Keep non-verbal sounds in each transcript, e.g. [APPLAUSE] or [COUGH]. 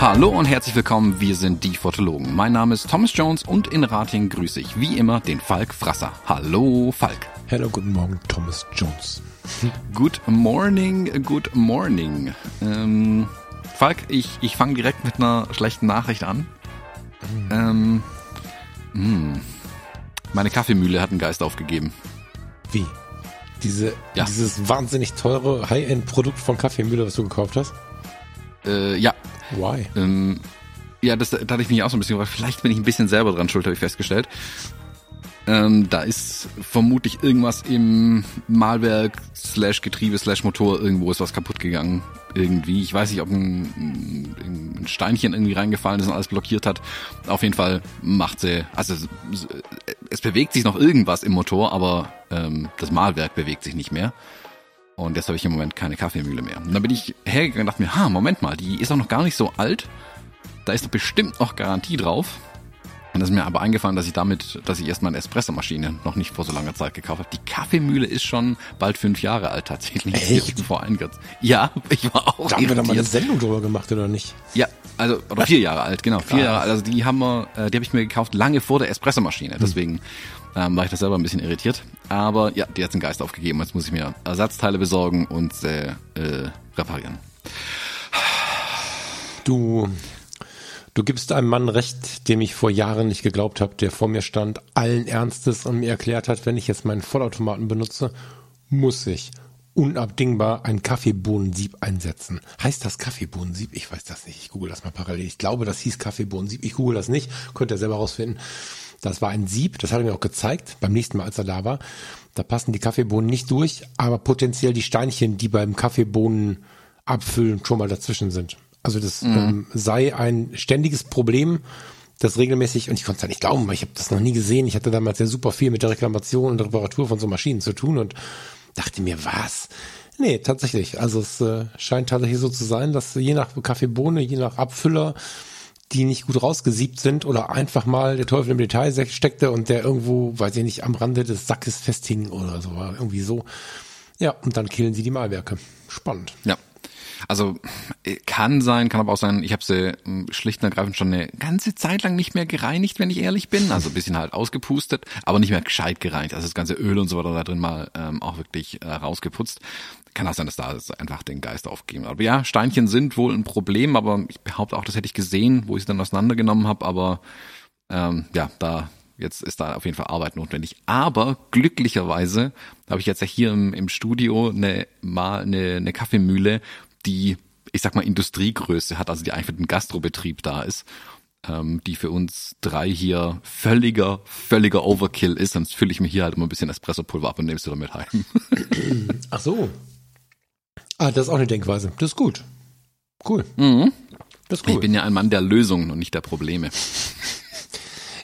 Hallo und herzlich willkommen, wir sind die Fotologen. Mein Name ist Thomas Jones und in Rating grüße ich wie immer den Falk Frasser. Hallo Falk. Hallo, guten Morgen, Thomas Jones. [LAUGHS] Good morning, good morning. Ähm, Falk, ich, ich fange direkt mit einer schlechten Nachricht an. Mm. Ähm, mh. Hm. Meine Kaffeemühle hat einen Geist aufgegeben. Wie? Diese, ja. Dieses wahnsinnig teure High-End-Produkt von Kaffeemühle, was du gekauft hast? Äh, ja, Why? Ähm, ja, das, da hatte ich mich auch so ein bisschen gefragt. Vielleicht bin ich ein bisschen selber dran schuld, habe ich festgestellt. Ähm, da ist vermutlich irgendwas im Malwerk slash Getriebe slash Motor irgendwo ist was kaputt gegangen. Irgendwie. Ich weiß nicht, ob ein, ein Steinchen irgendwie reingefallen ist und alles blockiert hat. Auf jeden Fall macht sie, also es bewegt sich noch irgendwas im Motor, aber ähm, das Malwerk bewegt sich nicht mehr. Und jetzt habe ich im Moment keine Kaffeemühle mehr. Und dann bin ich hergegangen und dachte mir, ha, Moment mal, die ist auch noch gar nicht so alt. Da ist doch bestimmt noch Garantie drauf. Das ist mir aber eingefallen, dass ich damit, dass ich erst meine Espressomaschine noch nicht vor so langer Zeit gekauft habe. Die Kaffeemühle ist schon bald fünf Jahre alt tatsächlich. Echt? Vor Ja, ich war auch. Da haben wir da mal eine Sendung drüber gemacht, oder nicht? Ja, also, oder vier Jahre alt, genau. Vier Jahre alt. Also die haben wir, äh, die habe ich mir gekauft lange vor der Espressomaschine. Hm. Deswegen ähm, war ich da selber ein bisschen irritiert. Aber ja, die hat den Geist aufgegeben. Jetzt muss ich mir Ersatzteile besorgen und äh, äh, reparieren. Du, du gibst einem Mann recht, dem ich vor Jahren nicht geglaubt habe, der vor mir stand, allen Ernstes und mir erklärt hat, wenn ich jetzt meinen Vollautomaten benutze, muss ich unabdingbar ein Kaffeebohnensieb einsetzen. Heißt das Kaffeebohnensieb? Ich weiß das nicht. Ich google das mal parallel. Ich glaube, das hieß Kaffeebohnensieb. Ich google das nicht. Könnt ihr selber rausfinden. Das war ein Sieb, das hat er mir auch gezeigt, beim nächsten Mal, als er da war. Da passen die Kaffeebohnen nicht durch, aber potenziell die Steinchen, die beim Kaffeebohnen abfüllen, schon mal dazwischen sind. Also das mhm. ähm, sei ein ständiges Problem, das regelmäßig, und ich konnte es ja nicht glauben, weil ich habe das noch nie gesehen. Ich hatte damals ja super viel mit der Reklamation und Reparatur von so Maschinen zu tun und dachte mir, was? Nee, tatsächlich. Also es äh, scheint tatsächlich so zu sein, dass je nach Kaffeebohne, je nach Abfüller, die nicht gut rausgesiebt sind oder einfach mal der Teufel im Detail steckte und der irgendwo, weiß ich nicht, am Rande des Sackes festhing oder so, irgendwie so. Ja, und dann killen sie die Malwerke. Spannend. Ja. Also äh, kann sein, kann aber auch sein, ich habe sie hm, schlicht und ergreifend schon eine ganze Zeit lang nicht mehr gereinigt, wenn ich ehrlich bin. Also ein bisschen halt ausgepustet, aber nicht mehr gescheit gereinigt. Also das ganze Öl und so weiter da drin mal ähm, auch wirklich äh, rausgeputzt. Kann auch sein, dass da einfach den Geist aufgegeben Aber ja, Steinchen sind wohl ein Problem, aber ich behaupte auch, das hätte ich gesehen, wo ich es dann auseinandergenommen habe. Aber ähm, ja, da jetzt ist da auf jeden Fall Arbeit notwendig. Aber glücklicherweise habe ich jetzt ja hier im, im Studio eine, mal eine, eine Kaffeemühle, die, ich sag mal, Industriegröße hat, also die eigentlich für den Gastrobetrieb da ist, ähm, die für uns drei hier völliger, völliger Overkill ist. Sonst fülle ich mir hier halt immer ein bisschen Espressopulver ab und nehme es wieder mit heim. [CLEARS THROAT] Ach so. Ah, das ist auch eine Denkweise. Das ist gut. Cool. Mhm. Das ist cool. Ich bin ja ein Mann der Lösungen und nicht der Probleme. [LAUGHS]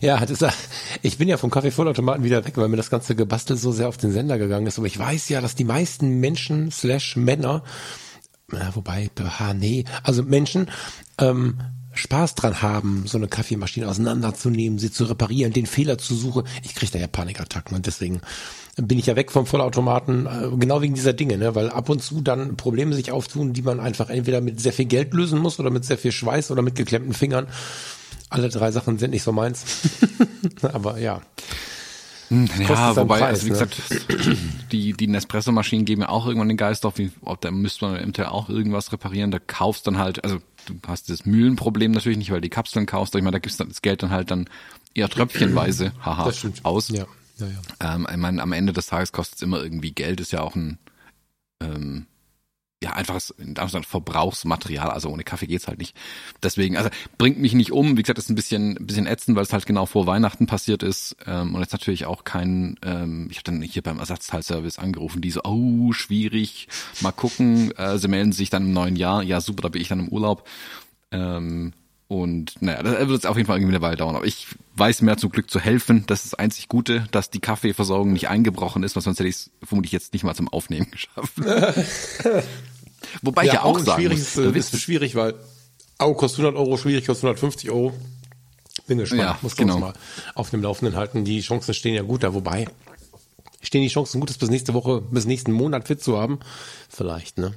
Ja, das ist, ich bin ja vom Kaffeevollautomaten wieder weg, weil mir das ganze Gebastel so sehr auf den Sender gegangen ist. Aber ich weiß ja, dass die meisten Menschen slash Männer ja, wobei, ha, nee, also Menschen ähm, Spaß dran haben, so eine Kaffeemaschine auseinanderzunehmen, sie zu reparieren, den Fehler zu suchen. Ich kriege da ja Panikattacken und deswegen bin ich ja weg vom Vollautomaten, äh, genau wegen dieser Dinge, ne? weil ab und zu dann Probleme sich auftun, die man einfach entweder mit sehr viel Geld lösen muss oder mit sehr viel Schweiß oder mit geklemmten Fingern. Alle drei Sachen sind nicht so meins. [LAUGHS] Aber ja. Hm, ja, wobei, Preis, also wie ne? gesagt, [CLEARS THROAT] die, die Nespresso-Maschinen geben ja auch irgendwann den Geist auf, wie, ob da müsste man eventuell auch irgendwas reparieren, da kaufst dann halt, also du hast das Mühlenproblem natürlich nicht, weil die Kapseln kaufst, ich meine, da gibst du das Geld dann halt dann eher tröpfchenweise, [CLEARS THROAT] haha, aus. Ja, ja, ja. Ähm, ich meine, am Ende des Tages kostet es immer irgendwie Geld, ist ja auch ein, ähm, ja, einfaches Verbrauchsmaterial, also ohne Kaffee geht's halt nicht. Deswegen, also bringt mich nicht um. Wie gesagt, ist ein bisschen, ein bisschen ätzend, weil es halt genau vor Weihnachten passiert ist. Ähm, und jetzt natürlich auch kein, ähm, ich habe dann hier beim Ersatzteilservice angerufen, die so, oh, schwierig, mal gucken. Äh, sie melden sich dann im neuen Jahr. Ja, super, da bin ich dann im Urlaub. Ähm, und naja, das wird jetzt auf jeden Fall irgendwie eine Weile dauern. Aber ich weiß mir zum Glück zu helfen. Das ist das einzig Gute, dass die Kaffeeversorgung nicht eingebrochen ist, was sonst hätte ich es vermutlich jetzt nicht mal zum Aufnehmen [LAUGHS] geschafft. [LAUGHS] Wobei ja, ich ja auch sagen schwierig muss, ist, ist schwierig, weil Au kostet 100 Euro, schwierig kostet 150 Euro. Bin gespannt. Ja, Muss genau. uns mal auf dem Laufenden halten. Die Chancen stehen ja gut da, wobei stehen die Chancen gut, es bis nächste Woche, bis nächsten Monat fit zu haben. Vielleicht, ne?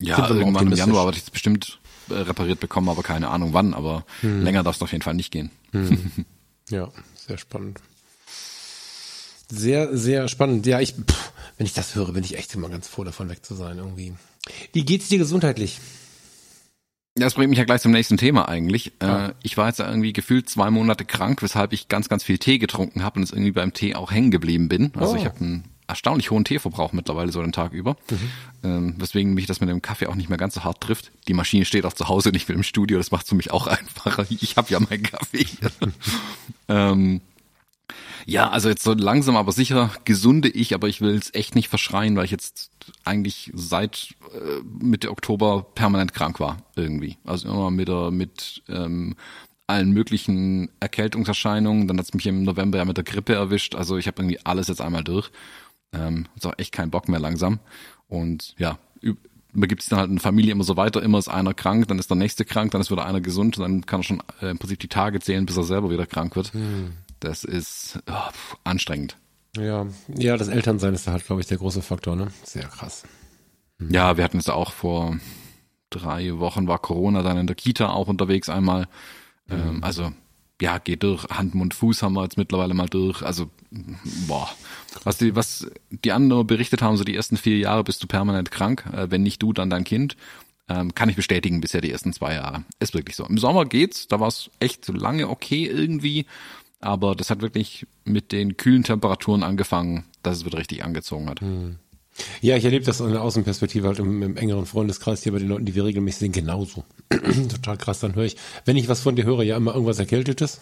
Ja, irgendwann im Januar werde ich es bestimmt äh, repariert bekommen, aber keine Ahnung wann, aber hm. länger darf es auf jeden Fall nicht gehen. Hm. Ja, sehr spannend. Sehr, sehr spannend. Ja, ich, pff, wenn ich das höre, bin ich echt immer ganz froh davon weg zu sein irgendwie. Wie geht's dir gesundheitlich? Ja, das bringt mich ja gleich zum nächsten Thema eigentlich. Ja. Äh, ich war jetzt irgendwie gefühlt zwei Monate krank, weshalb ich ganz, ganz viel Tee getrunken habe und jetzt irgendwie beim Tee auch hängen geblieben bin. Also oh. ich habe einen erstaunlich hohen Teeverbrauch mittlerweile so den Tag über. Mhm. Ähm, weswegen mich das mit dem Kaffee auch nicht mehr ganz so hart trifft. Die Maschine steht auch zu Hause, nicht mehr im Studio. Das macht es für mich auch [LAUGHS] einfacher. Ich habe ja meinen Kaffee. [LAUGHS] ähm, ja, also jetzt so langsam aber sicher gesunde ich, aber ich will es echt nicht verschreien, weil ich jetzt eigentlich seit äh, Mitte Oktober permanent krank war irgendwie. Also immer mit der, mit ähm, allen möglichen Erkältungserscheinungen. Dann hat's mich im November ja mit der Grippe erwischt. Also ich habe irgendwie alles jetzt einmal durch. Ähm, ist auch echt kein Bock mehr langsam. Und ja, man gibt es dann halt in der Familie immer so weiter, immer ist einer krank, dann ist der nächste krank, dann ist wieder einer gesund, dann kann er schon äh, im Prinzip die Tage zählen, bis er selber wieder krank wird. Hm. Das ist oh, anstrengend. Ja, ja, das Elternsein ist da halt, glaube ich, der große Faktor, ne? Sehr krass. Hm. Ja, wir hatten es auch vor drei Wochen war Corona dann in der Kita auch unterwegs einmal. Mhm. Ähm, also ja, geht durch. Hand, Mund, Fuß haben wir jetzt mittlerweile mal durch. Also, boah. Was die, was die anderen berichtet haben, so die ersten vier Jahre bist du permanent krank. Äh, wenn nicht du, dann dein Kind. Ähm, kann ich bestätigen, bisher die ersten zwei Jahre. Ist wirklich so. Im Sommer geht's, da war es echt lange okay irgendwie. Aber das hat wirklich mit den kühlen Temperaturen angefangen, dass es wieder richtig angezogen hat. Hm. Ja, ich erlebe das in der Außenperspektive halt im, im, engeren Freundeskreis hier bei den Leuten, die wir regelmäßig sehen, genauso. [CLEARS THROAT] Total krass, dann höre ich, wenn ich was von dir höre, ja immer irgendwas Erkältetes.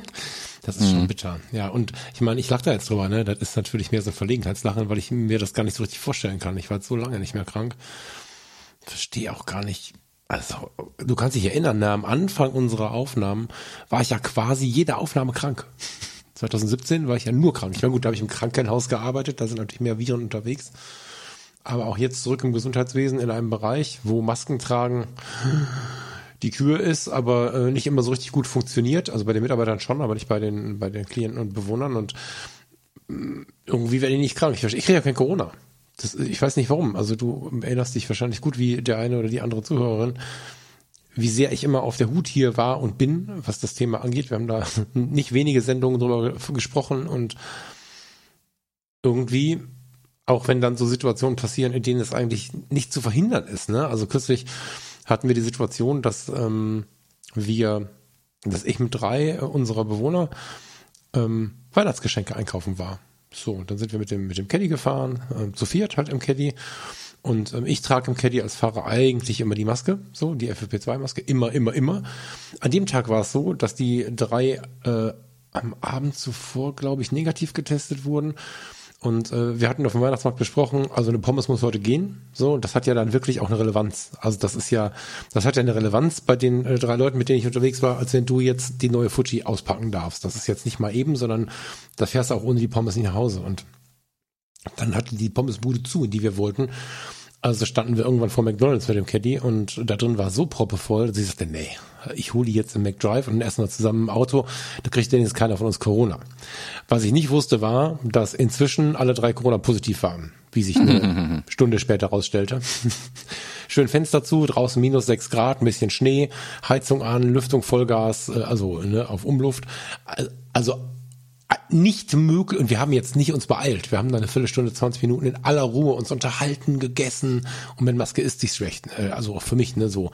[LAUGHS] das ist mhm. schon bitter. Ja, und ich meine, ich lache da jetzt drüber, ne? Das ist natürlich mehr so ein Verlegenheitslachen, weil ich mir das gar nicht so richtig vorstellen kann. Ich war jetzt so lange nicht mehr krank. Verstehe auch gar nicht, also, du kannst dich erinnern, ne, am Anfang unserer Aufnahmen war ich ja quasi jede Aufnahme krank. 2017 war ich ja nur krank. Ich meine, gut, da habe ich im Krankenhaus gearbeitet, da sind natürlich mehr Viren unterwegs. Aber auch jetzt zurück im Gesundheitswesen in einem Bereich, wo Masken tragen die Kür ist, aber äh, nicht immer so richtig gut funktioniert. Also bei den Mitarbeitern schon, aber nicht bei den, bei den Klienten und Bewohnern. Und äh, irgendwie werde ich nicht krank. Ich, ich kriege ja kein Corona. Das, ich weiß nicht warum. Also du erinnerst dich wahrscheinlich gut wie der eine oder die andere Zuhörerin, wie sehr ich immer auf der Hut hier war und bin, was das Thema angeht. Wir haben da [LAUGHS] nicht wenige Sendungen drüber gesprochen und irgendwie, auch wenn dann so Situationen passieren, in denen es eigentlich nicht zu verhindern ist. Ne? Also kürzlich hatten wir die Situation, dass ähm, wir, dass ich mit drei unserer Bewohner ähm, Weihnachtsgeschenke einkaufen war. So, dann sind wir mit dem, mit dem Caddy gefahren, äh, zu viert halt im Caddy. Und ähm, ich trage im Caddy als Fahrer eigentlich immer die Maske, so, die FFP2-Maske, immer, immer, immer. An dem Tag war es so, dass die drei äh, am Abend zuvor, glaube ich, negativ getestet wurden. Und äh, wir hatten auf dem Weihnachtsmarkt besprochen, also eine Pommes muss heute gehen. So, und das hat ja dann wirklich auch eine Relevanz. Also das ist ja, das hat ja eine Relevanz bei den äh, drei Leuten, mit denen ich unterwegs war, als wenn du jetzt die neue Fuji auspacken darfst. Das ist jetzt nicht mal eben, sondern da fährst du auch ohne die Pommes nicht nach Hause. Und dann hatte die Pommesbude zu, in die wir wollten. Also standen wir irgendwann vor McDonalds mit dem Caddy und da drin war so proppevoll, dass ich sagte, nee, ich hole die jetzt im McDrive und essen wir zusammen im Auto, da kriegt denn jetzt keiner von uns Corona. Was ich nicht wusste war, dass inzwischen alle drei Corona positiv waren, wie sich eine [LAUGHS] Stunde später rausstellte. [LAUGHS] Schön Fenster zu, draußen minus sechs Grad, ein bisschen Schnee, Heizung an, Lüftung Vollgas, äh, also ne, auf Umluft. Also nicht möglich, und wir haben jetzt nicht uns beeilt. Wir haben da eine Viertelstunde, 20 Minuten in aller Ruhe uns unterhalten, gegessen und mit Maske ist sich schlecht. Äh, also auch für mich, ne, so.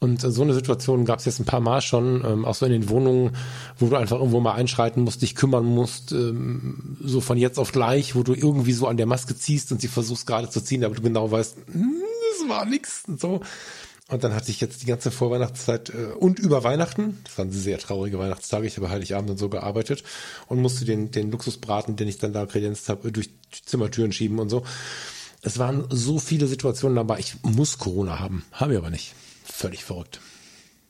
Und so eine Situation gab es jetzt ein paar Mal schon, ähm, auch so in den Wohnungen, wo du einfach irgendwo mal einschreiten musst, dich kümmern musst, ähm, so von jetzt auf gleich, wo du irgendwie so an der Maske ziehst und sie versuchst gerade zu ziehen, aber du genau weißt, hm, das war nix und so. Und dann hatte ich jetzt die ganze Vorweihnachtszeit äh, und über Weihnachten, das waren sehr traurige Weihnachtstage, ich habe Heiligabend und so gearbeitet und musste den, den Luxusbraten, den ich dann da kredenzt habe, durch Zimmertüren schieben und so. Es waren so viele Situationen dabei, ich muss Corona haben, habe ich aber nicht. Völlig verrückt.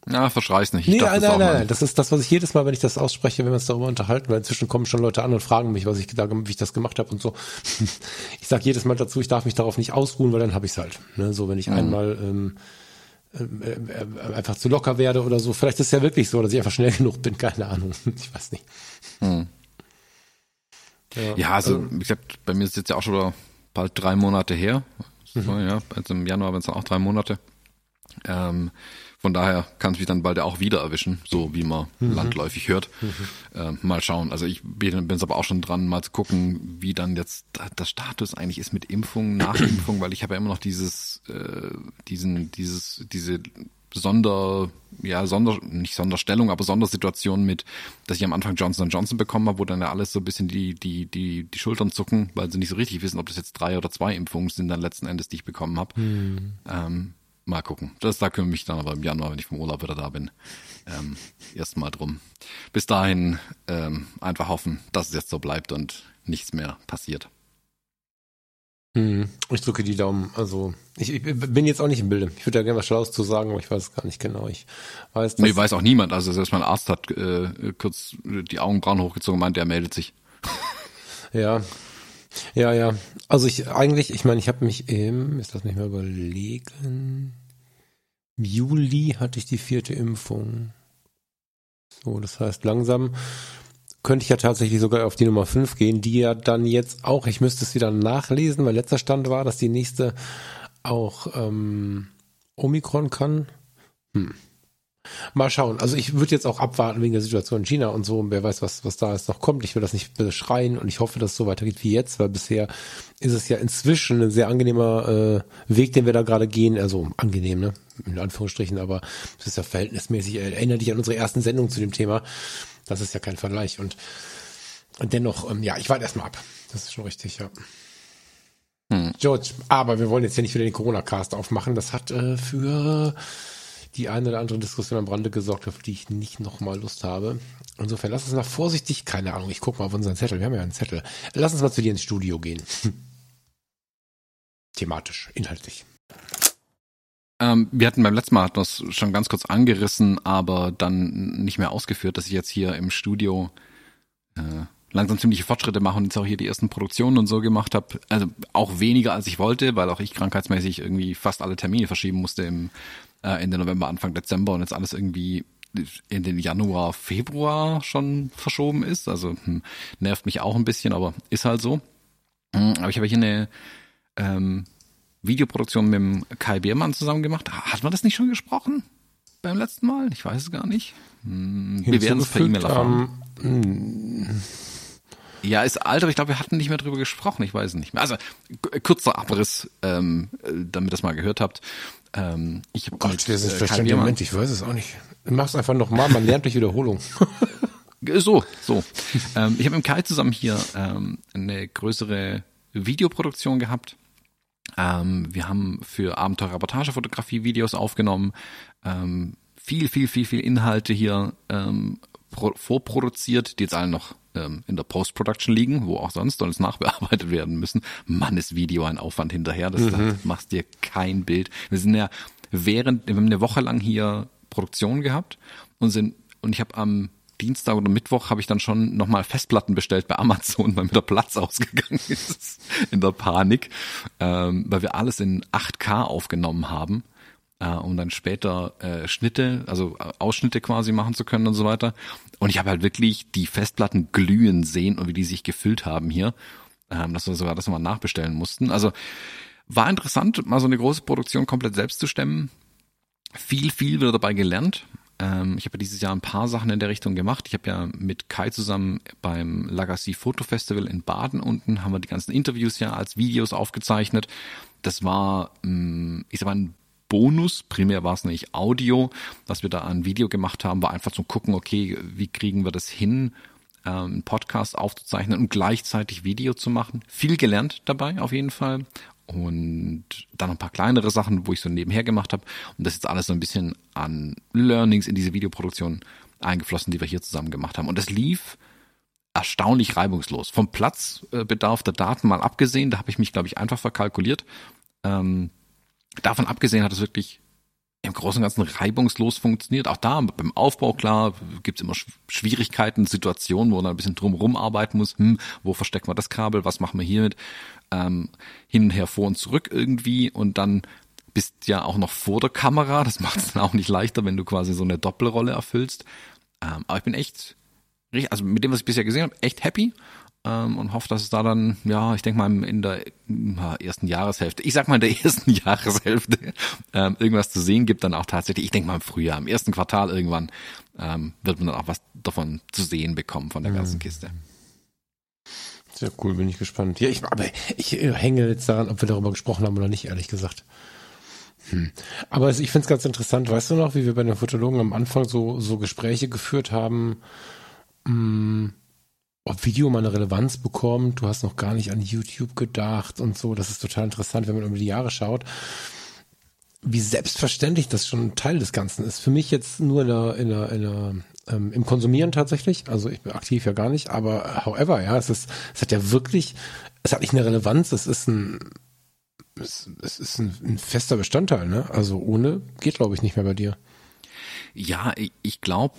Na, verschrei's nicht. Ich nee, nein, nein, nein, das ist das, was ich jedes Mal, wenn ich das ausspreche, wenn wir uns darüber unterhalten, weil inzwischen kommen schon Leute an und fragen mich, was ich da, wie ich das gemacht habe und so. [LAUGHS] Ich sage jedes Mal dazu, ich darf mich darauf nicht ausruhen, weil dann habe ich's halt. Ne? So, wenn ich mhm. einmal ähm, äh, äh, einfach zu locker werde oder so. Vielleicht ist es ja wirklich so, dass ich einfach schnell [LAUGHS] genug bin, keine Ahnung. [LAUGHS] Ich weiß nicht. Hm. Ja, ja, also, also wie gesagt, bei mir ist es jetzt ja auch schon bald drei Monate her. So, mhm. ja, also im Januar waren es dann auch drei Monate. Ähm, von daher kann es mich dann bald auch wieder erwischen, so wie man mhm. landläufig hört. Mhm. Äh, mal schauen. Also ich bin es aber auch schon dran, mal zu gucken, wie dann jetzt das Status eigentlich ist mit Impfung, Nachimpfung, weil ich habe ja immer noch dieses, äh, diesen, dieses, diese Sonder, ja, Sonder, nicht Sonderstellung, aber Sondersituation mit, dass ich am Anfang Johnson Johnson bekommen habe, wo dann ja alles so ein bisschen die, die, die, die Schultern zucken, weil sie nicht so richtig wissen, ob das jetzt drei oder zwei Impfungen sind dann letzten Endes, die ich bekommen habe. Mhm. Ähm, mal gucken. Das, da kümmere ich mich dann aber im Januar, wenn ich vom Urlaub wieder da bin, ähm, erstmal drum. Bis dahin ähm, einfach hoffen, dass es jetzt so bleibt und nichts mehr passiert. Hm, ich drücke die Daumen. Also ich, ich bin jetzt auch nicht im Bilde. Ich würde ja gerne was Schlaues zu sagen, aber ich weiß es gar nicht genau. Ich weiß, nee, weiß auch niemand. Also selbst mein Arzt hat äh, kurz die Augenbrauen hochgezogen und meint, der meldet sich. [LAUGHS] ja, ja, ja. Also ich eigentlich, ich meine, ich habe mich im, ist das nicht mehr überlegen, im Juli hatte ich die vierte Impfung. So, das heißt langsam könnte ich ja tatsächlich sogar auf die Nummer 5 gehen, die ja dann jetzt auch, ich müsste es wieder nachlesen, weil letzter Stand war, dass die nächste auch ähm, Omikron kann. Hm. Mal schauen. Also ich würde jetzt auch abwarten wegen der Situation in China und so. wer weiß, was, was da jetzt noch kommt. Ich will das nicht beschreien und ich hoffe, dass es so weitergeht wie jetzt, weil bisher ist es ja inzwischen ein sehr angenehmer äh, Weg, den wir da gerade gehen. Also angenehm, ne? In Anführungsstrichen, aber es ist ja verhältnismäßig. Erinnere dich an unsere ersten Sendung zu dem Thema. Das ist ja kein Vergleich. Und, und dennoch, ähm, ja, ich warte erstmal ab. Das ist schon richtig, ja. Hm. George, aber wir wollen jetzt ja nicht wieder den Corona-Cast aufmachen. Das hat äh, für die eine oder andere Diskussion am Rande gesorgt, auf die ich nicht nochmal Lust habe. Insofern lass uns mal vorsichtig, keine Ahnung, ich gucke mal auf unseren Zettel, wir haben ja einen Zettel. Lass uns mal zu dir ins Studio gehen. Thematisch, inhaltlich. Ähm, wir hatten beim letzten Mal hatten das schon ganz kurz angerissen, aber dann nicht mehr ausgeführt, dass ich jetzt hier im Studio äh, langsam ziemliche Fortschritte mache und jetzt auch hier die ersten Produktionen und so gemacht habe. Also auch weniger als ich wollte, weil auch ich krankheitsmäßig irgendwie fast alle Termine verschieben musste im äh, Ende November, Anfang Dezember und jetzt alles irgendwie in den Januar, Februar schon verschoben ist. Also hm, nervt mich auch ein bisschen, aber ist halt so. Hm, aber ich habe hier eine ähm, Videoproduktion mit dem Kai Biermann zusammen gemacht. Hat man das nicht schon gesprochen? Beim letzten Mal? Ich weiß es gar nicht. Hm, wir werden es per E-Mail erfahren. Ähm, ja, ist alt, aber ich glaube, wir hatten nicht mehr drüber gesprochen. Ich weiß es nicht mehr. Also kurzer Abriss, ähm, damit ihr das mal gehört habt. Ähm, ich Gott, mit, das ist äh. Moment, ich weiß es auch nicht. Mach's einfach nochmal, man lernt durch Wiederholung. so, so. ähm, ich habe mit Kai zusammen hier ähm, eine größere Videoproduktion gehabt ähm, wir haben für Abenteuer-Reportage-Fotografie Videos aufgenommen. Ähm, viel, viel, viel, viel Inhalte hier ähm, vorproduziert, die jetzt alle noch ähm, in der Post-Production liegen, wo auch sonst alles nachbearbeitet werden müssen. Mann, ist Video ein Aufwand hinterher. Das, mhm. das machst dir kein Bild. Wir sind ja während, wir haben eine Woche lang hier Produktion gehabt und sind, und ich habe am Dienstag oder Mittwoch habe ich dann schon nochmal Festplatten bestellt bei Amazon, weil mir der Platz [LAUGHS] ausgegangen ist in der Panik, ähm, weil wir alles in 8K aufgenommen haben, äh, um dann später äh, Schnitte, also äh, Ausschnitte quasi machen zu können und so weiter. Und ich habe halt wirklich die Festplatten glühen sehen und wie die sich gefüllt haben hier, ähm, dass wir sogar das nochmal nachbestellen mussten. Also war interessant, mal so eine große Produktion komplett selbst zu stemmen. Viel, viel wieder dabei gelernt. Ähm, ich habe ja dieses Jahr ein paar Sachen in der Richtung gemacht. Ich habe ja mit Kai zusammen beim Legacy Photo Festival in Baden unten, haben wir die ganzen Interviews ja als Videos aufgezeichnet. Das war, ähm, ich sag mal, ein Bonus, primär war es nicht Audio, was wir da an Video gemacht haben, war einfach zu gucken, okay, wie kriegen wir das hin, ähm, einen Podcast aufzuzeichnen und gleichzeitig Video zu machen. Viel gelernt dabei auf jeden Fall und dann ein paar kleinere Sachen, wo ich so nebenher gemacht habe. Und das ist jetzt alles so ein bisschen an Learnings in diese Videoproduktion eingeflossen, die wir hier zusammen gemacht haben. Und das lief erstaunlich reibungslos. Vom Platzbedarf der Daten mal abgesehen, da habe ich mich, glaube ich, einfach verkalkuliert. Ähm, davon abgesehen hat es wirklich im Großen und Ganzen reibungslos funktioniert. Auch da beim Aufbau, klar, gibt es immer Schwierigkeiten, Situationen, wo man ein bisschen drumherum arbeiten muss. Hm, wo verstecken wir das Kabel? Was machen wir hiermit? Ähm, hin und her, vor und zurück irgendwie und dann bist ja auch noch vor der Kamera. Das macht es dann auch nicht leichter, wenn du quasi so eine Doppelrolle erfüllst. Ähm, aber ich bin echt, also mit dem, was ich bisher gesehen habe, echt happy ähm, und hoffe, dass es da dann, ja, ich denke mal in der ersten Jahreshälfte, ich sag mal in der [LAUGHS] ersten Jahreshälfte ähm, irgendwas zu sehen gibt, dann auch tatsächlich, ich denke mal im Frühjahr, im ersten Quartal irgendwann ähm, wird man dann auch was davon zu sehen bekommen von der mhm. ganzen Kiste. Sehr cool, bin ich gespannt. Ja, ich, aber ich äh, hänge jetzt daran, ob wir darüber gesprochen haben oder nicht, ehrlich gesagt. Hm. Aber ich finde es ganz interessant, weißt du noch, wie wir bei den Fotologen am Anfang so, so Gespräche geführt haben, mh, hm, ob Video mal eine Relevanz bekommt, du hast noch gar nicht an YouTube gedacht und so, das ist total interessant, wenn man über die Jahre schaut, wie selbstverständlich das schon Teil des Ganzen ist. Für mich jetzt nur in der, in der, in der ähm, im Konsumieren tatsächlich, also ich bin aktiv ja gar nicht, aber however, ja, es ist, es hat ja wirklich, es hat nicht eine Relevanz, es ist ein, es, es ist ein, ein fester Bestandteil, ne? Also ohne geht, glaube ich, nicht mehr bei dir. Ja, ich, glaube,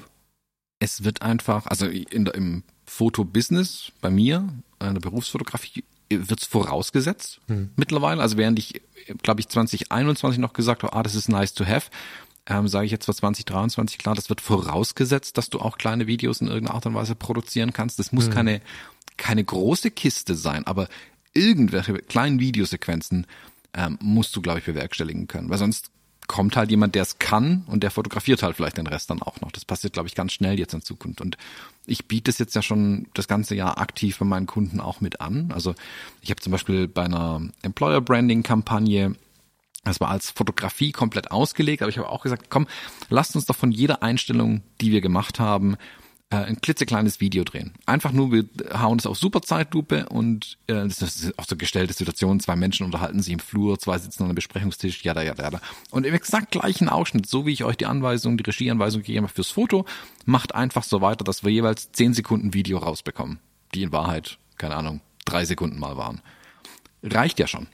es wird einfach, also in im Fotobusiness bei mir, in der Berufsfotografie, wird es vorausgesetzt hm. mittlerweile. Also während ich, glaube ich, 2021 noch gesagt habe, ah, das ist nice to have, ähm, sage ich jetzt für 2023 klar, das wird vorausgesetzt, dass du auch kleine Videos in irgendeiner Art und Weise produzieren kannst. Das muss hm. keine, keine große Kiste sein, aber irgendwelche kleinen Videosequenzen ähm, musst du, glaube ich, bewerkstelligen können. Weil sonst kommt halt jemand, der es kann und der fotografiert halt vielleicht den Rest dann auch noch. Das passiert, glaube ich, ganz schnell jetzt in Zukunft. Und ich biete es jetzt ja schon das ganze Jahr aktiv bei meinen Kunden auch mit an. Also ich habe zum Beispiel bei einer Employer Branding Kampagne das war als Fotografie komplett ausgelegt, aber ich habe auch gesagt, komm, lasst uns doch von jeder Einstellung, die wir gemacht haben, äh, ein klitzekleines Video drehen. Einfach nur, wir hauen es auf Superzeitlupe und äh, das ist auch so gestellte Situation, zwei Menschen unterhalten sich im Flur, zwei sitzen an einem Besprechungstisch, ja, ja, ja, ja. Und im exakt gleichen Ausschnitt, so wie ich euch die Anweisung, die Regieanweisung gegeben habe fürs Foto, macht einfach so weiter, dass wir jeweils zehn Sekunden Video rausbekommen, die in Wahrheit, keine Ahnung, drei Sekunden mal waren. Reicht ja schon.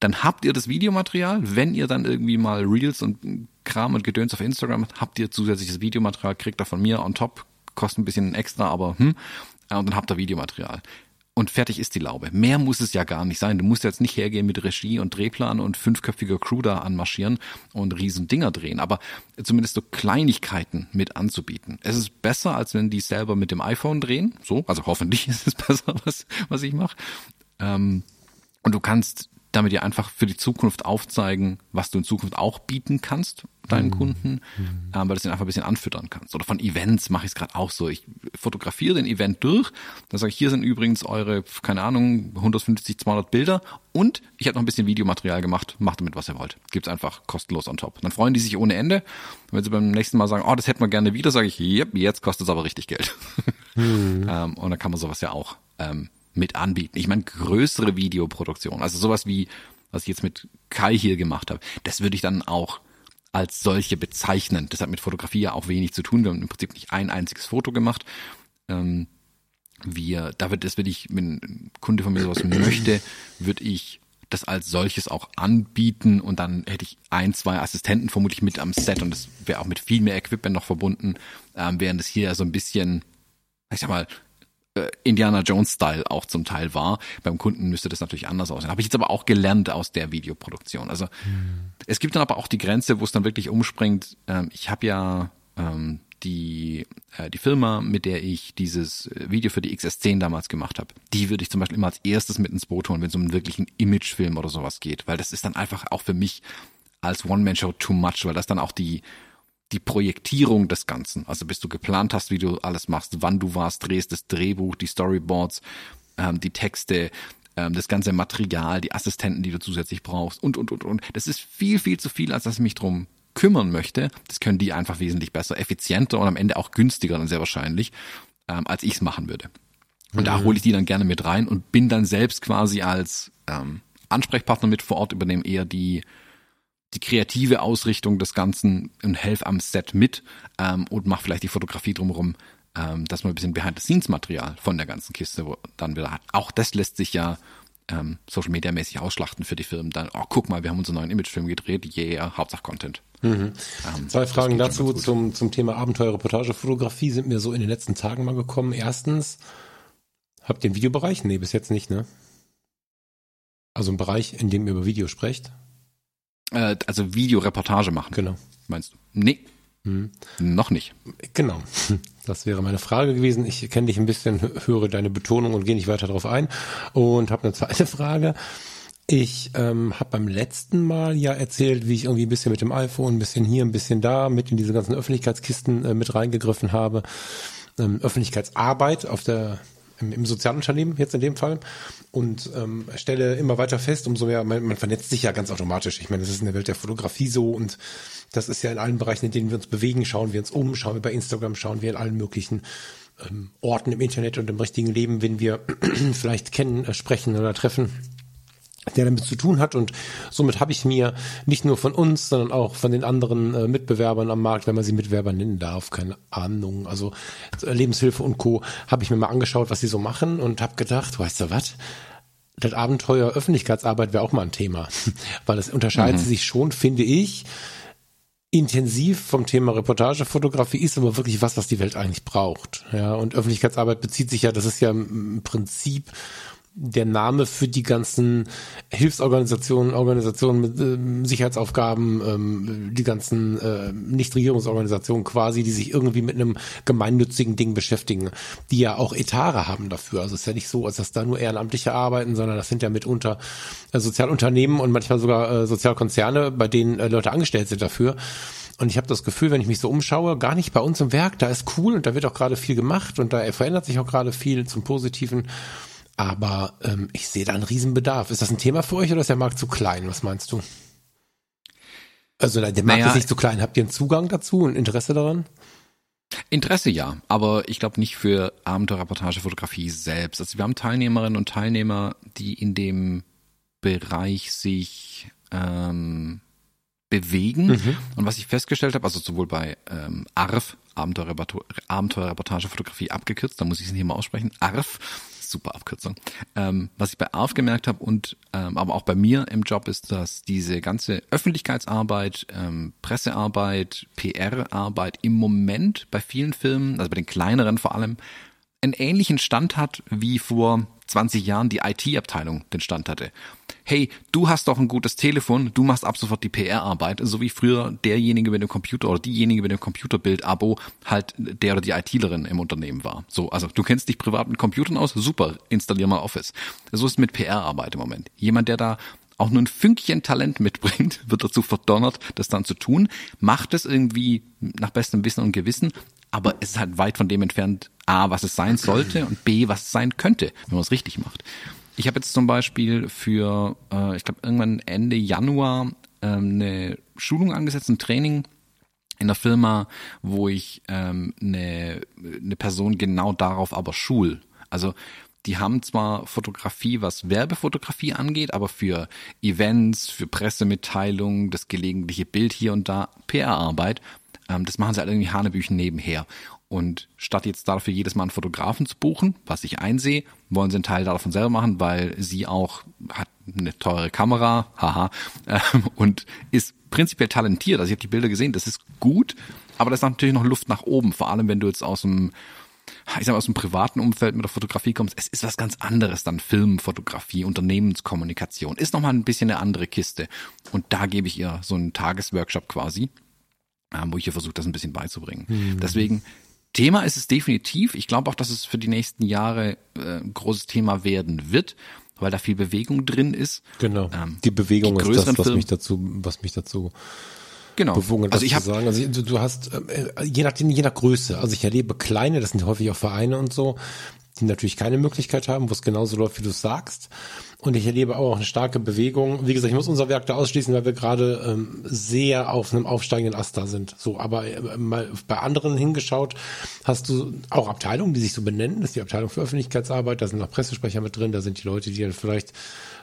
Dann habt ihr das Videomaterial, wenn ihr dann irgendwie mal Reels und Kram und Gedöns auf Instagram habt, habt ihr zusätzliches Videomaterial, kriegt ihr von mir on top, kostet ein bisschen extra, aber hm, äh, und dann habt ihr Videomaterial. Und fertig ist die Laube. Mehr muss es ja gar nicht sein. Du musst jetzt nicht hergehen mit Regie und Drehplan und fünfköpfiger Crew da anmarschieren und riesen Dinger drehen, aber zumindest so Kleinigkeiten mit anzubieten. Es ist besser, als wenn die selber mit dem iPhone drehen. So, also hoffentlich [LAUGHS] ist es besser, was, was ich mache. Ähm, und du kannst damit dir einfach für die Zukunft aufzeigen, was du in Zukunft auch bieten kannst deinen mhm. Kunden, mhm. Ähm, weil du den einfach ein bisschen anfüttern kannst. Oder von Events mache ich es gerade auch so. Ich fotografiere den Event durch, dann sage ich, hier sind übrigens eure, keine Ahnung, 150, 200 Bilder und ich habe noch ein bisschen Videomaterial gemacht, macht damit, was ihr wollt. Gibt's einfach kostenlos on top. Dann freuen die sich ohne Ende. Und wenn sie beim nächsten Mal sagen, oh, das hätten wir gerne wieder, sage ich, yep, jetzt kostet es aber richtig Geld. Mhm. [LAUGHS] ähm, und dann kann man sowas ja auch ähm, mit anbieten. Ich meine, größere Videoproduktion, also sowas wie, was ich jetzt mit Kai hier gemacht habe, das würde ich dann auch als solche bezeichnen. Das hat mit Fotografie ja auch wenig zu tun. Wir haben im Prinzip nicht ein einziges Foto gemacht. Ähm, wir, da wird, das würde ich, wenn ein Kunde von mir sowas [CLEARS THROAT] möchte, würde ich das als solches auch anbieten und dann hätte ich ein, zwei Assistenten vermutlich mit am Set und das wäre auch mit viel mehr Equipment noch verbunden, ähm, während es hier so ein bisschen, ich sag mal, Indiana Jones-Style auch zum Teil war. Beim Kunden müsste das natürlich anders aussehen. Habe ich jetzt aber auch gelernt aus der Videoproduktion. Also mhm. es gibt dann aber auch die Grenze, wo es dann wirklich umspringt. Ähm, ich habe ja ähm, die, äh, die Firma, mit der ich dieses äh, Video für die XS10 damals gemacht habe, die würde ich zum Beispiel immer als erstes mit ins Boot holen, wenn es um einen wirklichen Imagefilm oder sowas geht. Weil das ist dann einfach auch für mich als One-Man-Show too much, weil das dann auch die die Projektierung des Ganzen. Also bis du geplant hast, wie du alles machst, wann du warst, drehst, das Drehbuch, die Storyboards, ähm, die Texte, ähm, das ganze Material, die Assistenten, die du zusätzlich brauchst und, und, und, und. Das ist viel, viel zu viel, als dass ich mich drum kümmern möchte. Das können die einfach wesentlich besser, effizienter und am Ende auch günstiger dann sehr wahrscheinlich, ähm, als ich es machen würde. Und mhm. da hole ich die dann gerne mit rein und bin dann selbst quasi als ähm, Ansprechpartner mit vor Ort, übernehme eher die die kreative Ausrichtung des Ganzen und helfe am Set mit ähm, und mach vielleicht die Fotografie drumherum, ähm, dass man ein bisschen Behind-the-Scenes-Material von der ganzen Kiste dann wieder hat. Auch das lässt sich ja ähm, Social Media mäßig ausschlachten für die Firmen. Dann, oh, guck mal, wir haben unseren neuen Imagefilm gedreht, yeah, Hauptsache Content. Mhm. Ähm, Zwei Fragen dazu zum, zum Thema Abenteuerreportagefotografie sind mir so in den letzten Tagen mal gekommen. Erstens, habt ihr einen Videobereich? Nee, bis jetzt nicht, ne? Also ein Bereich, in dem ihr über Video sprecht? Äh, also Videoreportage machen. Genau. Meinst du? Nee. Hm. Noch nicht. Genau. [LAUGHS] Das wäre meine Frage gewesen. Ich kenne dich ein bisschen, höre deine Betonung und gehe nicht weiter darauf ein. Und habe eine zweite [LAUGHS] Frage. Ich ähm, habe beim letzten Mal ja erzählt, wie ich irgendwie ein bisschen mit dem iPhone, ein bisschen hier, ein bisschen da, mit in diese ganzen Öffentlichkeitskisten äh, mit reingegriffen habe. Ähm, Öffentlichkeitsarbeit auf der im, im Sozialunternehmen jetzt in dem Fall und ähm, stelle immer weiter fest, umso mehr, man, man vernetzt sich ja ganz automatisch. Ich meine, das ist in der Welt der Fotografie so und das ist ja in allen Bereichen, in denen wir uns bewegen, schauen wir uns um, schauen wir bei Instagram, schauen wir in allen möglichen ähm, Orten im Internet und im richtigen Leben, wenn wir [CLEARS THROAT] vielleicht kennen, äh, sprechen oder treffen der damit zu tun hat und somit habe ich mir nicht nur von uns, sondern auch von den anderen äh, Mitbewerbern am Markt, wenn man sie Mitbewerber nennen darf, keine Ahnung, also äh, Lebenshilfe und Co, habe ich mir mal angeschaut, was sie so machen und habe gedacht, weißt du was? Das Abenteuer Öffentlichkeitsarbeit wäre auch mal ein Thema, [LAUGHS] weil es unterscheidet mhm. sich schon, finde ich, intensiv vom Thema Reportagefotografie ist aber wirklich was, was die Welt eigentlich braucht. Ja, und Öffentlichkeitsarbeit bezieht sich ja, das ist ja im Prinzip der Name für die ganzen Hilfsorganisationen, Organisationen mit äh, Sicherheitsaufgaben, ähm, die ganzen äh, Nichtregierungsorganisationen quasi, die sich irgendwie mit einem gemeinnützigen Ding beschäftigen, die ja auch Etare haben dafür. Also es ist ja nicht so, als dass da nur Ehrenamtliche arbeiten, sondern das sind ja mitunter äh, Sozialunternehmen und manchmal sogar äh, Sozialkonzerne, bei denen äh, Leute angestellt sind dafür. Und ich habe das Gefühl, wenn ich mich so umschaue, gar nicht bei uns im Werk, da ist cool und da wird auch gerade viel gemacht und da verändert sich auch gerade viel zum Positiven. Aber ähm, ich sehe da einen Riesenbedarf. Ist das ein Thema für euch oder ist der Markt zu klein? Was meinst du? Also der Markt naja, ist nicht zu klein. Habt ihr einen Zugang dazu und Interesse daran? Interesse ja, aber ich glaube nicht für Abenteuerreportagefotografie selbst. Also wir haben Teilnehmerinnen und Teilnehmer, die in dem Bereich sich ähm, bewegen. Mhm. Und was ich festgestellt habe, also sowohl bei ähm, ARF, Abenteuerreportagefotografie abgekürzt, da muss ich es nicht mal aussprechen, ARF, super Abkürzung. Ähm, was ich bei ARF gemerkt habe und ähm, aber auch bei mir im Job ist, dass diese ganze Öffentlichkeitsarbeit, ähm, Pressearbeit, PR-Arbeit im Moment bei vielen Filmen, also bei den kleineren vor allem, einen ähnlichen Stand hat wie vor 20 Jahren die IT-Abteilung den Stand hatte. Hey, du hast doch ein gutes Telefon, du machst ab sofort die PR-Arbeit, so wie früher derjenige mit dem Computer oder diejenige mit dem Computerbild-Abo halt der oder die ITlerin im Unternehmen war. So, also du kennst dich privat mit Computern aus, super, installier mal Office. So ist mit PR-Arbeit im Moment. Jemand, der da auch nur ein Fünkchen Talent mitbringt, [LAUGHS] wird dazu verdonnert, das dann zu tun, macht es irgendwie nach bestem Wissen und Gewissen, aber es ist halt weit von dem entfernt, A, was es sein sollte und B, was es sein könnte, wenn man es richtig macht. Ich habe jetzt zum Beispiel für, äh, ich glaube, irgendwann Ende Januar ähm, eine Schulung angesetzt, ein Training in der Firma, wo ich ähm, eine, eine Person genau darauf aber schul. Also die haben zwar Fotografie, was Werbefotografie angeht, aber für Events, für Pressemitteilungen, das gelegentliche Bild hier und da, PR-Arbeit, ähm, das machen sie halt irgendwie Hanebüchen nebenher. Und statt jetzt dafür jedes Mal einen Fotografen zu buchen, was ich einsehe, wollen sie einen Teil davon selber machen, weil sie auch hat eine teure Kamera, haha, äh, und ist prinzipiell talentiert. Also ich habe die Bilder gesehen, das ist gut, aber das ist natürlich noch Luft nach oben, vor allem wenn du jetzt aus dem ich sag mal, aus dem privaten Umfeld mit der Fotografie kommst, es ist was ganz anderes dann Filmfotografie, Unternehmenskommunikation, ist nochmal ein bisschen eine andere Kiste. Und da gebe ich ihr so einen Tagesworkshop quasi, wo ich ihr versuche, das ein bisschen beizubringen. Mhm. Deswegen, Thema ist es definitiv. Ich glaube auch, dass es für die nächsten Jahre äh, ein großes Thema werden wird, weil da viel Bewegung drin ist. Genau. Ähm, die Bewegung die ist das, was mich dazu, was mich dazu genau. bewogen also ich habe sagen. Also du, du hast äh, je nachdem je nach Größe. Also ich erlebe kleine, das sind häufig auch Vereine und so, die natürlich keine Möglichkeit haben, wo es genauso läuft, wie du sagst. Und ich erlebe auch eine starke Bewegung. Wie gesagt, ich muss unser Werk da ausschließen, weil wir gerade ähm, sehr auf einem aufsteigenden Ast da sind. So, aber äh, mal bei anderen hingeschaut, hast du auch Abteilungen, die sich so benennen. Das ist die Abteilung für Öffentlichkeitsarbeit. Da sind noch Pressesprecher mit drin. Da sind die Leute, die dann vielleicht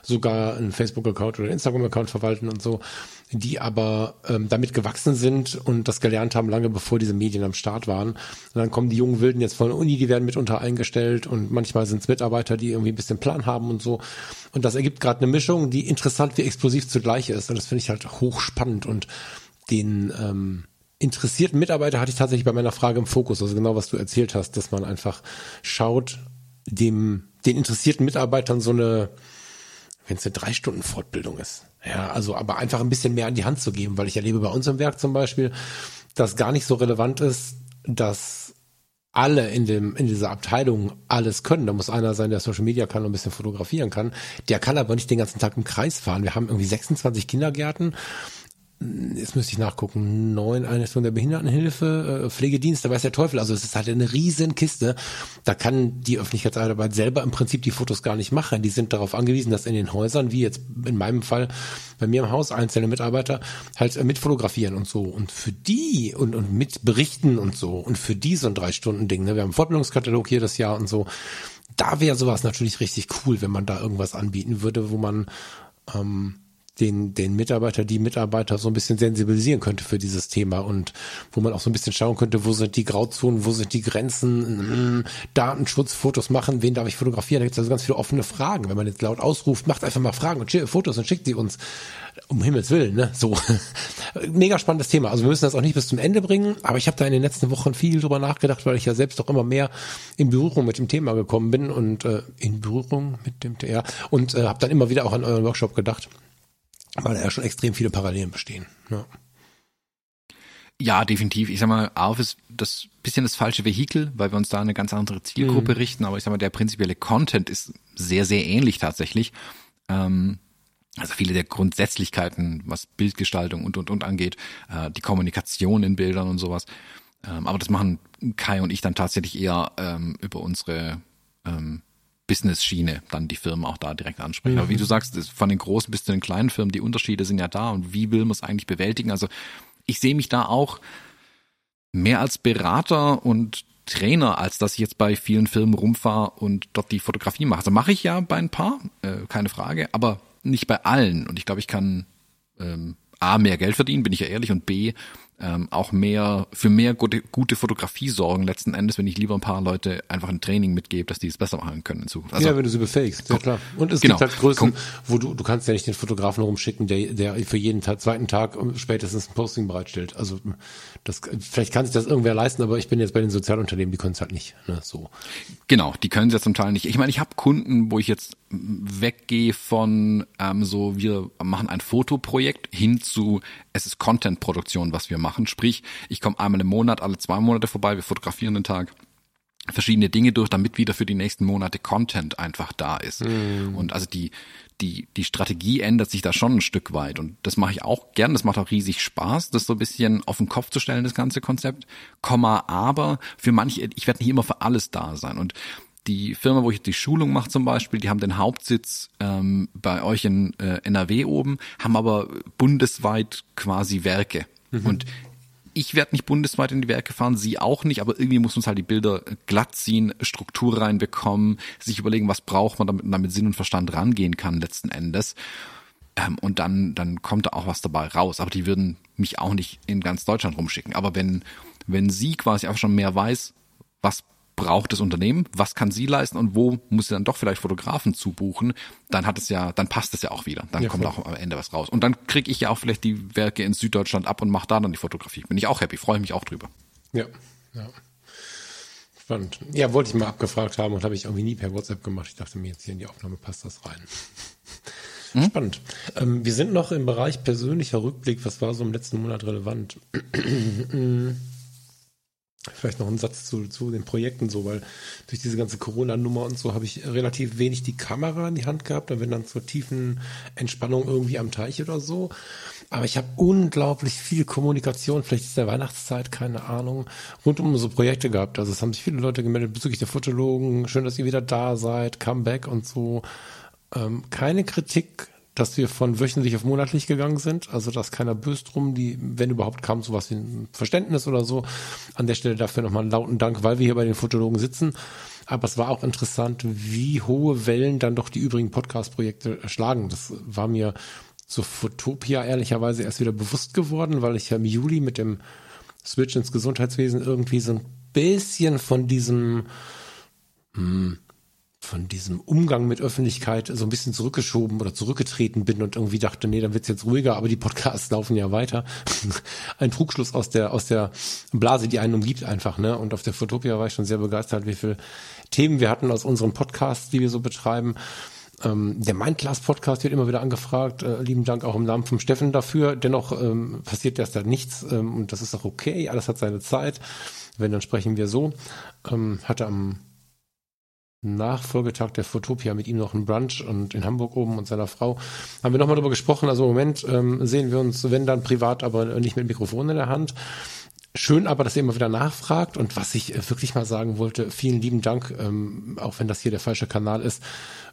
sogar einen Facebook-Account oder Instagram-Account verwalten und so die aber ähm, damit gewachsen sind und das gelernt haben, lange bevor diese Medien am Start waren. Und dann kommen die jungen Wilden jetzt von der Uni, die werden mitunter eingestellt und manchmal sind es Mitarbeiter, die irgendwie ein bisschen Plan haben und so. Und das ergibt gerade eine Mischung, die interessant wie explosiv zugleich ist. Und das finde ich halt hochspannend und den ähm, interessierten Mitarbeiter hatte ich tatsächlich bei meiner Frage im Fokus, also genau was du erzählt hast, dass man einfach schaut, dem den interessierten Mitarbeitern so eine wenn es eine drei Stunden Fortbildung ist, Ja, also aber einfach ein bisschen mehr an die Hand zu geben, weil ich erlebe bei uns im Werk zum Beispiel, dass gar nicht so relevant ist, dass alle in dem in dieser Abteilung alles können. Da muss einer sein, der Social Media kann und ein bisschen fotografieren kann. Der kann aber nicht den ganzen Tag im Kreis fahren. Wir haben irgendwie 26 Kindergärten jetzt müsste ich nachgucken, neun Einrichtungen der Behindertenhilfe, äh, Pflegedienst, da weiß der Teufel. Also es ist halt eine riesen Kiste. Da kann die Öffentlichkeitsarbeit selber im Prinzip die Fotos gar nicht machen. Die sind darauf angewiesen, dass in den Häusern, wie jetzt in meinem Fall bei mir im Haus, einzelne Mitarbeiter halt äh, mitfotografieren und so. Und für die und, und mit berichten und so. Und für die so ein Drei-Stunden-Ding. Ne? Wir haben einen Fortbildungskatalog hier das Jahr und so. Da wäre sowas natürlich richtig cool, wenn man da irgendwas anbieten würde, wo man ähm, den, den Mitarbeiter, die Mitarbeiter so ein bisschen sensibilisieren könnte für dieses Thema und wo man auch so ein bisschen schauen könnte, wo sind die Grauzonen, wo sind die Grenzen, mh, Datenschutz, Fotos machen, wen darf ich fotografieren? Da gibt es also ganz viele offene Fragen. Wenn man jetzt laut ausruft, macht einfach mal Fragen und Fotos und schickt sie uns. Um Himmels Willen, ne? So. [LAUGHS] Mega spannendes Thema. Also wir müssen das auch nicht bis zum Ende bringen, aber ich habe da in den letzten Wochen viel drüber nachgedacht, weil ich ja selbst doch immer mehr in Berührung mit dem Thema gekommen bin und äh, in Berührung mit dem ja und äh, habe dann immer wieder auch an euren Workshop gedacht weil da ja schon extrem viele Parallelen bestehen. Ja. Ja, definitiv. Ich sag mal, AUF ist das bisschen das falsche Vehikel, weil wir uns da eine ganz andere Zielgruppe mhm. richten. Aber ich sag mal, der prinzipielle Content ist sehr, sehr ähnlich tatsächlich. Ähm, also viele der Grundsätzlichkeiten, was Bildgestaltung und und und angeht, äh, die Kommunikation in Bildern und sowas. Ähm, aber das machen Kai und ich dann tatsächlich eher ähm, über unsere ähm, Business-Schiene dann die Firmen auch da direkt ansprechen. Mhm. Aber wie du sagst, von den großen bis zu den kleinen Firmen, die Unterschiede sind ja da und wie will man es eigentlich bewältigen? Also ich sehe mich da auch mehr als Berater und Trainer, als dass ich jetzt bei vielen Firmen rumfahre und dort die Fotografie mache. Also mache ich ja bei ein paar, äh, keine Frage, aber nicht bei allen. Und ich glaube, ich kann ähm, A, mehr Geld verdienen, bin ich ja ehrlich, und B, ähm, auch mehr für mehr gute, gute Fotografie sorgen letzten Endes, wenn ich lieber ein paar Leute einfach ein Training mitgebe, dass die es besser machen können in Zukunft. Also, ja, wenn du sie befähigst, ja klar. Und es genau. gibt halt Größen, wo du, du kannst ja nicht den Fotografen rumschicken, der, der für jeden Tag, zweiten Tag spätestens ein Posting bereitstellt. Also das, vielleicht kann sich das irgendwer leisten, aber ich bin jetzt bei den Sozialunternehmen, die können es halt nicht. Ne, so. Genau, die können es ja zum Teil nicht. Ich meine, ich habe Kunden, wo ich jetzt weggehe von ähm, so, wir machen ein Fotoprojekt hin zu, es ist Content-Produktion, was wir machen. Sprich, ich komme einmal im Monat, alle zwei Monate vorbei, wir fotografieren den Tag verschiedene Dinge durch, damit wieder für die nächsten Monate Content einfach da ist. Mm. Und also die, die, die Strategie ändert sich da schon ein Stück weit. Und das mache ich auch gern. Das macht auch riesig Spaß, das so ein bisschen auf den Kopf zu stellen, das ganze Konzept. Komma, aber für manche, ich werde nicht immer für alles da sein. Und die Firma, wo ich die Schulung mache zum Beispiel, die haben den Hauptsitz ähm, bei euch in äh, NRW oben, haben aber bundesweit quasi Werke. Mhm. Und ich werde nicht bundesweit in die Werke fahren, sie auch nicht, aber irgendwie muss uns halt die Bilder glatt ziehen, Struktur reinbekommen, sich überlegen, was braucht man, damit man mit Sinn und Verstand rangehen kann letzten Endes. Ähm, und dann, dann kommt da auch was dabei raus. Aber die würden mich auch nicht in ganz Deutschland rumschicken. Aber wenn, wenn sie quasi einfach schon mehr weiß, was braucht das Unternehmen, was kann sie leisten und wo muss sie dann doch vielleicht Fotografen zubuchen, dann hat es ja, dann passt es ja auch wieder. Dann ja, kommt auch am Ende was raus. Und dann kriege ich ja auch vielleicht die Werke in Süddeutschland ab und mache da dann die Fotografie. Bin ich auch happy, freue mich auch drüber. Ja, ja. Spannend. Ja, wollte ich mal abgefragt haben und habe ich irgendwie nie per WhatsApp gemacht. Ich dachte mir jetzt hier in die Aufnahme passt das rein. Hm? Spannend. Ähm, wir sind noch im Bereich persönlicher Rückblick. Was war so im letzten Monat relevant? [CLEARS THROAT] Vielleicht noch ein Satz zu, zu den Projekten so, weil durch diese ganze Corona-Nummer und so habe ich relativ wenig die Kamera in die Hand gehabt, wenn dann zur tiefen Entspannung irgendwie am Teich oder so. Aber ich habe unglaublich viel Kommunikation, vielleicht ist der Weihnachtszeit, keine Ahnung, rund um so Projekte gehabt. Also es haben sich viele Leute gemeldet bezüglich der Fotologen, schön, dass ihr wieder da seid, Comeback und so. Ähm, keine Kritik dass wir von wöchentlich auf monatlich gegangen sind, also dass keiner böst drum, die, wenn überhaupt kam, sowas wie ein Verständnis oder so. An der Stelle dafür nochmal einen lauten Dank, weil wir hier bei den Fotologen sitzen. Aber es war auch interessant, wie hohe Wellen dann doch die übrigen Podcast-Projekte schlagen. Das war mir zu Fotopia ehrlicherweise erst wieder bewusst geworden, weil ich ja im Juli mit dem Switch ins Gesundheitswesen irgendwie so ein bisschen von diesem, hm, von diesem Umgang mit Öffentlichkeit so ein bisschen zurückgeschoben oder zurückgetreten bin und irgendwie dachte, nee, dann wird's jetzt ruhiger, aber die Podcasts [LAUGHS] laufen ja weiter. ein Trugschluss aus der, aus der Blase, die einen umgibt einfach, ne? Und auf der Fotopia war ich schon sehr begeistert, wie viele Themen wir hatten aus unseren Podcasts, die wir so betreiben. Ähm, der Mindclass Podcast wird immer wieder angefragt. Äh, lieben Dank auch im Namen vom Steffen dafür. Dennoch ähm, passiert erst da nichts ähm, und das ist auch okay. Alles hat seine Zeit. Wenn, dann sprechen wir so. Ähm, hatte am Nachfolgetag der Fotopia mit ihm noch einen Brunch und in Hamburg oben und seiner Frau haben wir nochmal darüber gesprochen. Also im Moment ähm, sehen wir uns, wenn dann privat, aber nicht mit Mikrofon in der Hand. Schön aber, dass ihr immer wieder nachfragt und was ich äh, wirklich mal sagen wollte, vielen lieben Dank, ähm, auch wenn das hier der falsche Kanal ist,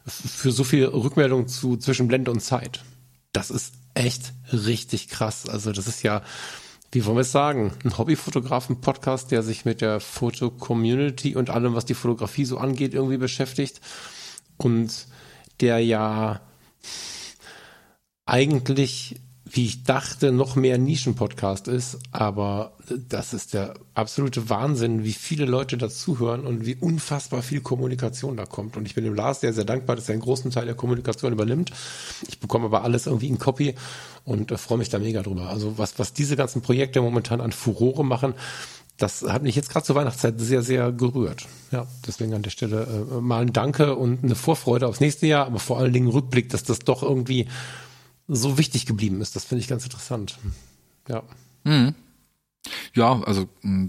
für so viel Rückmeldung zu zwischen Blende und Zeit. Das ist echt richtig krass. Also das ist ja, wie wollen wir es sagen, ein Hobbyfotografen-Podcast, der sich mit der Foto-Community und allem, was die Fotografie so angeht, irgendwie beschäftigt und der ja eigentlich wie ich dachte, noch mehr Nischen-Podcast ist, aber das ist der absolute Wahnsinn, wie viele Leute dazuhören und wie unfassbar viel Kommunikation da kommt. Und ich bin dem Lars sehr, sehr dankbar, dass er einen großen Teil der Kommunikation übernimmt. Ich bekomme aber alles irgendwie in Copy und äh, freue mich da mega drüber. Also was, was diese ganzen Projekte momentan an Furore machen, das hat mich jetzt gerade zur Weihnachtszeit sehr, sehr gerührt. Ja, deswegen an der Stelle äh, mal ein Danke und eine Vorfreude aufs nächste Jahr, aber vor allen Dingen Rückblick, dass das doch irgendwie so wichtig geblieben ist. Das finde ich ganz interessant. Ja. Mhm. Ja, also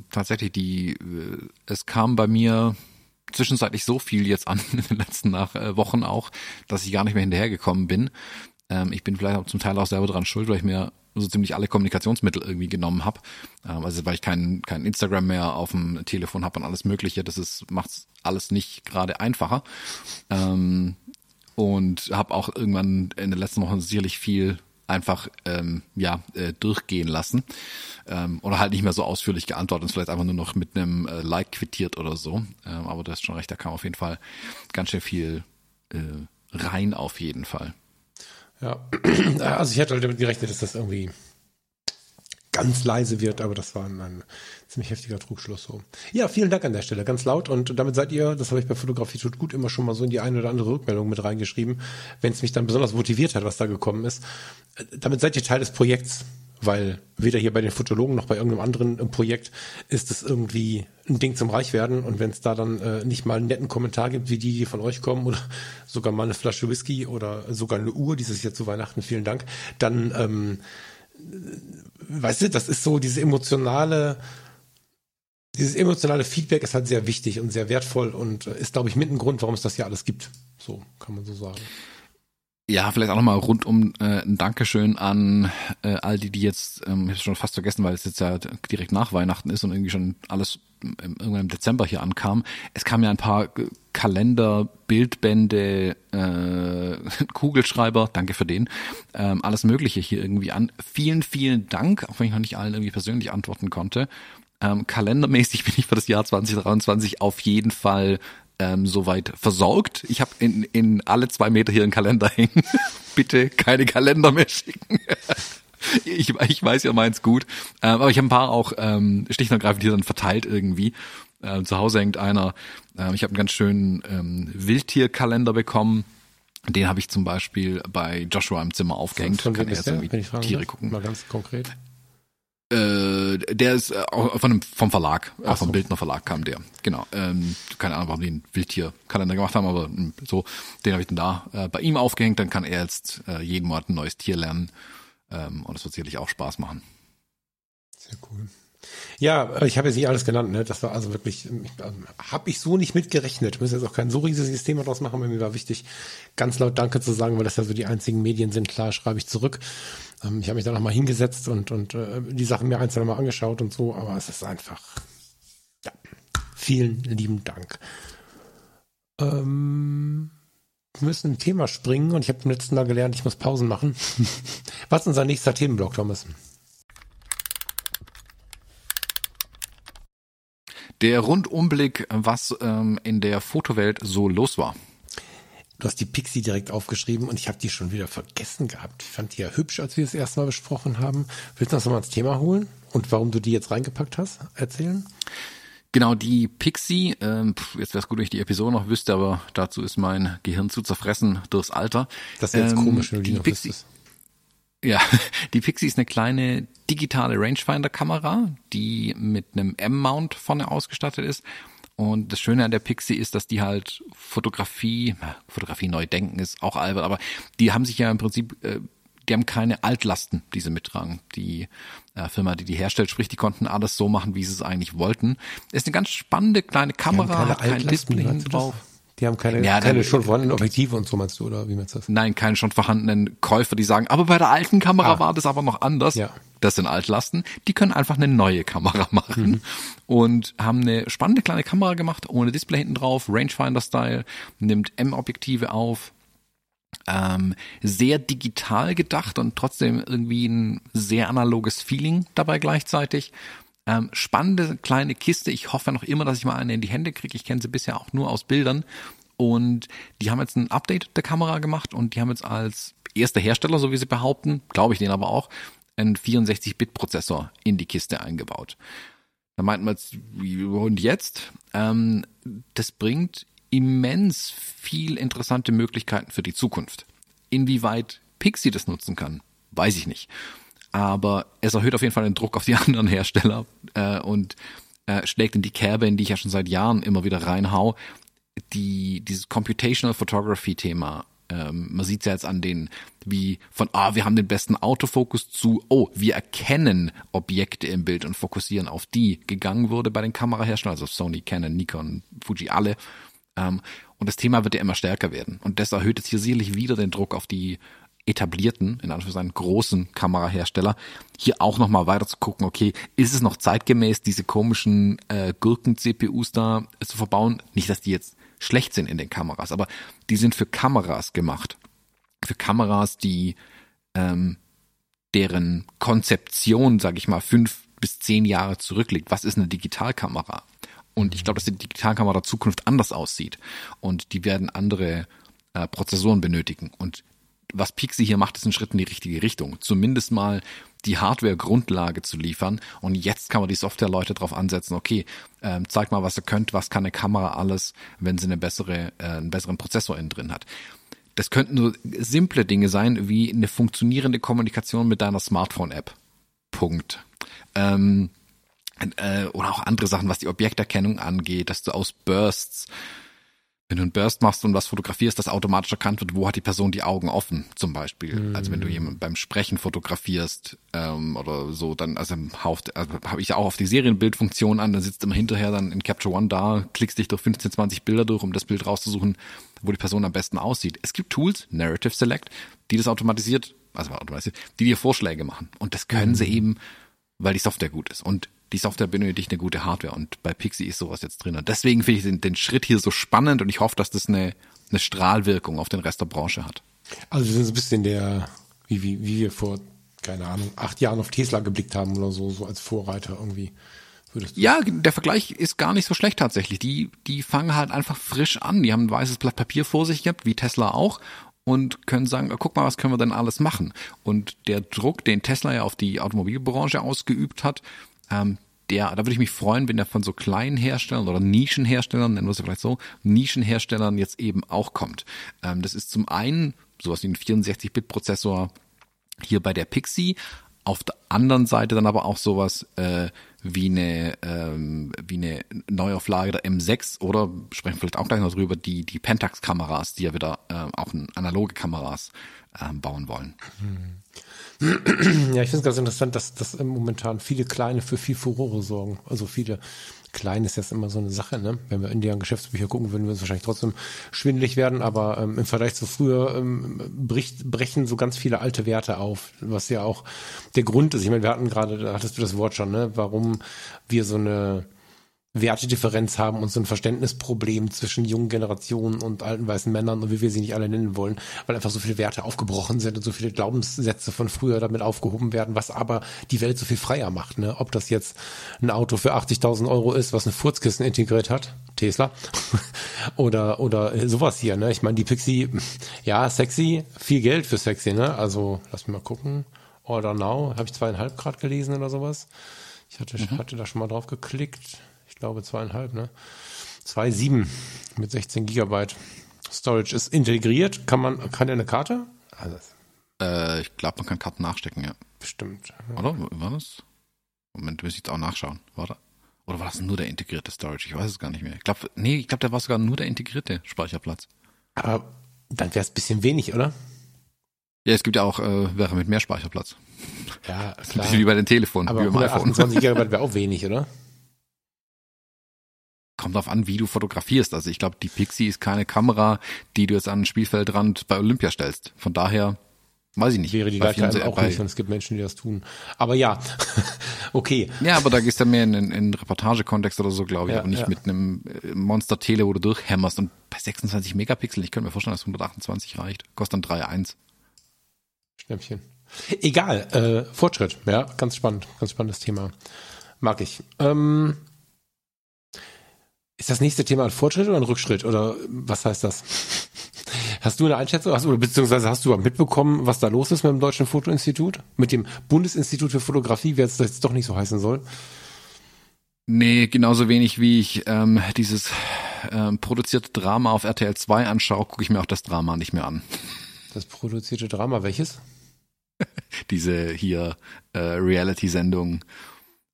tatsächlich, die, äh, es kam bei mir zwischenzeitlich so viel jetzt an [LAUGHS] in den letzten nach, äh, Wochen auch, dass ich gar nicht mehr hinterhergekommen bin. Ähm, ich bin vielleicht auch zum Teil auch selber dran schuld, weil ich mir so ziemlich alle Kommunikationsmittel irgendwie genommen habe. Ähm, also weil ich kein, kein Instagram mehr auf dem Telefon habe und alles Mögliche. Das ist macht's alles nicht gerade einfacher. Ähm, und habe auch irgendwann in den letzten Wochen sicherlich viel einfach ähm, ja äh, durchgehen lassen ähm, oder halt nicht mehr so ausführlich geantwortet und vielleicht einfach nur noch mit einem äh, Like quittiert oder so. Ähm, aber du hast schon recht, da kam auf jeden Fall ganz schön viel äh, rein auf jeden Fall. Ja, [CLEARS THROAT] also ich hätte halt damit gerechnet, dass das irgendwie ganz leise wird, aber das war ein, ein ziemlich heftiger Trugschluss so. Ja, vielen Dank an der Stelle, ganz laut und damit seid ihr, das habe ich bei Fotografie tut gut immer schon mal so in die eine oder andere Rückmeldung mit reingeschrieben, wenn es mich dann besonders motiviert hat, was da gekommen ist. Damit seid ihr Teil des Projekts, weil weder hier bei den Fotologen noch bei irgendeinem anderen äh, Projekt ist es irgendwie ein Ding zum Reichwerden und wenn es da dann äh, nicht mal einen netten Kommentar gibt, wie die, die von euch kommen oder sogar mal eine Flasche Whisky oder sogar eine Uhr, dieses Jahr zu Weihnachten, vielen Dank, dann ähm, weißt du, das ist so diese emotionale, dieses emotionale Feedback ist halt sehr wichtig und sehr wertvoll und ist, glaube ich, mit ein Grund, warum es das hier alles gibt. So kann man so sagen. Ja, vielleicht auch nochmal rundum äh, ein Dankeschön an äh, all die, die jetzt, ähm, ich habe schon fast vergessen, weil es jetzt ja direkt nach Weihnachten ist und irgendwie schon alles irgendwann im Dezember hier ankam. Es kamen ja ein paar Kalender, Bildbände, äh, [LAUGHS] Kugelschreiber, danke für den, ähm, alles Mögliche hier irgendwie an. Vielen, vielen Dank, auch wenn ich noch nicht allen irgendwie persönlich antworten konnte. Ähm, kalendermäßig [LAUGHS] bin ich für das Jahr 2023 auf jeden Fall ähm, soweit versorgt. Ich habe in, in alle zwei Meter hier einen Kalender [LAUGHS] hängen. Bitte keine Kalender mehr schicken. Ich, ich weiß ja meins gut. Ähm, aber ich habe ein paar auch ähm, schlicht und ergreifend hier dann verteilt irgendwie. Ähm, zu Hause hängt einer. Ähm, ich habe einen ganz schönen ähm, Wildtierkalender bekommen. Den habe ich zum Beispiel bei Joshua im Zimmer aufgehängt. Von, Kann er jetzt irgendwie Tiere gucken. Mal ganz konkret. Äh, der ist äh, von einem, vom Verlag, Ach vom so. Bildner Verlag kam der. Genau. Ähm, keine Ahnung, warum die einen Wildtierkalender gemacht haben, aber mh, so, den habe ich dann da äh, bei ihm aufgehängt. Dann kann er jetzt äh, jeden Monat ein neues Tier lernen. Ähm, und es wird sicherlich auch Spaß machen. Sehr cool. Ja, ich habe jetzt nicht alles genannt, ne? Das war also wirklich, also, habe ich so nicht mitgerechnet. Ich muss jetzt auch kein so riesiges Thema draus machen, weil mir war wichtig, ganz laut Danke zu sagen, weil das ja so die einzigen Medien sind. Klar, schreibe ich zurück. Ähm, ich habe mich da nochmal hingesetzt und, und äh, die Sachen mir einzeln mal angeschaut und so, aber es ist einfach, ja, vielen lieben Dank. Ähm, wir müssen ein Thema springen und ich habe im letzten Mal gelernt, ich muss Pausen machen. [LAUGHS] Was ist unser nächster Themenblock, Thomas? Der Rundumblick, was ähm, in der Fotowelt so los war. Du hast die Pixie direkt aufgeschrieben und ich habe die schon wieder vergessen gehabt. Ich fand die ja hübsch, als wir das erste Mal besprochen haben. Willst du das nochmal ins Thema holen? Und warum du die jetzt reingepackt hast? Erzählen? Genau, die Pixie, ähm, jetzt wäre es gut, wenn ich die Episode noch wüsste, aber dazu ist mein Gehirn zu zerfressen durchs Alter. Das ist jetzt ähm, komisch, wenn du die, die noch Pixie, wüsstest. Ja, [LAUGHS] die Pixie ist eine kleine digitale Rangefinder-Kamera, die mit einem M-Mount vorne ausgestattet ist Und das Schöne an der Pixie ist, dass die halt Fotografie, Fotografie neu denken ist auch albert, aber die haben sich ja im Prinzip, äh, die haben keine Altlasten, die sie mittragen. Die äh, Firma, die die herstellt, sprich, die konnten alles so machen, wie sie es eigentlich wollten. Ist eine ganz spannende kleine Kamera, hat kein Display drauf. Die haben keine, ja, keine schon vorhandenen Objektive und so meinst du, oder wie meinst du das? Nein, keine schon vorhandenen Käufer, die sagen, aber bei der alten Kamera ah. war das aber noch anders. Ja. Das sind Altlasten. Die können einfach eine neue Kamera [LAUGHS] machen mhm. und haben eine spannende kleine Kamera gemacht, ohne Display hinten drauf, Rangefinder-Style, nimmt M-Objektive auf, ähm, sehr digital gedacht und trotzdem irgendwie ein sehr analoges Feeling dabei gleichzeitig. Ähm, spannende kleine Kiste. Ich hoffe noch immer, dass ich mal eine in die Hände kriege. Ich kenne sie bisher auch nur aus Bildern. Und die haben jetzt ein Update der Kamera gemacht und die haben jetzt als erster Hersteller, so wie sie behaupten, glaube ich den aber auch, einen 64-Bit-Prozessor in die Kiste eingebaut. Da meint man jetzt, und jetzt? Ähm, das bringt immens viel interessante Möglichkeiten für die Zukunft. Inwieweit Pixie das nutzen kann, weiß ich nicht aber es erhöht auf jeden Fall den Druck auf die [LAUGHS] anderen Hersteller äh, und äh, schlägt in die Kerbe, in die ich ja schon seit Jahren immer wieder reinhau. Die, dieses Computational Photography Thema, ähm, man sieht es ja jetzt an den, wie von, ah, wir haben den besten Autofokus zu, oh, wir erkennen Objekte im Bild und fokussieren auf die, gegangen wurde bei den Kameraherstellern, also Sony, Canon, Nikon, Fuji, alle. Ähm, und das Thema wird ja immer stärker werden. Und das erhöht jetzt hier sicherlich wieder den Druck auf die etablierten, in Anführungszeichen großen Kamerahersteller, hier auch nochmal weiter zu gucken, okay, ist es noch zeitgemäß, diese komischen äh, Gurken-CPUs da zu verbauen? Nicht, dass die jetzt schlecht sind in den Kameras, aber die sind für Kameras gemacht. Für Kameras, die ähm, deren Konzeption, sage ich mal, fünf bis zehn Jahre zurückliegt. Was ist eine Digitalkamera? Und ich glaube, dass die Digitalkamera der Zukunft anders aussieht. Und die werden andere äh, Prozessoren benötigen. Und was Pixie hier macht, ist ein Schritt in die richtige Richtung. Zumindest mal die Hardware-Grundlage zu liefern. Und jetzt kann man die Software-Leute darauf ansetzen, okay, ähm, zeig mal, was ihr könnt, was kann eine Kamera alles, wenn sie eine bessere, äh, einen besseren Prozessor innen drin hat. Das könnten nur simple Dinge sein, wie eine funktionierende Kommunikation mit deiner Smartphone-App. Punkt. Ähm, äh, oder auch andere Sachen, was die Objekterkennung angeht, dass du aus Bursts wenn du einen Burst machst und was fotografierst, dass automatisch erkannt wird, wo hat die Person die Augen offen, zum Beispiel. Mhm. Also wenn du jemanden beim Sprechen fotografierst ähm, oder so, dann also, also habe ich auch auf die Serienbildfunktion an, dann sitzt immer hinterher dann in Capture One da, klickst dich durch 15, 20 Bilder durch, um das Bild rauszusuchen, wo die Person am besten aussieht. Es gibt Tools, Narrative Select, die das automatisiert, also automatisiert, die dir Vorschläge machen. Und das können mhm. sie eben, weil die Software gut ist. Und die Software benötigt eine gute Hardware und bei Pixie ist sowas jetzt drin. Und deswegen finde ich den, den Schritt hier so spannend und ich hoffe, dass das eine, eine Strahlwirkung auf den Rest der Branche hat. Also wir sind so ein bisschen der, wie, wie, wie wir vor, keine Ahnung, acht Jahren auf Tesla geblickt haben oder so, so als Vorreiter irgendwie. Ja, der Vergleich ist gar nicht so schlecht tatsächlich. Die, die fangen halt einfach frisch an. Die haben ein weißes Blatt Papier vor sich gehabt, wie Tesla auch, und können sagen, guck mal, was können wir denn alles machen? Und der Druck, den Tesla ja auf die Automobilbranche ausgeübt hat, ähm, der, da würde ich mich freuen, wenn der von so kleinen Herstellern oder Nischenherstellern, nennen wir es vielleicht so, Nischenherstellern jetzt eben auch kommt. Ähm, das ist zum einen sowas wie ein 64-Bit-Prozessor hier bei der Pixie, auf der anderen Seite dann aber auch sowas äh, wie eine ähm, wie eine Neuauflage der M6 oder sprechen vielleicht auch gleich noch drüber die die Pentax Kameras, die ja wieder äh, auch analoge Kameras äh, bauen wollen. Mhm. Ja, ich finde es ganz interessant, dass, dass momentan viele Kleine für viel Furore sorgen. Also viele Klein ist jetzt immer so eine Sache, ne? Wenn wir in deren Geschäftsbücher gucken, würden wir uns wahrscheinlich trotzdem schwindelig werden, aber ähm, im Vergleich zu früher ähm, bricht, brechen so ganz viele alte Werte auf, was ja auch der Grund ist. Ich meine, wir hatten gerade, da hattest du das Wort schon, ne? Warum wir so eine Wertedifferenz haben und so ein Verständnisproblem zwischen jungen Generationen und alten weißen Männern und wie wir sie nicht alle nennen wollen, weil einfach so viele Werte aufgebrochen sind und so viele Glaubenssätze von früher damit aufgehoben werden, was aber die Welt so viel freier macht. Ne? Ob das jetzt ein Auto für 80.000 Euro ist, was ein Furzkissen integriert hat, Tesla, [LAUGHS] oder oder sowas hier. Ne? Ich meine, die Pixie, ja, sexy, viel Geld für sexy. Ne? Also lass mich mal gucken. Order Now, habe ich zweieinhalb Grad gelesen oder sowas. Ich hatte, mhm. hatte da schon mal drauf geklickt glaube zweieinhalb, ne? 2,7 mit 16 Gigabyte. Storage ist integriert. Kann man, kann der eine Karte? Also, äh, ich glaube, man kann Karten nachstecken, ja. Bestimmt. Oder? War das? Moment, müsste ich jetzt auch nachschauen. Warte. Oder war das nur der integrierte Storage? Ich weiß es gar nicht mehr. Ich glaube, nee, ich glaube, der war sogar nur der integrierte Speicherplatz. Aber dann wäre es ein bisschen wenig, oder? Ja, es gibt ja auch äh, wäre mit mehr Speicherplatz. Ja, klar. [LAUGHS] Ein bisschen wie bei den Telefonen, Aber wie beim 128 GB wäre auch wenig, oder? Kommt darauf an, wie du fotografierst. Also ich glaube, die Pixie ist keine Kamera, die du jetzt an den Spielfeldrand bei Olympia stellst. Von daher Weiß ich nicht. Wäre die Lifetime auch nicht und es gibt Menschen, die das tun. Aber ja, [LAUGHS] okay. Ja, aber da gehst du mehr in, in, in Reportagekontext oder so, glaube ich, ja, aber nicht ja. mit einem äh, Monster-Tele, wo du durchhämmerst. Und bei 26 Megapixel, ich könnte mir vorstellen, dass 128 reicht. Kostet dann 3,1. Schnäppchen. Egal, äh, Fortschritt, ja, ganz spannend, ganz spannendes Thema. Mag ich. Ähm, ist das nächste Thema ein Fortschritt oder ein Rückschritt? Oder was heißt das? Hast du eine Einschätzung, hast, oder beziehungsweise hast du mitbekommen, was da los ist mit dem Deutschen Fotoinstitut? Mit dem Bundesinstitut für Fotografie, wer es jetzt doch nicht so heißen soll? Nee, genauso wenig wie ich ähm, dieses ähm, produzierte Drama auf RTL 2 anschaue, gucke ich mir auch das Drama nicht mehr an. Das produzierte Drama, welches? [LAUGHS] Diese hier äh, Reality-Sendung,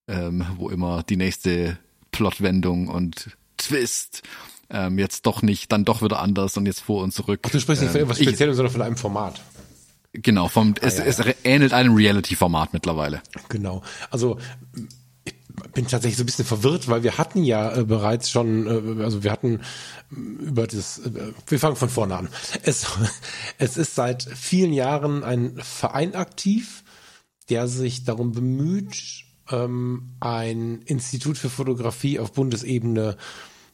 ähm, wo immer die nächste Plotwendung und Twist ähm, jetzt doch nicht, dann doch wieder anders und jetzt vor und zurück. Ach, du sprichst nicht von ähm, irgendwas Speziellem, sondern von einem Format. Genau, vom, ah, es, ja, es ähnelt einem Reality-Format mittlerweile. Genau. Also ich bin tatsächlich so ein bisschen verwirrt, weil wir hatten ja äh, bereits schon, äh, also wir hatten äh, über das, äh, wir fangen von vorne an. Es, [LAUGHS] es ist seit vielen Jahren ein Verein aktiv, der sich darum bemüht, ähm, ein Institut für Fotografie auf Bundesebene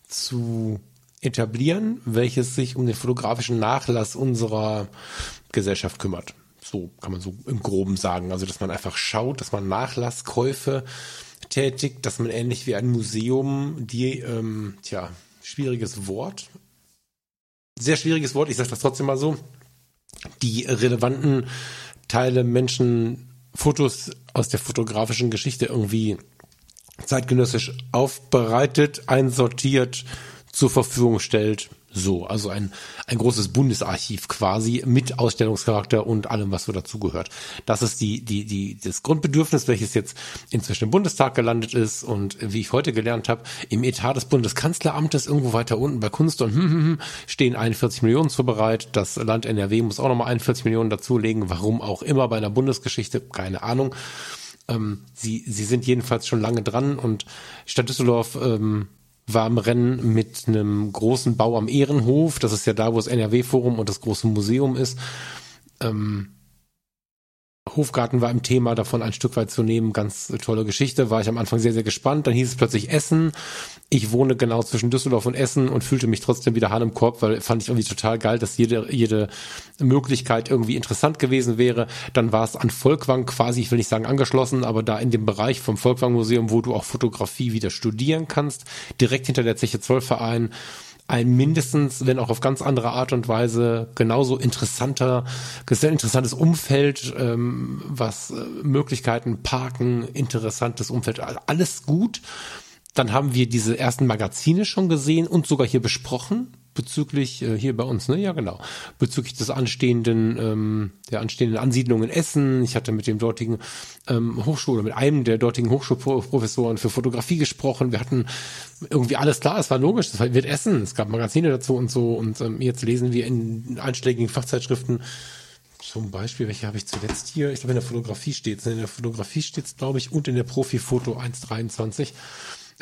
zu etablieren, welches sich um den fotografischen Nachlass unserer Gesellschaft kümmert. So kann man so im Groben sagen. Also, dass man einfach schaut, dass man Nachlasskäufe tätigt, dass man ähnlich wie ein Museum die, ähm, tja, schwieriges Wort, sehr schwieriges Wort, ich sage das trotzdem mal so, die relevanten Teile Menschen, Fotos aus der fotografischen Geschichte irgendwie zeitgenössisch aufbereitet, einsortiert, zur Verfügung stellt. So, also ein, ein großes Bundesarchiv quasi mit Ausstellungscharakter und allem, was so dazugehört. Das ist die, die, die, das Grundbedürfnis, welches jetzt inzwischen im Bundestag gelandet ist und wie ich heute gelernt habe, im Etat des Bundeskanzleramtes irgendwo weiter unten bei Kunst und hm, hm, hm, stehen 41 Millionen zu bereit. Das Land NRW muss auch nochmal 41 Millionen dazulegen. Warum auch immer bei einer Bundesgeschichte, keine Ahnung. Ähm, sie, sie sind jedenfalls schon lange dran und Stadt Düsseldorf ähm, war im Rennen mit einem großen Bau am Ehrenhof. Das ist ja da, wo das NRW-Forum und das große Museum ist. Ähm, Hofgarten war im Thema, davon ein Stück weit zu nehmen. Ganz tolle Geschichte. War ich am Anfang sehr, sehr gespannt. Dann hieß es plötzlich Essen. Ich wohne genau zwischen Düsseldorf und Essen und fühlte mich trotzdem wieder Hahn im Korb, weil fand ich irgendwie total geil, dass jede, jede Möglichkeit irgendwie interessant gewesen wäre. Dann war es an Volkwang quasi, ich will nicht sagen angeschlossen, aber da in dem Bereich vom Volkwang Museum, wo du auch Fotografie wieder studieren kannst, direkt hinter der Zeche Zollverein ein mindestens, wenn auch auf ganz andere Art und Weise, genauso interessanter, sehr interessantes Umfeld, ähm, was äh, Möglichkeiten, Parken, interessantes Umfeld, alles gut. Dann haben wir diese ersten Magazine schon gesehen und sogar hier besprochen bezüglich äh, hier bei uns, ne? Ja, genau. Bezüglich des anstehenden, ähm, der anstehenden Ansiedlung in Essen. Ich hatte mit dem dortigen ähm, Hochschule, mit einem der dortigen Hochschulprofessoren für Fotografie gesprochen. Wir hatten irgendwie alles klar, es war logisch, es wird Essen. Es gab Magazine dazu und so. Und ähm, jetzt lesen wir in einschlägigen Fachzeitschriften zum Beispiel, welche habe ich zuletzt hier? Ich glaube, in der Fotografie steht es. In der Fotografie steht es, glaube ich, und in der Profi-Foto 123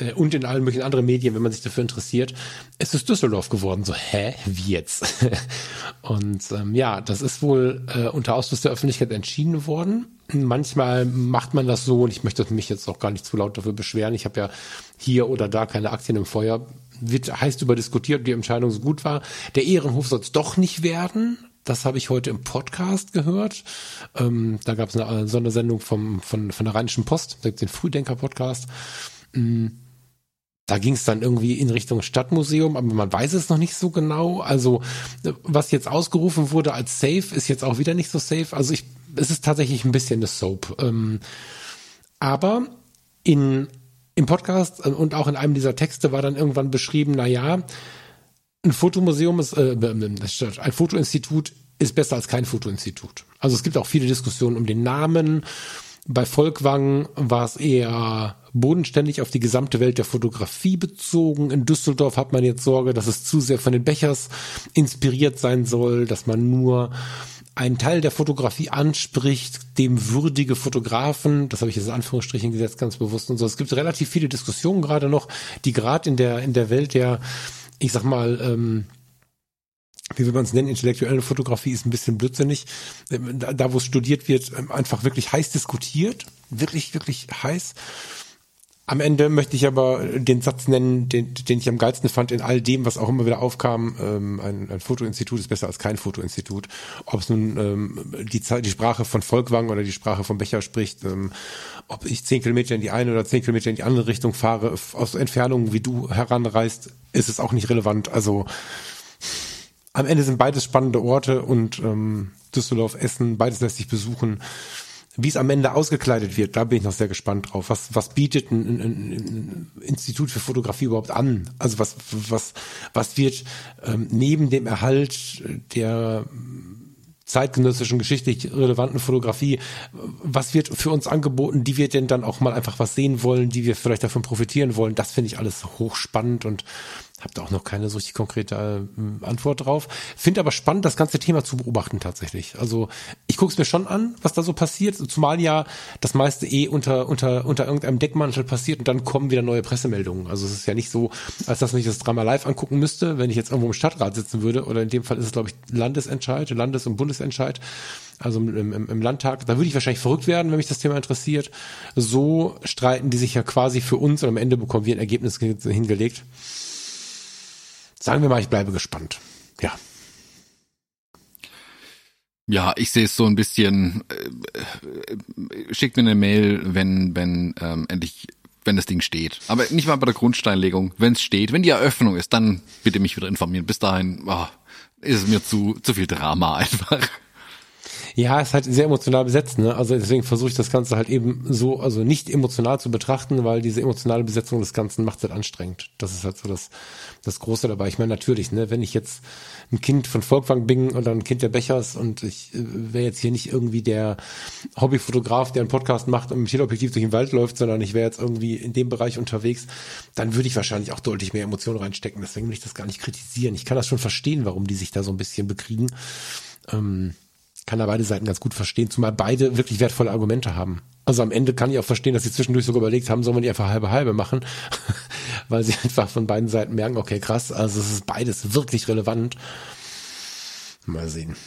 äh, und in allen möglichen anderen Medien, wenn man sich dafür interessiert. Es ist Düsseldorf geworden. So, hä? Wie jetzt? [LAUGHS] und ähm, ja, das ist wohl äh, unter Ausschluss der Öffentlichkeit entschieden worden. Manchmal macht man das so und ich möchte mich jetzt auch gar nicht zu laut dafür beschweren. Ich habe ja hier oder da keine Aktien im Feuer. Wird heißt über diskutiert, ob die Entscheidung so gut war. Der Ehrenhof soll es doch nicht werden. Das habe ich heute im Podcast gehört. Ähm, da gab es eine Sondersendung vom, von, von der Rheinischen Post, den Frühdenker-Podcast. Mm, da ging es dann irgendwie in Richtung Stadtmuseum, aber man weiß es noch nicht so genau. Also was jetzt ausgerufen wurde als safe, ist jetzt auch wieder nicht so safe. Also ich, es ist tatsächlich ein bisschen eine Soap. Ähm, aber in, im Podcast und auch in einem dieser Texte war dann irgendwann beschrieben, na ja, ein Fotomuseum ist, äh, ein Fotoinstitut ist besser als kein Fotoinstitut. Also es gibt auch viele Diskussionen um den Namen Bei Volkwang war es eher bodenständig auf die gesamte Welt der Fotografie bezogen. In Düsseldorf hat man jetzt Sorge, dass es zu sehr von den Bechers inspiriert sein soll, dass man nur einen Teil der Fotografie anspricht, dem würdige Fotografen, das habe ich jetzt in Anführungsstrichen gesetzt, ganz bewusst und so. Es gibt relativ viele Diskussionen gerade noch, die gerade in der, in der Welt der, ich sag mal, ähm, wie will man es nennen, intellektuelle Fotografie ist ein bisschen blödsinnig. Ähm, da, wo es studiert wird, ähm, einfach wirklich heiß diskutiert. Wirklich, wirklich heiß. Am Ende möchte ich aber den Satz nennen, den, den ich am geilsten fand in all dem, was auch immer wieder aufkam. Ähm, ein, ein Fotoinstitut ist besser als kein Fotoinstitut. Ob es nun ähm, die, die Sprache von Volkwang oder die Sprache von Becher spricht, ähm, ob ich zehn Kilometer in die eine oder zehn Kilometer in die andere Richtung fahre, aus Entfernungen wie du heranreist, ist es auch nicht relevant. Also am Ende sind beides spannende Orte und ähm, Düsseldorf, Essen, beides lässt sich besuchen. Wie es am Ende ausgekleidet wird, da bin ich noch sehr gespannt drauf. Was, was bietet ein, ein, ein Institut für Fotografie überhaupt an? Also was, was, was wird ähm, neben dem Erhalt der zeitgenössischen geschichtlich relevanten Fotografie, was wird für uns angeboten, die wir denn dann auch mal einfach was sehen wollen, die wir vielleicht davon profitieren wollen, das finde ich alles hochspannend und habe da auch noch keine so richtig konkrete äh, Antwort drauf. Finde aber spannend, das ganze Thema zu beobachten tatsächlich. Also ich gucke es mir schon an, was da so passiert, zumal ja das meiste eh unter, unter, unter irgendeinem Deckmantel passiert und dann kommen wieder neue Pressemeldungen. Also es ist ja nicht so, als dass sich das Drama live angucken müsste, wenn ich jetzt irgendwo im Stadtrat sitzen würde. Oder in dem Fall ist es, glaube ich, Landesentscheid, Landes- und Bundesentscheid. Also im, im, im Landtag. Da würde ich wahrscheinlich verrückt werden, wenn mich das Thema interessiert. So streiten die sich ja quasi für uns und am Ende bekommen wir ein Ergebnis hingelegt. Sagen wir mal, ich bleibe gespannt. Ja. Ja, ich sehe es so ein bisschen. Äh, äh, schickt mir eine Mail, wenn wenn ähm, endlich wenn das Ding steht. Aber nicht mal bei der Grundsteinlegung. Wenn es steht, wenn die Eröffnung ist, dann bitte mich wieder informieren. Bis dahin oh, ist es mir zu zu viel Drama einfach. Ja, es ist halt sehr emotional besetzt, ne? Also deswegen versuche ich das Ganze halt eben so, also nicht emotional zu betrachten, weil diese emotionale Besetzung des Ganzen macht es halt anstrengend. Das ist halt so das, das Große dabei. Ich meine, natürlich, ne, wenn ich jetzt ein Kind von Volkwang bin oder ein Kind der Bechers und ich äh, wäre jetzt hier nicht irgendwie der Hobbyfotograf, der einen Podcast macht und mit Teleobjektiv durch den Wald läuft, sondern ich wäre jetzt irgendwie in dem Bereich unterwegs, dann würde ich wahrscheinlich auch deutlich mehr Emotionen reinstecken. Deswegen will ich das gar nicht kritisieren. Ich kann das schon verstehen, warum die sich da so ein bisschen bekriegen. Ähm, kann da beide Seiten ganz gut verstehen, zumal beide wirklich wertvolle Argumente haben. Also am Ende kann ich auch verstehen, dass sie zwischendurch sogar überlegt haben, soll man die einfach halbe halbe machen, [LAUGHS] weil sie einfach von beiden Seiten merken, okay, krass, also es ist beides wirklich relevant. Mal sehen.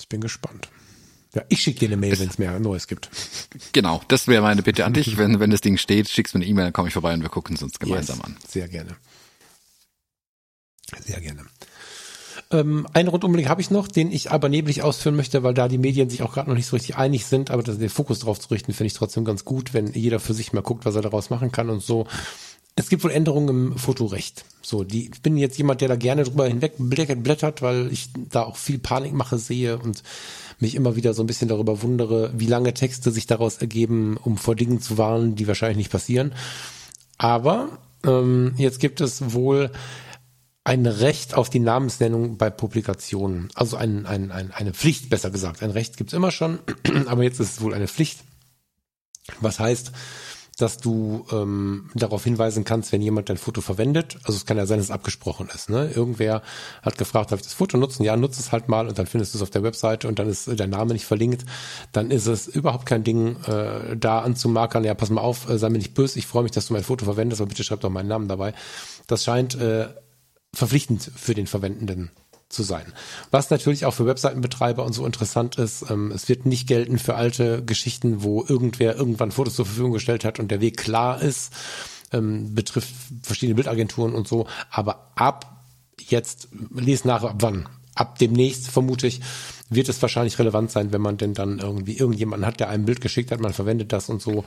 Ich bin gespannt. Ja, ich schicke dir eine Mail, wenn es mehr Neues gibt. Genau, das wäre meine Bitte an dich. [LAUGHS] Wenn, wenn das Ding steht, schickst mir eine E-Mail, dann komme ich vorbei und wir gucken es uns gemeinsam yes, an. Sehr gerne. Sehr gerne. Ähm, einen Rundumblick habe ich noch, den ich aber neblig ausführen möchte, weil da die Medien sich auch gerade noch nicht so richtig einig sind, aber das, den Fokus drauf zu richten, finde ich trotzdem ganz gut, wenn jeder für sich mal guckt, was er daraus machen kann und so. Es gibt wohl Änderungen im Fotorecht. So, die, ich bin jetzt jemand, der da gerne drüber hinweg blättert, weil ich da auch viel Panikmache sehe und mich immer wieder so ein bisschen darüber wundere, wie lange Texte sich daraus ergeben, um vor Dingen zu warnen, die wahrscheinlich nicht passieren. Aber ähm, jetzt gibt es wohl ein Recht auf die Namensnennung bei Publikationen. Also ein, ein, ein, eine Pflicht, besser gesagt. Ein Recht gibt's immer schon, [CLEARS THROAT] aber jetzt ist es wohl eine Pflicht. Was heißt, dass du ähm, darauf hinweisen kannst, wenn jemand dein Foto verwendet. Also es kann ja sein, dass es abgesprochen ist. Ne? Irgendwer hat gefragt, darf ich das Foto nutzen? Ja, nutze es halt mal und dann findest du es auf der Webseite und dann ist der Name nicht verlinkt. Dann ist es überhaupt kein Ding, äh, da anzumarkern, ja, pass mal auf, äh, sei mir nicht böse, ich freue mich, dass du mein Foto verwendest, aber bitte schreib doch meinen Namen dabei. Das scheint äh, verpflichtend für den Verwendenden zu sein. Was natürlich auch für Webseitenbetreiber und so interessant ist, ähm, es wird nicht gelten für alte Geschichten, wo irgendwer irgendwann Fotos zur Verfügung gestellt hat und der Weg klar ist, ähm, betrifft verschiedene Bildagenturen und so, aber ab jetzt, lese nach, ab wann? Ab demnächst vermute ich, wird es wahrscheinlich relevant sein, wenn man denn dann irgendwie irgendjemanden hat, der ein Bild geschickt hat, man verwendet das und so.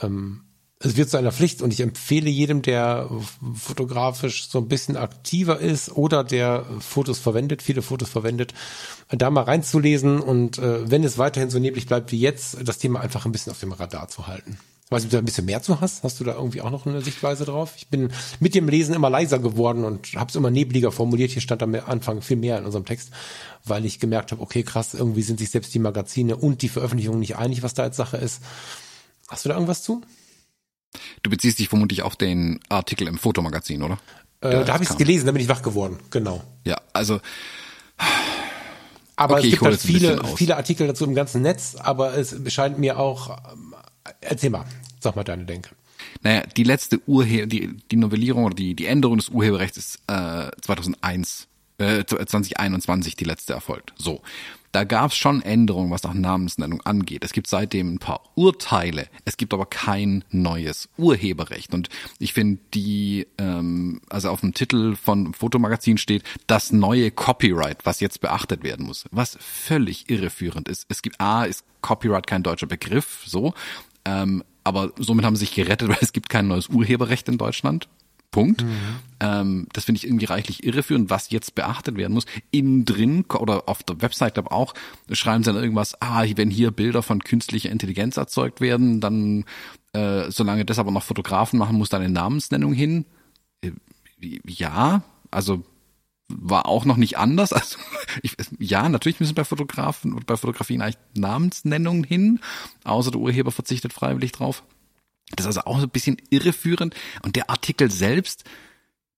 Ähm, es wird zu einer Pflicht und ich empfehle jedem, der fotografisch so ein bisschen aktiver ist oder der Fotos verwendet, viele Fotos verwendet, da mal reinzulesen und äh, wenn es weiterhin so neblig bleibt wie jetzt, das Thema einfach ein bisschen auf dem Radar zu halten. Weiß nicht, ob du da ein bisschen mehr zu hast? Hast du da irgendwie auch noch eine Sichtweise drauf? Ich bin mit dem Lesen immer leiser geworden und habe es immer nebliger formuliert. Hier stand am Anfang viel mehr in unserem Text, weil ich gemerkt habe, okay, krass, irgendwie sind sich selbst die Magazine und die Veröffentlichungen nicht einig, was da jetzt Sache ist. Hast du da irgendwas zu? Du beziehst dich vermutlich auf den Artikel im Fotomagazin, oder? Äh, da habe ich es gelesen, da bin ich wach geworden, genau. Ja, also. Aber okay, es gibt halt viele, viele Artikel dazu im ganzen Netz, aber es scheint mir auch. Erzähl mal, sag mal deine Denke. Naja, die letzte Urheber, die, die Novellierung oder die, die Änderung des Urheberrechts ist äh, 2001, äh, 2021 die letzte erfolgt. So da gab es schon Änderungen, was auch Namensnennung angeht. Es gibt seitdem ein paar Urteile, es gibt aber kein neues Urheberrecht. Und ich finde die, ähm, also auf dem Titel von Fotomagazin steht, das neue Copyright, was jetzt beachtet werden muss, was völlig irreführend ist. Es gibt A, ist Copyright kein deutscher Begriff, so. Ähm, aber somit haben sie sich gerettet, [LAUGHS] weil es gibt kein neues Urheberrecht in Deutschland. Punkt. Mhm. Ähm, das finde ich irgendwie reichlich irreführend, was jetzt beachtet werden muss. Innen drin oder auf der Website aber auch schreiben sie dann irgendwas, ah, wenn hier Bilder von künstlicher Intelligenz erzeugt werden, dann äh, solange das aber noch Fotografen machen, muss da eine Namensnennung hin. Äh, ja, also war auch noch nicht anders. [LAUGHS] Also ich, ja, natürlich müssen bei Fotografen und bei Fotografien eigentlich Namensnennungen hin, außer der Urheber verzichtet freiwillig drauf. Das ist also auch so ein bisschen irreführend. Und der Artikel selbst,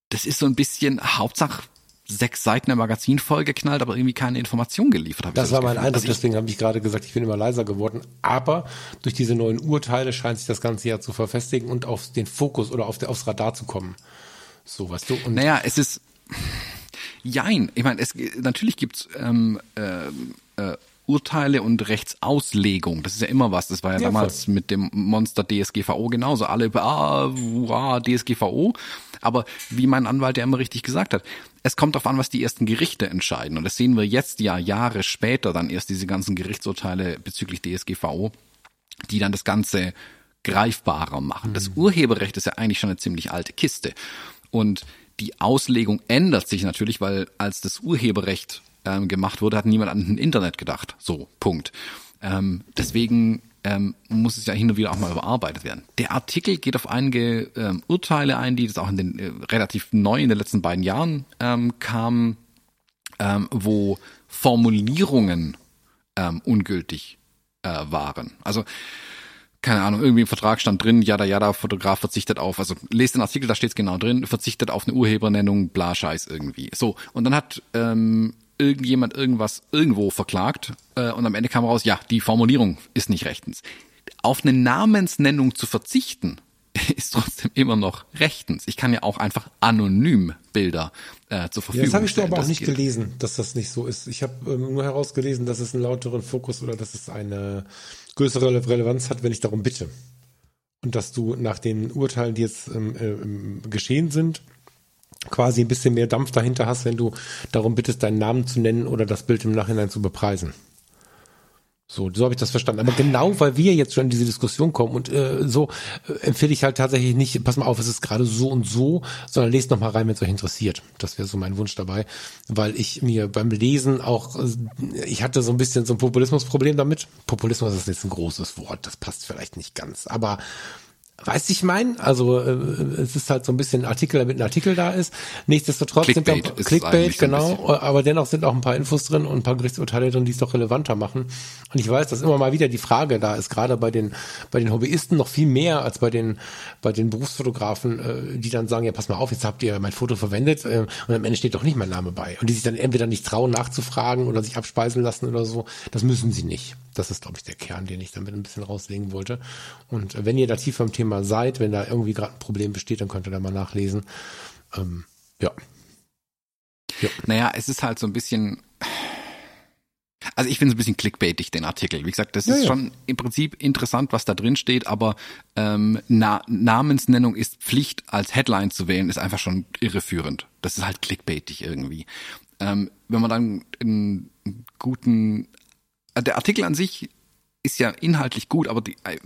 das ist so ein bisschen Hauptsache sechs Seiten im Magazin vollgeknallt, aber irgendwie keine Information geliefert. Hab das war mein Eindruck, also deswegen habe ich gerade gesagt, ich bin immer leiser geworden. Aber durch diese neuen Urteile scheint sich das Ganze ja zu verfestigen und auf den Fokus oder auf der, aufs Radar zu kommen. So, weißt du? Und naja, es ist Jein. Ich meine, es natürlich gibt's ähm, äh, äh, Urteile und Rechtsauslegung. Das ist ja immer was. Das war ja, ja damals voll. mit dem Monster DSGVO genauso. Alle, ah, hurra, DSGVO. Aber wie mein Anwalt ja immer richtig gesagt hat, es kommt darauf an, was die ersten Gerichte entscheiden. Und das sehen wir jetzt ja Jahre später dann erst diese ganzen Gerichtsurteile bezüglich DSGVO, die dann das Ganze greifbarer machen. Mhm. Das Urheberrecht ist ja eigentlich schon eine ziemlich alte Kiste. Und die Auslegung ändert sich natürlich, weil als das Urheberrecht ähm, gemacht wurde, hat niemand an ein Internet gedacht. So, Punkt. Ähm, deswegen ähm, muss es ja hin und wieder auch mal überarbeitet werden. Der Artikel geht auf einige ähm, Urteile ein, die das auch in den äh, relativ neu in den letzten beiden Jahren ähm, kamen, ähm, wo Formulierungen ähm, ungültig äh, waren. Also keine Ahnung, irgendwie im Vertrag stand drin, jada jada, Fotograf verzichtet auf, also lest den Artikel, da steht es genau drin, verzichtet auf eine Urhebernennung, bla Scheiß irgendwie. So, und dann hat ähm, irgendjemand irgendwas irgendwo verklagt äh, und am Ende kam raus, ja, die Formulierung ist nicht rechtens. Auf eine Namensnennung zu verzichten, [LAUGHS] ist trotzdem immer noch rechtens. Ich kann ja auch einfach anonym Bilder äh, zur Verfügung stellen. Ja, das habe ich doch aber auch nicht gelesen, dass das nicht so ist. Ich habe ähm, nur herausgelesen, dass es einen lauteren Fokus oder dass es eine größere Relevanz hat, wenn ich darum bitte. Und dass du nach den Urteilen, die jetzt ähm, äh, geschehen sind, quasi ein bisschen mehr Dampf dahinter hast, wenn du darum bittest, deinen Namen zu nennen oder das Bild im Nachhinein zu bepreisen. So, so habe ich das verstanden. Aber genau, weil wir jetzt schon in diese Diskussion kommen und äh, so äh, empfehle ich halt tatsächlich nicht, pass mal auf, es ist gerade so und so, sondern lest noch mal rein, wenn es euch interessiert. Das wäre so mein Wunsch dabei, weil ich mir beim Lesen auch, äh, ich hatte so ein bisschen so ein Populismusproblem damit. Populismus ist jetzt ein großes Wort, das passt vielleicht nicht ganz, aber Weiß ich mein, also äh, es ist halt so ein bisschen ein Artikel, damit ein Artikel da ist. Nichtsdestotrotz Clickbait sind da Clickbait, genau, aber dennoch sind auch ein paar Infos drin und ein paar Gerichtsurteile drin, die es doch relevanter machen. Und ich weiß, dass immer mal wieder die Frage da ist, gerade bei den bei den Hobbyisten noch viel mehr als bei den bei den Berufsfotografen, äh, die dann sagen, ja pass mal auf, jetzt habt ihr mein Foto verwendet äh, und am Ende steht doch nicht mein Name bei. Und die sich dann entweder nicht trauen nachzufragen oder sich abspeisen lassen oder so. Das müssen sie nicht. Das ist, glaube ich, der Kern, den ich damit ein bisschen rauslegen wollte. Und wenn ihr da tiefer im Thema seid, wenn da irgendwie gerade ein Problem besteht, dann könnt ihr da mal nachlesen. Ähm, ja. ja. Naja, es ist halt so ein bisschen. Also ich finde es ein bisschen clickbaitig, den Artikel. Wie gesagt, das ja, ist ja. schon im Prinzip interessant, was da drin steht, aber ähm, Na Namensnennung ist Pflicht als Headline zu wählen, ist einfach schon irreführend. Das ist halt clickbaitig irgendwie. Ähm, wenn man dann einen guten äh, der Artikel an sich ist ja inhaltlich gut, aber die, äh,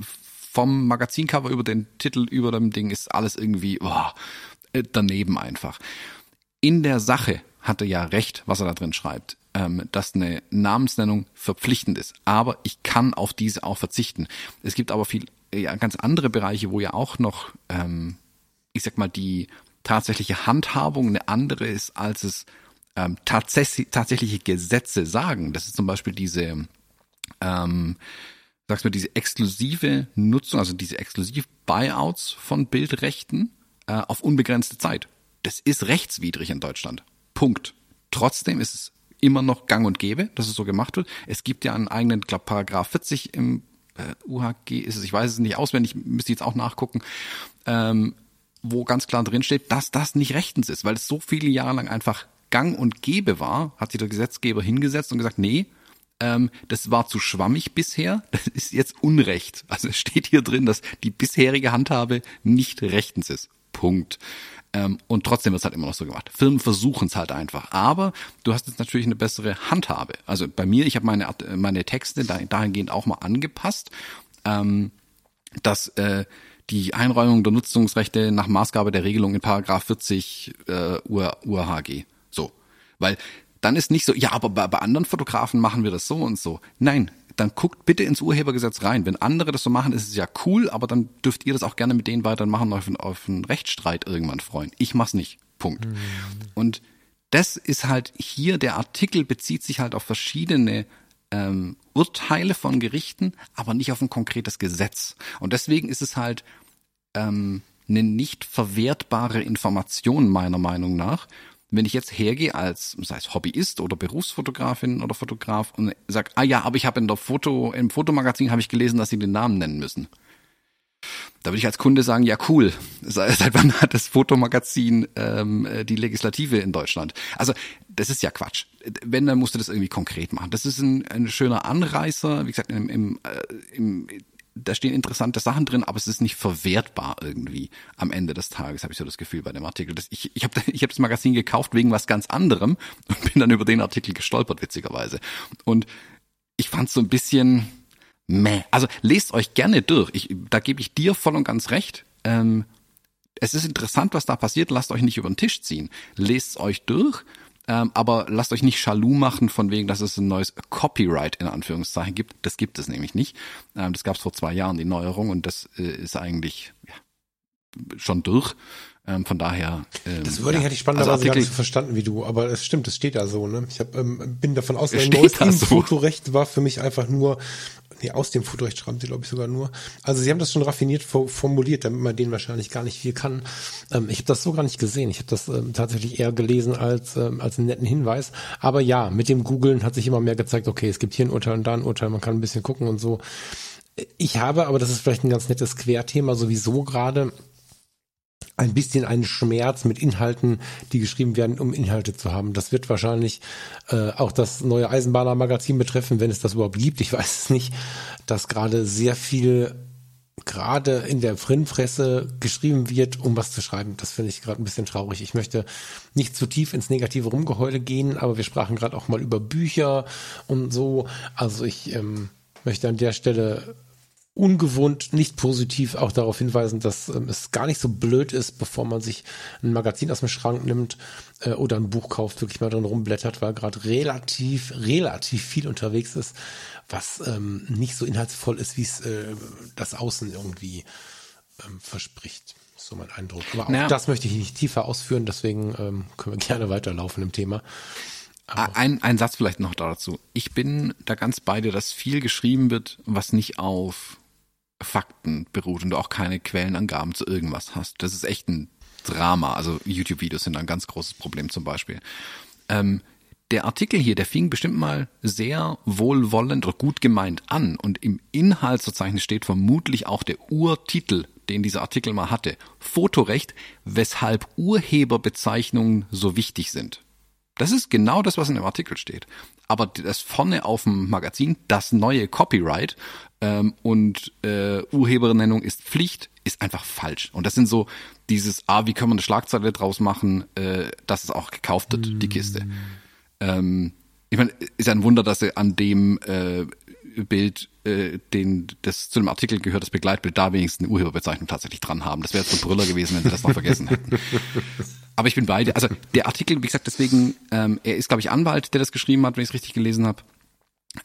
vom Magazincover über den Titel über dem Ding ist alles irgendwie boah, äh, daneben einfach. In der Sache hat er ja recht, was er da drin schreibt, ähm, dass eine Namensnennung verpflichtend ist. Aber ich kann auf diese auch verzichten. Es gibt aber viel ja, ganz andere Bereiche, wo ja auch noch, ähm, ich sag mal, die tatsächliche Handhabung eine andere ist, als es ähm, tatsächlich, tatsächliche Gesetze sagen. Das ist zum Beispiel diese ähm, sagst mir, diese exklusive Nutzung, also diese exklusiv Buyouts von Bildrechten äh, auf unbegrenzte Zeit. Das ist rechtswidrig in Deutschland. Punkt. Trotzdem ist es immer noch gang und gäbe, dass es so gemacht wird. Es gibt ja einen eigenen, glaube Paragraph 40 im äh, UHG ist es, ich weiß es nicht auswendig, müsste jetzt auch nachgucken, ähm, wo ganz klar drin steht, dass das nicht rechtens ist, weil es so viele Jahre lang einfach gang und gäbe war, hat sich der Gesetzgeber hingesetzt und gesagt, nee, ähm, das war zu schwammig bisher, das ist jetzt Unrecht. Also es steht hier drin, dass die bisherige Handhabe nicht rechtens ist. Punkt. Ähm, und trotzdem wird es halt immer noch so gemacht. Firmen versuchen es halt einfach. Aber du hast jetzt natürlich eine bessere Handhabe. Also bei mir, ich habe meine, meine Texte dahingehend auch mal angepasst, ähm, dass äh, die Einräumung der Nutzungsrechte nach Maßgabe der Regelung in Paragraph 40 äh, URHG. So. Weil dann ist nicht so, ja, aber bei, bei anderen Fotografen machen wir das so und so. Nein, dann guckt bitte ins Urhebergesetz rein. Wenn andere das so machen, ist es ja cool, aber dann dürft ihr das auch gerne mit denen weitermachen und auf, auf einen Rechtsstreit irgendwann freuen. Ich mach's nicht. Punkt. Mhm. Und das ist halt hier, der Artikel bezieht sich halt auf verschiedene ähm, Urteile von Gerichten, aber nicht auf ein konkretes Gesetz. Und deswegen ist es halt ähm, eine nicht verwertbare Information meiner Meinung nach wenn ich jetzt hergehe als, sei es Hobbyist oder Berufsfotografin oder Fotograf und sag, ah ja, aber ich habe in der Foto, im Fotomagazin habe ich gelesen, dass sie den Namen nennen müssen. Da würde ich als Kunde sagen, ja cool. Seit [LAUGHS] wann hat das Fotomagazin ähm, die Legislative in Deutschland? Also das ist ja Quatsch. Wenn, dann musst du das irgendwie konkret machen. Das ist ein, ein schöner Anreißer. Wie gesagt, im, im, äh, im da stehen interessante Sachen drin, aber es ist nicht verwertbar irgendwie am Ende des Tages, habe ich so das Gefühl bei dem Artikel. Das, ich ich habe [LAUGHS] ich hab das Magazin gekauft wegen was ganz anderem und bin dann über den Artikel gestolpert, witzigerweise. Und ich fand so ein bisschen meh. Also lest euch gerne durch. Ich, da gebe ich dir voll und ganz recht. Ähm, es ist interessant, was da passiert. Lasst euch nicht über den Tisch ziehen. Lest euch durch ähm, aber lasst euch nicht Schalou machen von wegen, dass es ein neues Copyright in Anführungszeichen gibt. Das gibt es nämlich nicht. Ähm, das gab es vor zwei Jahren, die Neuerung, und das äh, ist eigentlich ja, schon durch. Ähm, von daher. Ähm, das würde ja. hätte ich spannenderweise also gar nicht so verstanden wie du, aber es stimmt, es steht da so. Ne? Ich hab, ähm, bin davon aus, ein neues so. Fotorecht war für mich einfach nur nee, aus dem Fotorecht schreiben sie, glaube ich, sogar nur. Also sie haben das schon raffiniert formuliert, damit man denen wahrscheinlich gar nicht viel kann. Ähm, ich habe das so gar nicht gesehen. Ich habe das ähm, tatsächlich eher gelesen als, ähm, als einen netten Hinweis. Aber ja, mit dem Googlen hat sich immer mehr gezeigt, okay, es gibt hier ein Urteil und da ein Urteil, man kann ein bisschen gucken und so. Ich habe, aber das ist vielleicht ein ganz nettes Querthema, sowieso gerade ein bisschen einen Schmerz mit Inhalten, die geschrieben werden, um Inhalte zu haben. Das wird wahrscheinlich äh, auch das neue Eisenbahner-Magazin betreffen, wenn es das überhaupt gibt. Ich weiß es nicht, dass gerade sehr viel gerade in der Printpresse geschrieben wird, um was zu schreiben. Das finde ich gerade ein bisschen traurig. Ich möchte nicht zu tief ins negative Rumgeheule gehen, aber wir sprachen gerade auch mal über Bücher und so. Also ich ähm, möchte an der Stelle ungewohnt nicht positiv auch darauf hinweisen, dass ähm, es gar nicht so blöd ist, bevor man sich ein Magazin aus dem Schrank nimmt äh, oder ein Buch kauft, wirklich mal drin rumblättert, weil gerade relativ, relativ viel unterwegs ist, was ähm, nicht so inhaltsvoll ist, wie es äh, das Außen irgendwie ähm, verspricht. So mein Eindruck. Aber auch naja. das möchte ich nicht tiefer ausführen, deswegen ähm, können wir gerne weiterlaufen im Thema. Ein, ein Satz vielleicht noch dazu. Ich bin da ganz bei dir, dass viel geschrieben wird, was nicht auf Fakten beruht und du auch keine Quellenangaben zu irgendwas hast. Das ist echt ein Drama. Also YouTube-Videos sind ein ganz großes Problem zum Beispiel. Ähm, der Artikel hier, der fing bestimmt mal sehr wohlwollend oder gut gemeint an und im Inhaltsverzeichnis steht vermutlich auch der Urtitel, den dieser Artikel mal hatte. Fotorecht, weshalb Urheberbezeichnungen so wichtig sind. Das ist genau das, was in dem Artikel steht. Aber das vorne auf dem Magazin, das neue Copyright ähm, und äh, Urhebernennung ist Pflicht, ist einfach falsch. Und das sind so dieses, ah, wie können wir eine Schlagzeile draus machen, äh, dass es auch gekauft wird, mm. die Kiste. Ähm, ich meine, ist ein Wunder, dass sie an dem äh, Bild, äh, den das zu dem Artikel gehört, das Begleitbild, da wenigstens eine Urheberbezeichnung tatsächlich dran haben. Das wäre jetzt ein Brüller gewesen, wenn sie das noch vergessen hätten. [LAUGHS] Aber ich bin beide. Also der Artikel, wie gesagt, deswegen, ähm, er ist, glaube ich, Anwalt, der das geschrieben hat, wenn ich es richtig gelesen habe,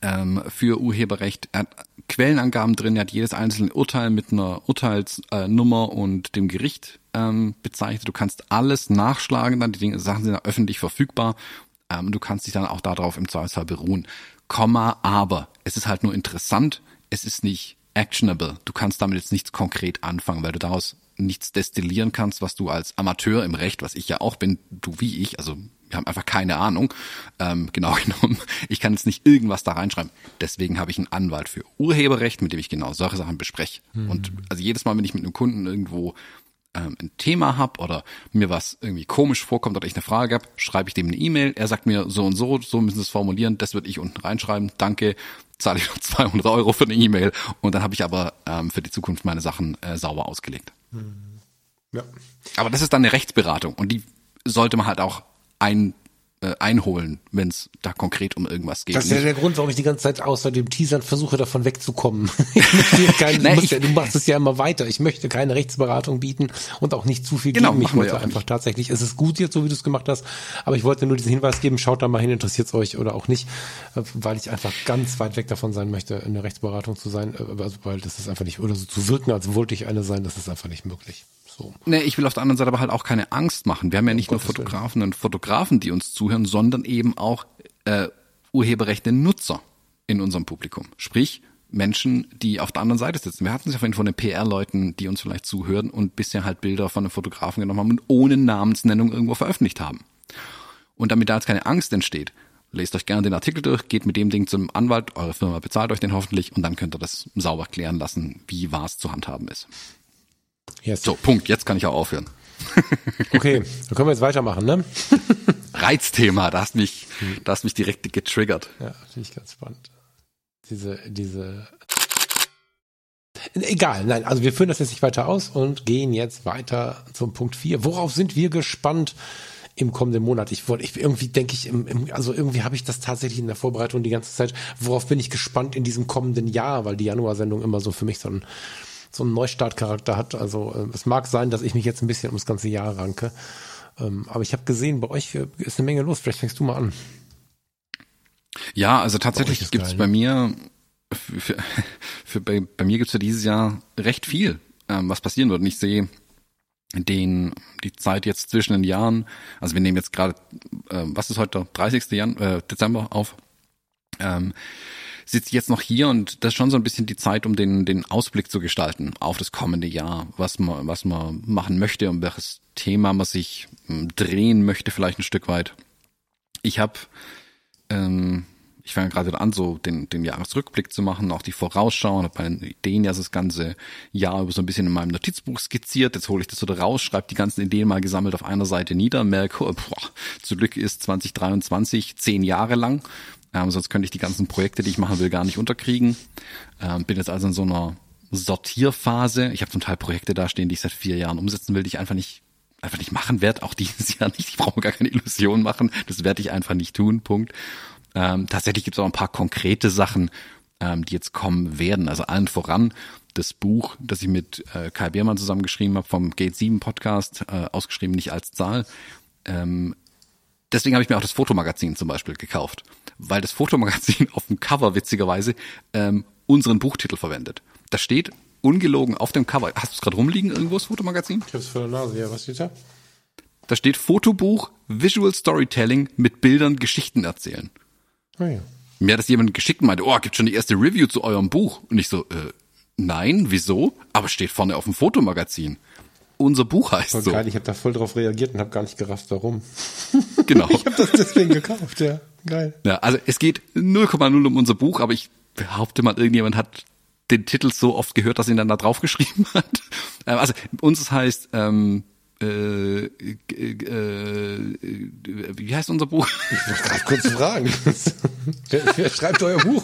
ähm, für Urheberrecht. Er hat Quellenangaben drin, er hat jedes einzelne Urteil mit einer Urteilsnummer und dem Gericht ähm, bezeichnet. Du kannst alles nachschlagen, dann die Dinge, Sachen sind öffentlich verfügbar. Ähm, du kannst dich dann auch darauf im Zweifelsfall beruhen. Komma, aber es ist halt nur interessant es ist nicht actionable. Du kannst damit jetzt nichts konkret anfangen, weil du daraus nichts destillieren kannst, was du als Amateur im Recht, was ich ja auch bin, du wie ich, also wir haben einfach keine Ahnung, ähm, genau [LAUGHS] genommen, ich kann jetzt nicht irgendwas da reinschreiben. Deswegen habe ich einen Anwalt für Urheberrecht, mit dem ich genau solche Sachen bespreche. Mhm. Und also jedes Mal, wenn ich mit einem Kunden irgendwo ähm, ein Thema habe oder mir was irgendwie komisch vorkommt oder ich eine Frage habe, schreibe ich dem eine E-Mail, er sagt mir so und so, so müssen Sie es formulieren, das würde ich unten reinschreiben, danke, zahle ich noch [LAUGHS] 200 Euro für eine E-Mail und dann habe ich aber ähm, für die Zukunft meine Sachen äh, sauber ausgelegt. Ja. Aber das ist dann eine Rechtsberatung und die sollte man halt auch ein äh, einholen, wenn es da konkret um irgendwas geht. Das ist ja der Grund, warum ich die ganze Zeit außer dem Teasern versuche, davon wegzukommen. [LAUGHS] kein, [LAUGHS] nee, ja, du machst es ja immer weiter. Ich möchte keine Rechtsberatung bieten und auch nicht zu viel genau, geben. Ich wollte einfach nicht. tatsächlich, es ist gut jetzt, so wie du es gemacht hast, aber ich wollte nur diesen Hinweis geben, schaut da mal hin, interessiert es euch oder auch nicht, äh, weil ich einfach ganz weit weg davon sein möchte, in der Rechtsberatung zu sein, äh, also, weil das ist einfach nicht, oder so zu wirken, als wollte ich eine sein, das ist einfach nicht möglich. So. Nee, ich will auf der anderen Seite aber halt auch keine Angst machen. Wir haben ja nicht nur Fotografen und Fotografen, die uns zuhören, sondern eben auch äh, urheberrechte Nutzer in unserem Publikum. Sprich, Menschen, die auf der anderen Seite sitzen. Wir hatten es ja vorhin von den PR-Leuten, die uns vielleicht zuhören und bisher halt Bilder von einem Fotografen genommen haben und ohne Namensnennung irgendwo veröffentlicht haben. Und damit da jetzt keine Angst entsteht, lest euch gerne den Artikel durch, geht mit dem Ding zum Anwalt, eure Firma bezahlt euch den hoffentlich und dann könnt ihr das sauber klären lassen, wie was zu handhaben ist. Yes. So, Punkt. Jetzt kann ich auch aufhören. [LAUGHS] okay, dann können wir jetzt weitermachen, ne? [LAUGHS] Reizthema, da hast mich, da hast mich direkt getriggert. Ja, finde ich ganz spannend. Diese, diese. Egal, nein, also wir führen das jetzt nicht weiter aus und gehen jetzt weiter zum Punkt 4. Worauf sind wir gespannt im kommenden Monat? Ich wollte, ich irgendwie denke ich, im, im, also irgendwie habe ich das tatsächlich in der Vorbereitung die ganze Zeit. Worauf bin ich gespannt in diesem kommenden Jahr, weil die Januarsendung immer so für mich so ein so einen Neustartcharakter hat. Also äh, es mag sein, dass ich mich jetzt ein bisschen ums ganze Jahr ranke. Ähm, aber ich habe gesehen, bei euch ist eine Menge los. Vielleicht fängst du mal an. Ja, also tatsächlich gibt es bei mir, für, für, [LAUGHS] für bei, bei, mir gibt es ja dieses Jahr recht viel, ähm, was passieren wird. Und ich sehe den die Zeit jetzt zwischen den Jahren, also wir nehmen jetzt gerade, äh, was ist heute, 30. Jan äh, Dezember auf. Ähm, sitze jetzt noch hier und das ist schon so ein bisschen die Zeit, um den, den Ausblick zu gestalten auf das kommende Jahr, was man, was man machen möchte und welches Thema man sich hm, drehen möchte, vielleicht ein Stück weit. Ich habe, ähm, ich fange gerade an, so den, den Jahresrückblick zu machen, auch die Vorausschau und habe meine Ideen ja das ganze Jahr über so ein bisschen in meinem Notizbuch skizziert. Jetzt hole ich das so da raus, schreibe die ganzen Ideen mal gesammelt auf einer Seite nieder, merke, boah, zum Glück ist 2023 zehn Jahre lang ähm, sonst könnte ich die ganzen Projekte, die ich machen will, gar nicht unterkriegen. Ähm, bin jetzt also in so einer Sortierphase. Ich habe zum Teil Projekte da stehen, die ich seit vier Jahren umsetzen will, die ich einfach nicht einfach nicht machen werde, auch dieses [LAUGHS] Jahr nicht. Ich brauche gar keine Illusion machen. Das werde ich einfach nicht tun. Punkt. Ähm, tatsächlich gibt es auch ein paar konkrete Sachen, ähm, die jetzt kommen werden. Also allen voran das Buch, das ich mit äh, Kai Beermann zusammengeschrieben habe vom Gate 7 Podcast, äh, ausgeschrieben nicht als Zahl. Ähm, deswegen habe ich mir auch das Fotomagazin zum Beispiel gekauft weil das Fotomagazin [LAUGHS] auf dem Cover witzigerweise ähm, unseren Buchtitel verwendet. Da steht ungelogen auf dem Cover. Hast du es gerade rumliegen irgendwo, das Fotomagazin? Ich hab's vor der Nase, ja. Was steht da? Da steht Fotobuch, Visual Storytelling mit Bildern Geschichten erzählen. Oh ja. Mir hat das jemand geschickt und meinte, oh, gibt schon die erste Review zu eurem Buch. Und ich so, äh, nein, wieso? Aber steht vorne auf dem Fotomagazin unser Buch heißt voll so. Geil, ich habe da voll drauf reagiert und habe gar nicht gerafft, warum. [LAUGHS] Genau. [LAUGHS] ich habe das deswegen gekauft, ja. Geil. Ja, also es geht 0,0 um unser Buch, aber ich behaupte mal, irgendjemand hat den Titel so oft gehört, dass ihn dann da drauf geschrieben [LAUGHS] hat. Ähm, also uns heißt ähm, äh, äh, wie heißt unser Buch? Ich wollte gerade kurz fragen. wer, wer schreibt euer Buch?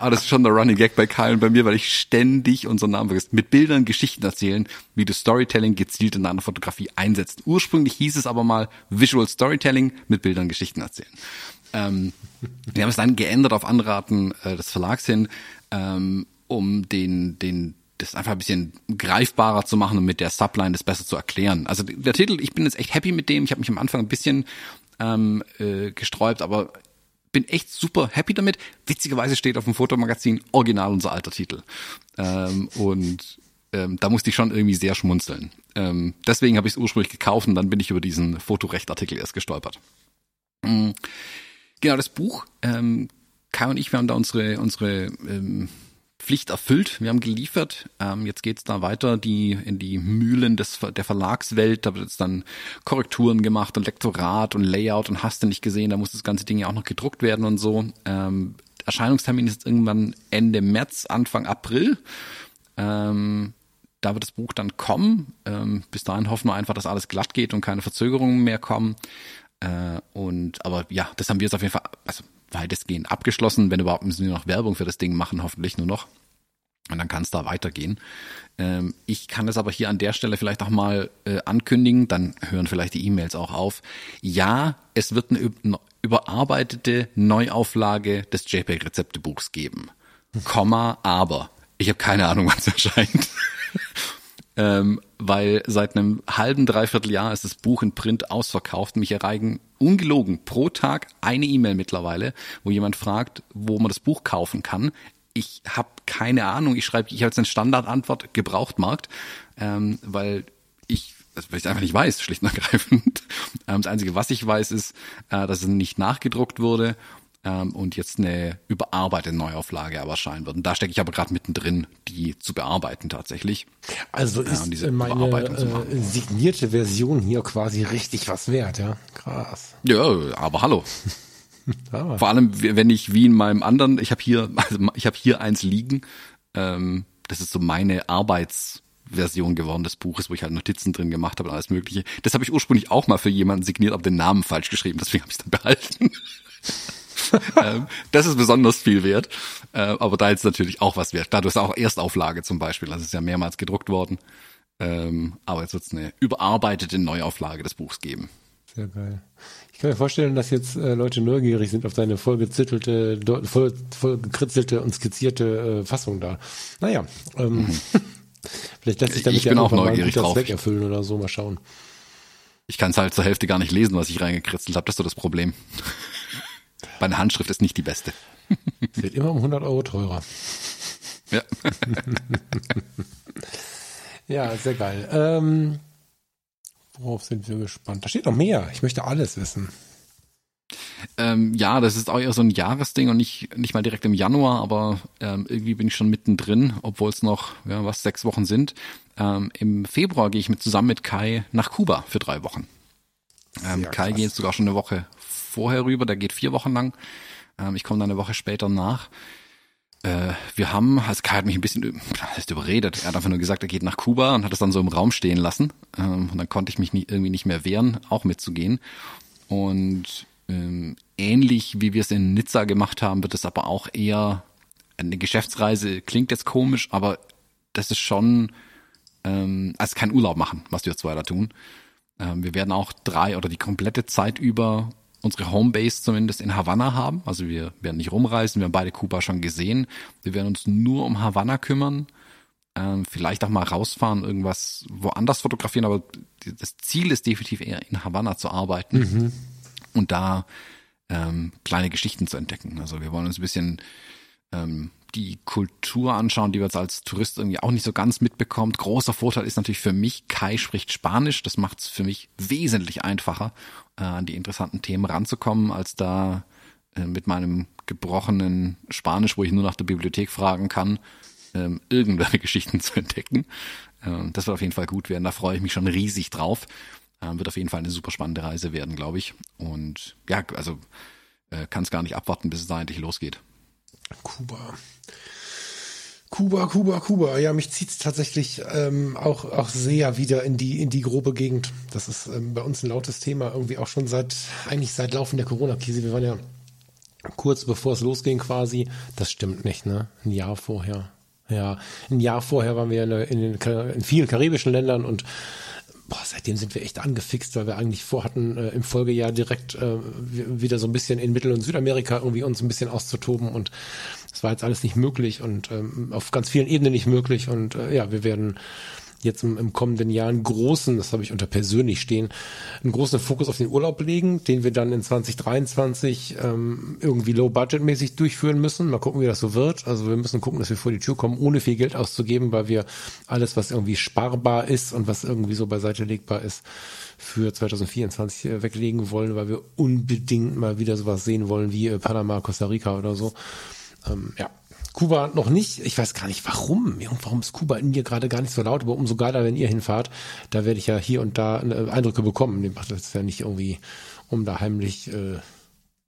Aber das ist schon der Running Gag bei Kyle und bei mir, weil ich ständig unseren Namen vergesse. Mit Bildern Geschichten erzählen, wie du Storytelling gezielt in deiner Fotografie einsetzt. Ursprünglich hieß es aber mal Visual Storytelling mit Bildern Geschichten erzählen. Ähm, wir haben es dann geändert auf Anraten äh, des Verlags hin, ähm, um den, den, das einfach ein bisschen greifbarer zu machen und mit der Subline das besser zu erklären. Also der Titel, ich bin jetzt echt happy mit dem. Ich habe mich am Anfang ein bisschen ähm, äh, gesträubt, aber bin echt super happy damit. Witzigerweise steht auf dem Fotomagazin original unser alter Titel. Ähm, und ähm, da musste ich schon irgendwie sehr schmunzeln. Ähm, deswegen habe ich es ursprünglich gekauft und dann bin ich über diesen Fotorechtartikel erst gestolpert. Mhm. Genau, das Buch ähm, Kai und ich, wir haben da unsere, unsere ähm, Pflicht erfüllt. Wir haben geliefert. Ähm, jetzt geht's da weiter die, in die Mühlen des, der Verlagswelt. Da wird jetzt dann Korrekturen gemacht und Lektorat und Layout und hast du nicht gesehen. Da muss das ganze Ding ja auch noch gedruckt werden und so. Ähm, Erscheinungstermin ist irgendwann Ende März, Anfang April. Ähm, da wird das Buch dann kommen. Ähm, bis dahin hoffen wir einfach, dass alles glatt geht und keine Verzögerungen mehr kommen. Äh, und aber ja, das haben wir jetzt auf jeden Fall, also weitestgehend abgeschlossen. Wenn überhaupt müssen wir noch Werbung für das Ding machen, hoffentlich nur noch. Und dann kann es da weitergehen. Ähm, ich kann es aber hier an der Stelle vielleicht auch mal äh, ankündigen, dann hören vielleicht die E-Mails auch auf. Ja, es wird eine, überarbeitete Neuauflage des JPEG-Rezeptebuchs geben. [LAUGHS] Komma, aber. Ich habe keine Ahnung, wann es erscheint ähm, weil seit einem halben, dreiviertel Jahr ist das Buch in Print ausverkauft. Mich erreichen ungelogen pro Tag eine E-Mail mittlerweile, wo jemand fragt, wo man das Buch kaufen kann. Ich habe keine Ahnung. Ich schreibe, ich habe jetzt eine Standardantwort Gebrauchtmarkt, ähm, weil ich weil ich einfach nicht weiß, schlicht und ergreifend. [LAUGHS] Ähm, das Einzige, was ich weiß, ist, äh, dass es nicht nachgedruckt wurde ähm, und jetzt eine überarbeitete Neuauflage aber erscheinen wird. Und da stecke ich aber gerade mittendrin, die zu bearbeiten tatsächlich. Also ist ja, diese meine äh, signierte Version hier quasi richtig was wert, ja? Krass. Ja, aber hallo. [LAUGHS] Vor allem, wenn ich wie in meinem anderen, ich habe hier, [LAUGHS] also ich habe hier eins liegen. Ähm, das ist so meine Arbeitsversion geworden des Buches, wo ich halt Notizen drin gemacht habe und alles Mögliche. Das habe ich ursprünglich auch mal für jemanden signiert, aber den Namen falsch geschrieben, deswegen habe ich es dann behalten. [LAUGHS] [LAUGHS] Ähm, das ist besonders viel wert. Äh, aber da ist natürlich auch was wert. Da ist auch Erstauflage zum Beispiel. Das ist ja mehrmals gedruckt worden. Ähm, aber jetzt wird es eine überarbeitete Neuauflage des Buchs geben. Sehr geil. Ich kann mir vorstellen, dass jetzt äh, Leute neugierig sind auf deine vollgezittelte, voll, voll gekritzelte und skizzierte äh, Fassung da. Naja, ähm, mhm. [LAUGHS] vielleicht lässt sich damit ich ja bin auch neugierig mal drauf. Zweck erfüllen oder so. Mal schauen. Ich kann es halt zur Hälfte gar nicht lesen, was ich reingekritzelt habe. Das ist so das Problem. Meine Handschrift ist nicht die beste. Es [LAUGHS] wird immer um 100 Euro teurer. Ja. [LAUGHS] ja, sehr geil. Ähm, worauf sind wir gespannt? Da steht noch mehr. Ich möchte alles wissen. Ähm, ja, das ist auch eher so ein Jahresding und nicht, nicht mal direkt im Januar, aber ähm, irgendwie bin ich schon mittendrin, obwohl es noch, ja, was, sechs Wochen sind. Ähm, Im Februar gehe ich mit zusammen mit Kai nach Kuba für drei Wochen. Ähm, Kai geht sogar schon eine Woche vorher rüber, der geht vier Wochen lang. Ähm, ich komme dann eine Woche später nach. Äh, wir haben, also Kai hat mich ein bisschen heißt überredet. Er hat einfach nur gesagt, er geht nach Kuba und hat es dann so im Raum stehen lassen. Ähm, und dann konnte ich mich nie, irgendwie nicht mehr wehren, auch mitzugehen. Und ähm, ähnlich wie wir es in Nizza gemacht haben, wird es aber auch eher eine Geschäftsreise. Klingt jetzt komisch, aber das ist schon ähm, also kein Urlaub machen, was wir zwei da tun. Ähm, wir werden auch drei oder die komplette Zeit über unsere Homebase zumindest in Havanna haben. Also wir werden nicht rumreisen, wir haben beide Kuba schon gesehen. Wir werden uns nur um Havanna kümmern. Ähm, vielleicht auch mal rausfahren, irgendwas woanders fotografieren, aber das Ziel ist definitiv eher in Havanna zu arbeiten mhm. und da ähm, kleine Geschichten zu entdecken. Also wir wollen uns ein bisschen ähm, die Kultur anschauen, die wir jetzt als Tourist irgendwie auch nicht so ganz mitbekommt. Großer Vorteil ist natürlich für mich, Kai spricht Spanisch. Das macht es für mich wesentlich einfacher, äh, an die interessanten Themen ranzukommen, als da äh, mit meinem gebrochenen Spanisch, wo ich nur nach der Bibliothek fragen kann, äh, irgendwelche [LAUGHS] Geschichten zu entdecken. Äh, das wird auf jeden Fall gut werden. Da freue ich mich schon riesig drauf. Äh, wird auf jeden Fall eine super spannende Reise werden, glaube ich. Und ja, also äh, kann es gar nicht abwarten, bis es da endlich losgeht. Kuba. Kuba, Kuba, Kuba. Ja, mich zieht es tatsächlich ähm, auch, auch sehr wieder in die, in die grobe Gegend. Das ist ähm, bei uns ein lautes Thema, irgendwie auch schon seit, eigentlich seit Laufen der Corona-Krise. Wir waren ja kurz bevor es losging quasi. Das stimmt nicht, ne? Ein Jahr vorher. Ja, ein Jahr vorher waren wir in, in, in vielen karibischen Ländern und boah, seitdem sind wir echt angefixt, weil wir eigentlich vorhatten, äh, im Folgejahr direkt äh, wieder so ein bisschen in Mittel- und Südamerika irgendwie uns ein bisschen auszutoben. Und das war jetzt alles nicht möglich und ähm, auf ganz vielen Ebenen nicht möglich. Und äh, ja, wir werden jetzt im, im kommenden Jahr einen großen, das habe ich unter persönlich stehen, einen großen Fokus auf den Urlaub legen, den wir dann in 2023 ähm, irgendwie low-budget-mäßig durchführen müssen. Mal gucken, wie das so wird. Also wir müssen gucken, dass wir vor die Tür kommen, ohne viel Geld auszugeben, weil wir alles, was irgendwie sparbar ist und was irgendwie so beiseite legbar ist, für 2024 äh, weglegen wollen, weil wir unbedingt mal wieder sowas sehen wollen wie äh, Panama, Costa Rica oder so. Ähm, ja, Kuba noch nicht. Ich weiß gar nicht warum. Warum ist Kuba in mir gerade gar nicht so laut, aber umso geiler, wenn ihr hinfahrt. Da werde ich ja hier und da äh, Eindrücke bekommen. Macht das ja nicht irgendwie, um da heimlich äh,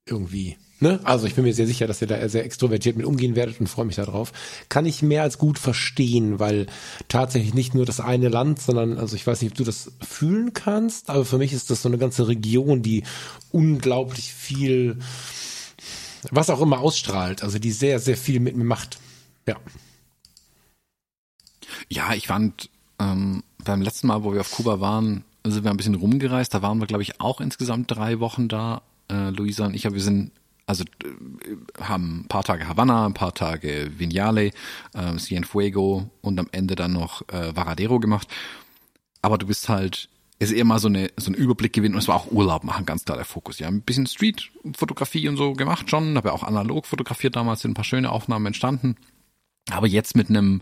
irgendwie. Ne? Also ich bin mir sehr sicher, dass ihr da sehr extrovertiert mit umgehen werdet und freue mich darauf. Kann ich mehr als gut verstehen, weil tatsächlich nicht nur das eine Land, sondern, also ich weiß nicht, ob du das fühlen kannst, aber für mich ist das so eine ganze Region, die unglaublich viel was auch immer ausstrahlt, also die sehr, sehr viel mit mir macht. Ja. Ja, ich fand ähm, beim letzten Mal, wo wir auf Kuba waren, sind wir ein bisschen rumgereist. Da waren wir, glaube ich, auch insgesamt drei Wochen da. Äh, Luisa und ich, aber wir sind also äh, haben ein paar Tage Havanna, ein paar Tage Vignale, äh, Cienfuego und am Ende dann noch äh, Varadero gemacht. Aber du bist halt ist eher mal so, eine, so ein Überblick gewinnen und es war auch Urlaub machen, ganz klar der Fokus. Ja, ein bisschen Street-Fotografie und so gemacht schon, habe ja auch analog fotografiert damals, sind ein paar schöne Aufnahmen entstanden. Aber jetzt mit einem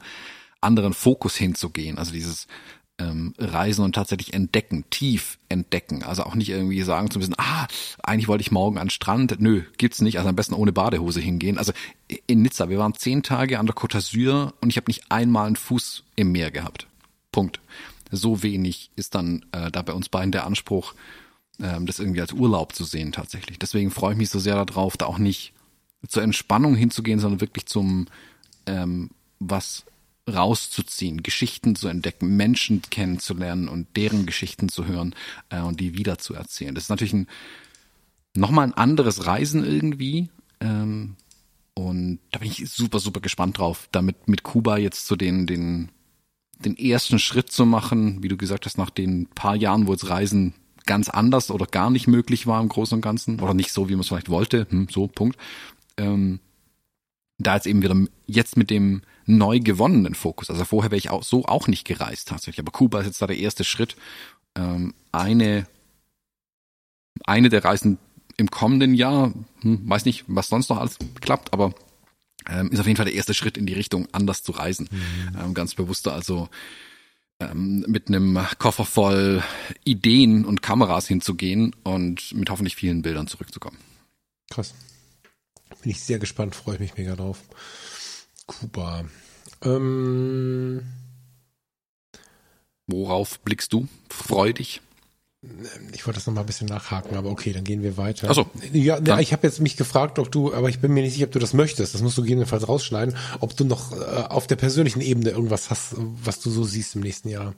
anderen Fokus hinzugehen, also dieses ähm, Reisen und tatsächlich entdecken, tief entdecken. Also auch nicht irgendwie sagen zu müssen, ah, eigentlich wollte ich morgen an Strand. Nö, gibt's nicht. Also am besten ohne Badehose hingehen. Also in Nizza, wir waren zehn Tage an der Côte d'Azur und ich habe nicht einmal einen Fuß im Meer gehabt. Punkt so wenig ist dann äh, da bei uns beiden der Anspruch, ähm, das irgendwie als Urlaub zu sehen tatsächlich. Deswegen freue ich mich so sehr darauf, da auch nicht zur Entspannung hinzugehen, sondern wirklich zum ähm, was rauszuziehen, Geschichten zu entdecken, Menschen kennenzulernen und deren Geschichten zu hören äh, und die wieder zu erzählen. Das ist natürlich ein nochmal ein anderes Reisen irgendwie. Ähm, und da bin ich super, super gespannt drauf, damit mit Kuba jetzt zu den, den den ersten Schritt zu machen, wie du gesagt hast, nach den paar Jahren, wo jetzt Reisen ganz anders oder gar nicht möglich war im Großen und Ganzen oder nicht so, wie man es vielleicht wollte, hm, so Punkt. Ähm, da jetzt eben wieder jetzt mit dem neu gewonnenen Fokus. Also vorher wäre ich auch so auch nicht gereist tatsächlich, aber Kuba ist jetzt da der erste Schritt. Ähm, eine eine der Reisen im kommenden Jahr, hm, weiß nicht, was sonst noch alles klappt, aber ähm, ist auf jeden Fall der erste Schritt in die Richtung, anders zu reisen. Mhm. Ähm, ganz bewusster also ähm, mit einem Koffer voll Ideen und Kameras hinzugehen und mit hoffentlich vielen Bildern zurückzukommen. Krass. Bin ich sehr gespannt, freue ich mich mega drauf. Kuba. Ähm, Worauf blickst du freudig? Ich wollte das noch mal ein bisschen nachhaken, aber okay, dann gehen wir weiter. Achso. Ja, ja ich habe jetzt mich gefragt, ob du, aber ich bin mir nicht sicher, ob du das möchtest. Das musst du gegebenenfalls rausschneiden, ob du noch äh, auf der persönlichen Ebene irgendwas hast, was du so siehst im nächsten Jahr.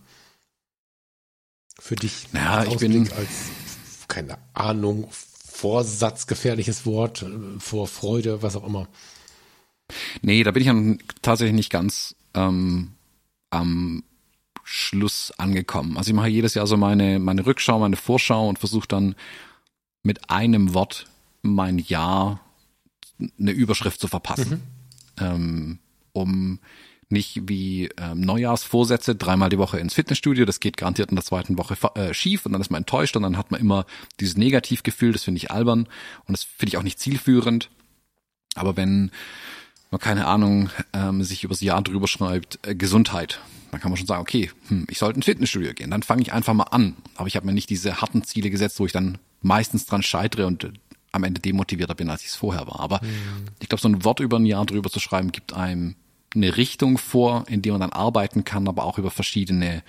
Für dich. Ja, ich bin als keine Ahnung, Vorsatz, gefährliches Wort, äh, vor Freude, was auch immer. Nee, da bin ich dann tatsächlich nicht ganz ähm, am Schluss angekommen. Also ich mache jedes Jahr so meine, meine Rückschau, meine Vorschau und versuche dann mit einem Wort mein Jahr eine Überschrift zu verpassen. Mhm. Ähm, um nicht wie ähm, Neujahrsvorsätze dreimal die Woche ins Fitnessstudio, das geht garantiert in der zweiten Woche äh, schief und dann ist man enttäuscht und dann hat man immer dieses Negativgefühl, das finde ich albern und das finde ich auch nicht zielführend. Aber wenn man keine Ahnung ähm, sich übers Jahr drüber schreibt, äh, Gesundheit, dann kann man schon sagen, okay, hm, ich sollte ins Fitnessstudio gehen. Dann fange ich einfach mal an. Aber ich habe mir nicht diese harten Ziele gesetzt, wo ich dann meistens dran scheitere und äh, am Ende demotivierter bin, als ich es vorher war. Aber mhm. ich glaube, so ein Wort über ein Jahr drüber zu schreiben, gibt einem eine Richtung vor, in der man dann arbeiten kann, aber auch über verschiedene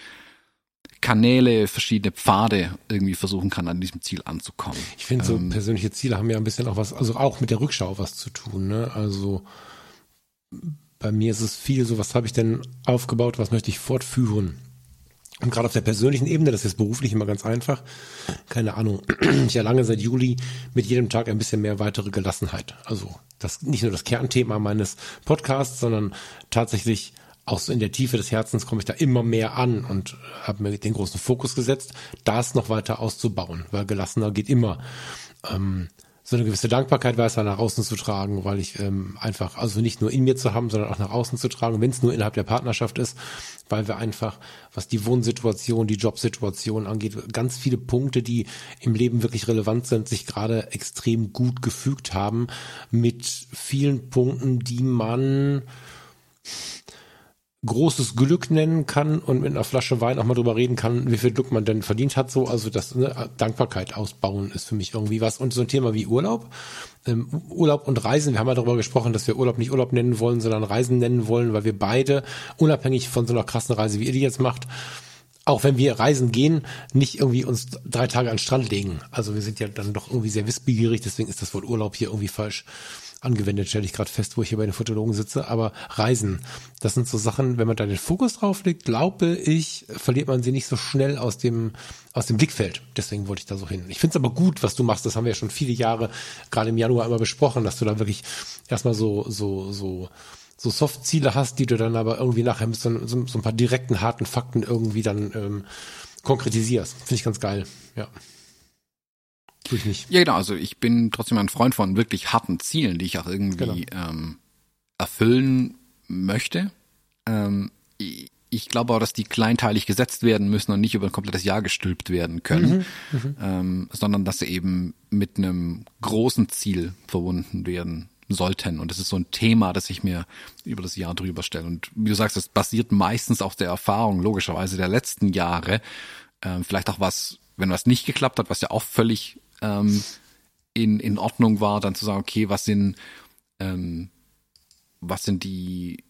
Kanäle, verschiedene Pfade irgendwie versuchen kann, an diesem Ziel anzukommen. Ich finde, so ähm, persönliche Ziele haben ja ein bisschen auch was, also auch mit der Rückschau was zu tun. Ne? Also bei mir ist es viel so, was habe ich denn aufgebaut, was möchte ich fortführen? Und gerade auf der persönlichen Ebene, das ist beruflich immer ganz einfach. Keine Ahnung. [CLEARS THROAT] Ich erlange seit Juli mit jedem Tag ein bisschen mehr weitere Gelassenheit. Also das nicht nur das Kernthema meines Podcasts, sondern tatsächlich auch so in der Tiefe des Herzens komme ich da immer mehr an und habe mir den großen Fokus gesetzt, das noch weiter auszubauen, weil gelassener geht immer. Ähm, so eine gewisse Dankbarkeit weiß, nach außen zu tragen, weil ich ähm, einfach, also nicht nur in mir zu haben, sondern auch nach außen zu tragen, wenn es nur innerhalb der Partnerschaft ist, weil wir einfach, was die Wohnsituation, die Jobsituation angeht, ganz viele Punkte, die im Leben wirklich relevant sind, sich gerade extrem gut gefügt haben mit vielen Punkten, die man großes Glück nennen kann und mit einer Flasche Wein auch mal drüber reden kann, wie viel Glück man denn verdient hat. So, also das ne, Dankbarkeit ausbauen ist für mich irgendwie was. Und so ein Thema wie Urlaub, ähm, Urlaub und Reisen. Wir haben ja darüber gesprochen, dass wir Urlaub nicht Urlaub nennen wollen, sondern Reisen nennen wollen, weil wir beide unabhängig von so einer krassen Reise, wie ihr die jetzt macht, auch wenn wir reisen gehen, nicht irgendwie uns drei Tage an den Strand legen. Also wir sind ja dann doch irgendwie sehr wissbegierig, deswegen ist das Wort Urlaub hier irgendwie falsch angewendet, stelle ich gerade fest, wo ich hier bei den Fotologen sitze. Aber Reisen, das sind so Sachen, wenn man da den Fokus drauf legt, glaube ich, verliert man sie nicht so schnell aus dem, aus dem Blickfeld. Deswegen wollte ich da so hin. Ich finde es aber gut, was du machst. Das haben wir ja schon viele Jahre, gerade im Januar immer besprochen, dass du da wirklich erstmal so, so, so, so Soft-Ziele hast, die du dann aber irgendwie nachher mit so, so, so ein paar direkten, harten Fakten irgendwie dann ähm, konkretisierst. Finde ich ganz geil, ja. Tue ich nicht. Ja, genau. Also ich bin trotzdem ein Freund von wirklich harten Zielen, die ich auch irgendwie genau. ähm, erfüllen möchte. Ähm, ich, glaube auch, dass die kleinteilig gesetzt werden müssen und nicht über ein komplettes Jahr gestülpt werden können, mhm, mhm, ähm, sondern dass sie eben mit einem großen Ziel verbunden werden sollten. Und das ist so ein Thema, das ich mir über das Jahr drüber stelle. Und wie du sagst, das basiert meistens auf der Erfahrung, logischerweise, der letzten Jahre. Ähm, vielleicht auch was, wenn was nicht geklappt hat, was ja auch völlig ähm, in, in Ordnung war, dann zu sagen, okay, was sind, ähm, was sind die,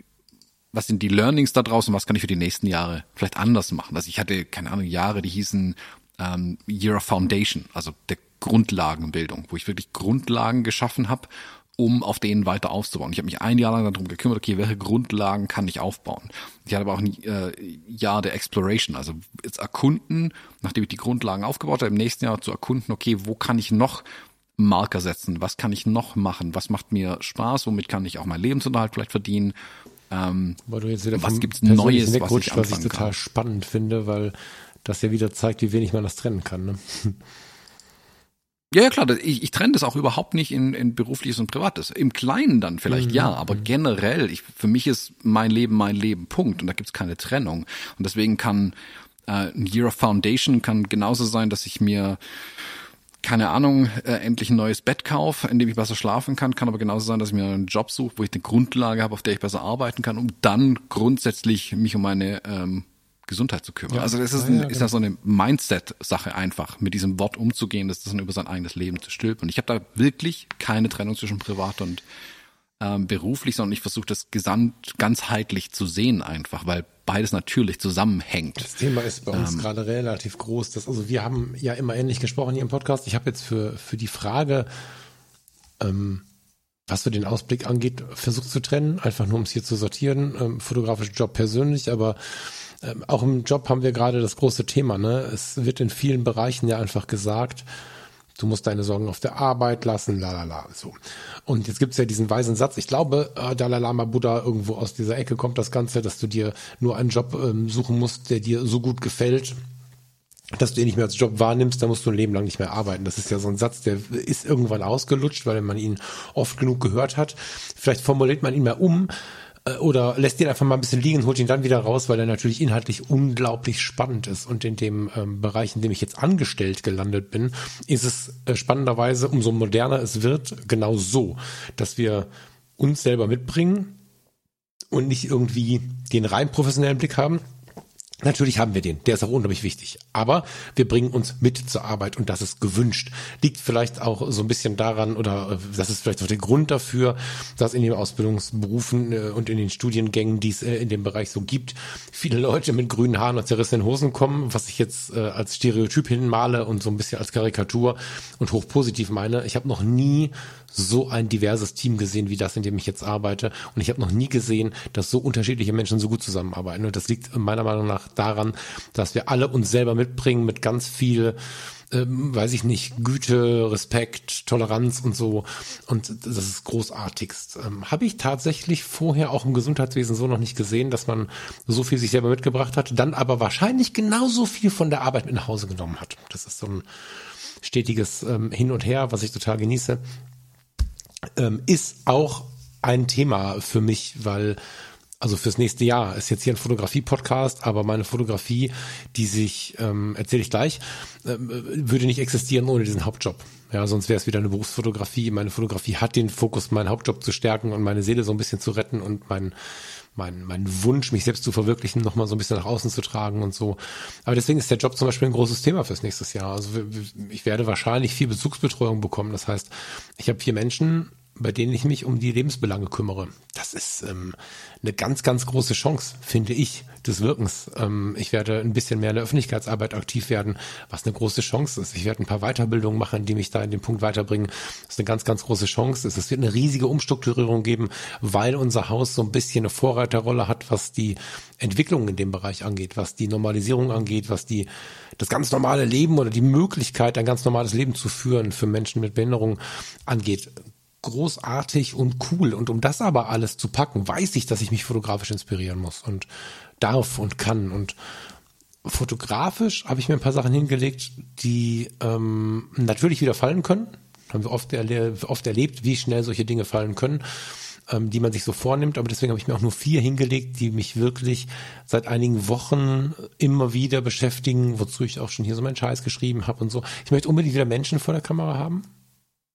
was sind die Learnings da draußen, was kann ich für die nächsten Jahre vielleicht anders machen? Also ich hatte, keine Ahnung, Jahre, die hießen ähm, Year of Foundation, also der Grundlagenbildung, wo ich wirklich Grundlagen geschaffen habe um auf denen weiter aufzubauen. Ich habe mich ein Jahr lang darum gekümmert, okay, welche Grundlagen kann ich aufbauen. Ich hatte aber auch ein äh, Jahr der Exploration, also jetzt erkunden, nachdem ich die Grundlagen aufgebaut habe, im nächsten Jahr zu erkunden, okay, wo kann ich noch Marker setzen, was kann ich noch machen, was macht mir Spaß, womit kann ich auch mein Lebensunterhalt vielleicht verdienen. Ähm, was gibt's Neues, was ich, was ich total kann. spannend finde, weil das ja wieder zeigt, wie wenig man das trennen kann. Ne? Ja, ja klar, ich, ich trenne das auch überhaupt nicht in, in berufliches und privates. Im Kleinen dann vielleicht mhm. ja, aber generell, ich, für mich ist mein Leben mein Leben, Punkt. Und da gibt's keine Trennung. Und deswegen kann äh, ein Year of Foundation kann genauso sein, dass ich mir keine Ahnung, äh, endlich ein neues Bett kaufe, in dem ich besser schlafen kann. Kann aber genauso sein, dass ich mir einen Job suche, wo ich eine Grundlage habe, auf der ich besser arbeiten kann, um dann grundsätzlich mich um meine ähm, Gesundheit zu kümmern. Ja. Also es ist, ein, ja, ja, ist ja genau. so eine Mindset-Sache einfach, mit diesem Wort umzugehen, das dann über sein eigenes Leben zu stülpen. Und ich habe da wirklich keine Trennung zwischen privat und ähm, beruflich, sondern ich versuche das gesamt ganzheitlich zu sehen einfach, weil beides natürlich zusammenhängt. Das Thema ist bei uns ähm, gerade relativ groß. Das, also wir haben ja immer ähnlich gesprochen hier im Podcast. Ich habe jetzt für, für die Frage, ähm, was so den Ausblick angeht, versucht zu trennen, einfach nur um es hier zu sortieren. Ähm, fotografischer Job persönlich, aber ähm, auch im Job haben wir gerade das große Thema. Ne? Es wird in vielen Bereichen ja einfach gesagt, du musst deine Sorgen auf der Arbeit lassen, la la la. So. Und jetzt gibt's ja diesen weisen Satz, ich glaube, äh, Dalai Lama Buddha, irgendwo aus dieser Ecke kommt das Ganze, dass du dir nur einen Job ähm, suchen musst, der dir so gut gefällt, dass du ihn nicht mehr als Job wahrnimmst, dann musst du ein Leben lang nicht mehr arbeiten. Das ist ja so ein Satz, der ist irgendwann ausgelutscht, weil man ihn oft genug gehört hat. Vielleicht formuliert man ihn mal um, oder lässt ihn einfach mal ein bisschen liegen, holt ihn dann wieder raus, weil er natürlich inhaltlich unglaublich spannend ist. Und in dem ähm, Bereich, in dem ich jetzt angestellt gelandet bin, ist es äh, spannenderweise, umso moderner es wird, genau so, dass wir uns selber mitbringen und nicht irgendwie den rein professionellen Blick haben, Natürlich haben wir den, der ist auch unglaublich wichtig. Aber wir bringen uns mit zur Arbeit und das ist gewünscht. Liegt vielleicht auch so ein bisschen daran, oder äh, das ist vielleicht auch der Grund dafür, dass in den Ausbildungsberufen äh, und in den Studiengängen, die es äh, in dem Bereich so gibt, viele Leute mit grünen Haaren und zerrissenen Hosen kommen, was ich jetzt als Stereotyp hinmale und so ein bisschen als Karikatur und hochpositiv meine. Ich habe noch nie so ein diverses Team gesehen wie das, in dem ich jetzt arbeite. Und ich habe noch nie gesehen, dass so unterschiedliche Menschen so gut zusammenarbeiten. Und das liegt meiner Meinung nach daran, dass wir alle uns selber mitbringen mit ganz viel ähm, weiß ich nicht, Güte, Respekt, Toleranz und so. Und das ist großartigst. Ähm, Habe ich tatsächlich vorher auch im Gesundheitswesen so noch nicht gesehen, dass man so viel sich selber mitgebracht hat, dann aber wahrscheinlich genauso viel von der Arbeit mit nach Hause genommen hat. Das ist so ein stetiges ähm, Hin und Her, was ich total genieße, ähm, ist auch ein Thema für mich, weil also fürs nächste Jahr ist jetzt hier ein Fotografie-Podcast, aber meine Fotografie, die sich, ähm, erzähle ich gleich, äh, würde nicht existieren ohne diesen Hauptjob. Ja, sonst wäre es wieder eine Berufsfotografie. Meine Fotografie hat den Fokus, meinen Hauptjob zu stärken und meine Seele so ein bisschen zu retten und mein, mein, mein Wunsch, mich selbst zu verwirklichen, nochmal so ein bisschen nach außen zu tragen und so. Aber deswegen ist der Job zum Beispiel ein großes Thema fürs nächste Jahr. Also ich werde wahrscheinlich viel Bezugsbetreuung bekommen. Das heißt, ich habe vier Menschen, bei denen ich mich um die Lebensbelange kümmere. Das ist ähm, eine ganz, ganz große Chance, finde ich, des Wirkens. Ähm, ich werde ein bisschen mehr in der Öffentlichkeitsarbeit aktiv werden, was eine große Chance ist. Ich werde ein paar Weiterbildungen machen, die mich da in den Punkt weiterbringen. Das ist eine ganz, ganz große Chance. Es wird eine riesige Umstrukturierung geben, weil unser Haus so ein bisschen eine Vorreiterrolle hat, was die Entwicklung in dem Bereich angeht, was die Normalisierung angeht, was die das ganz normale Leben oder die Möglichkeit, ein ganz normales Leben zu führen für Menschen mit Behinderung angeht großartig und cool. Und um das aber alles zu packen, weiß ich, dass ich mich fotografisch inspirieren muss und darf und kann. Und fotografisch habe ich mir ein paar Sachen hingelegt, die ähm, natürlich wieder fallen können. Haben wir oft, erle oft erlebt, wie schnell solche Dinge fallen können, ähm, die man sich so vornimmt. Aber deswegen habe ich mir auch nur vier hingelegt, die mich wirklich seit einigen Wochen immer wieder beschäftigen, wozu ich auch schon hier so meinen Scheiß geschrieben habe und so. Ich möchte unbedingt wieder Menschen vor der Kamera haben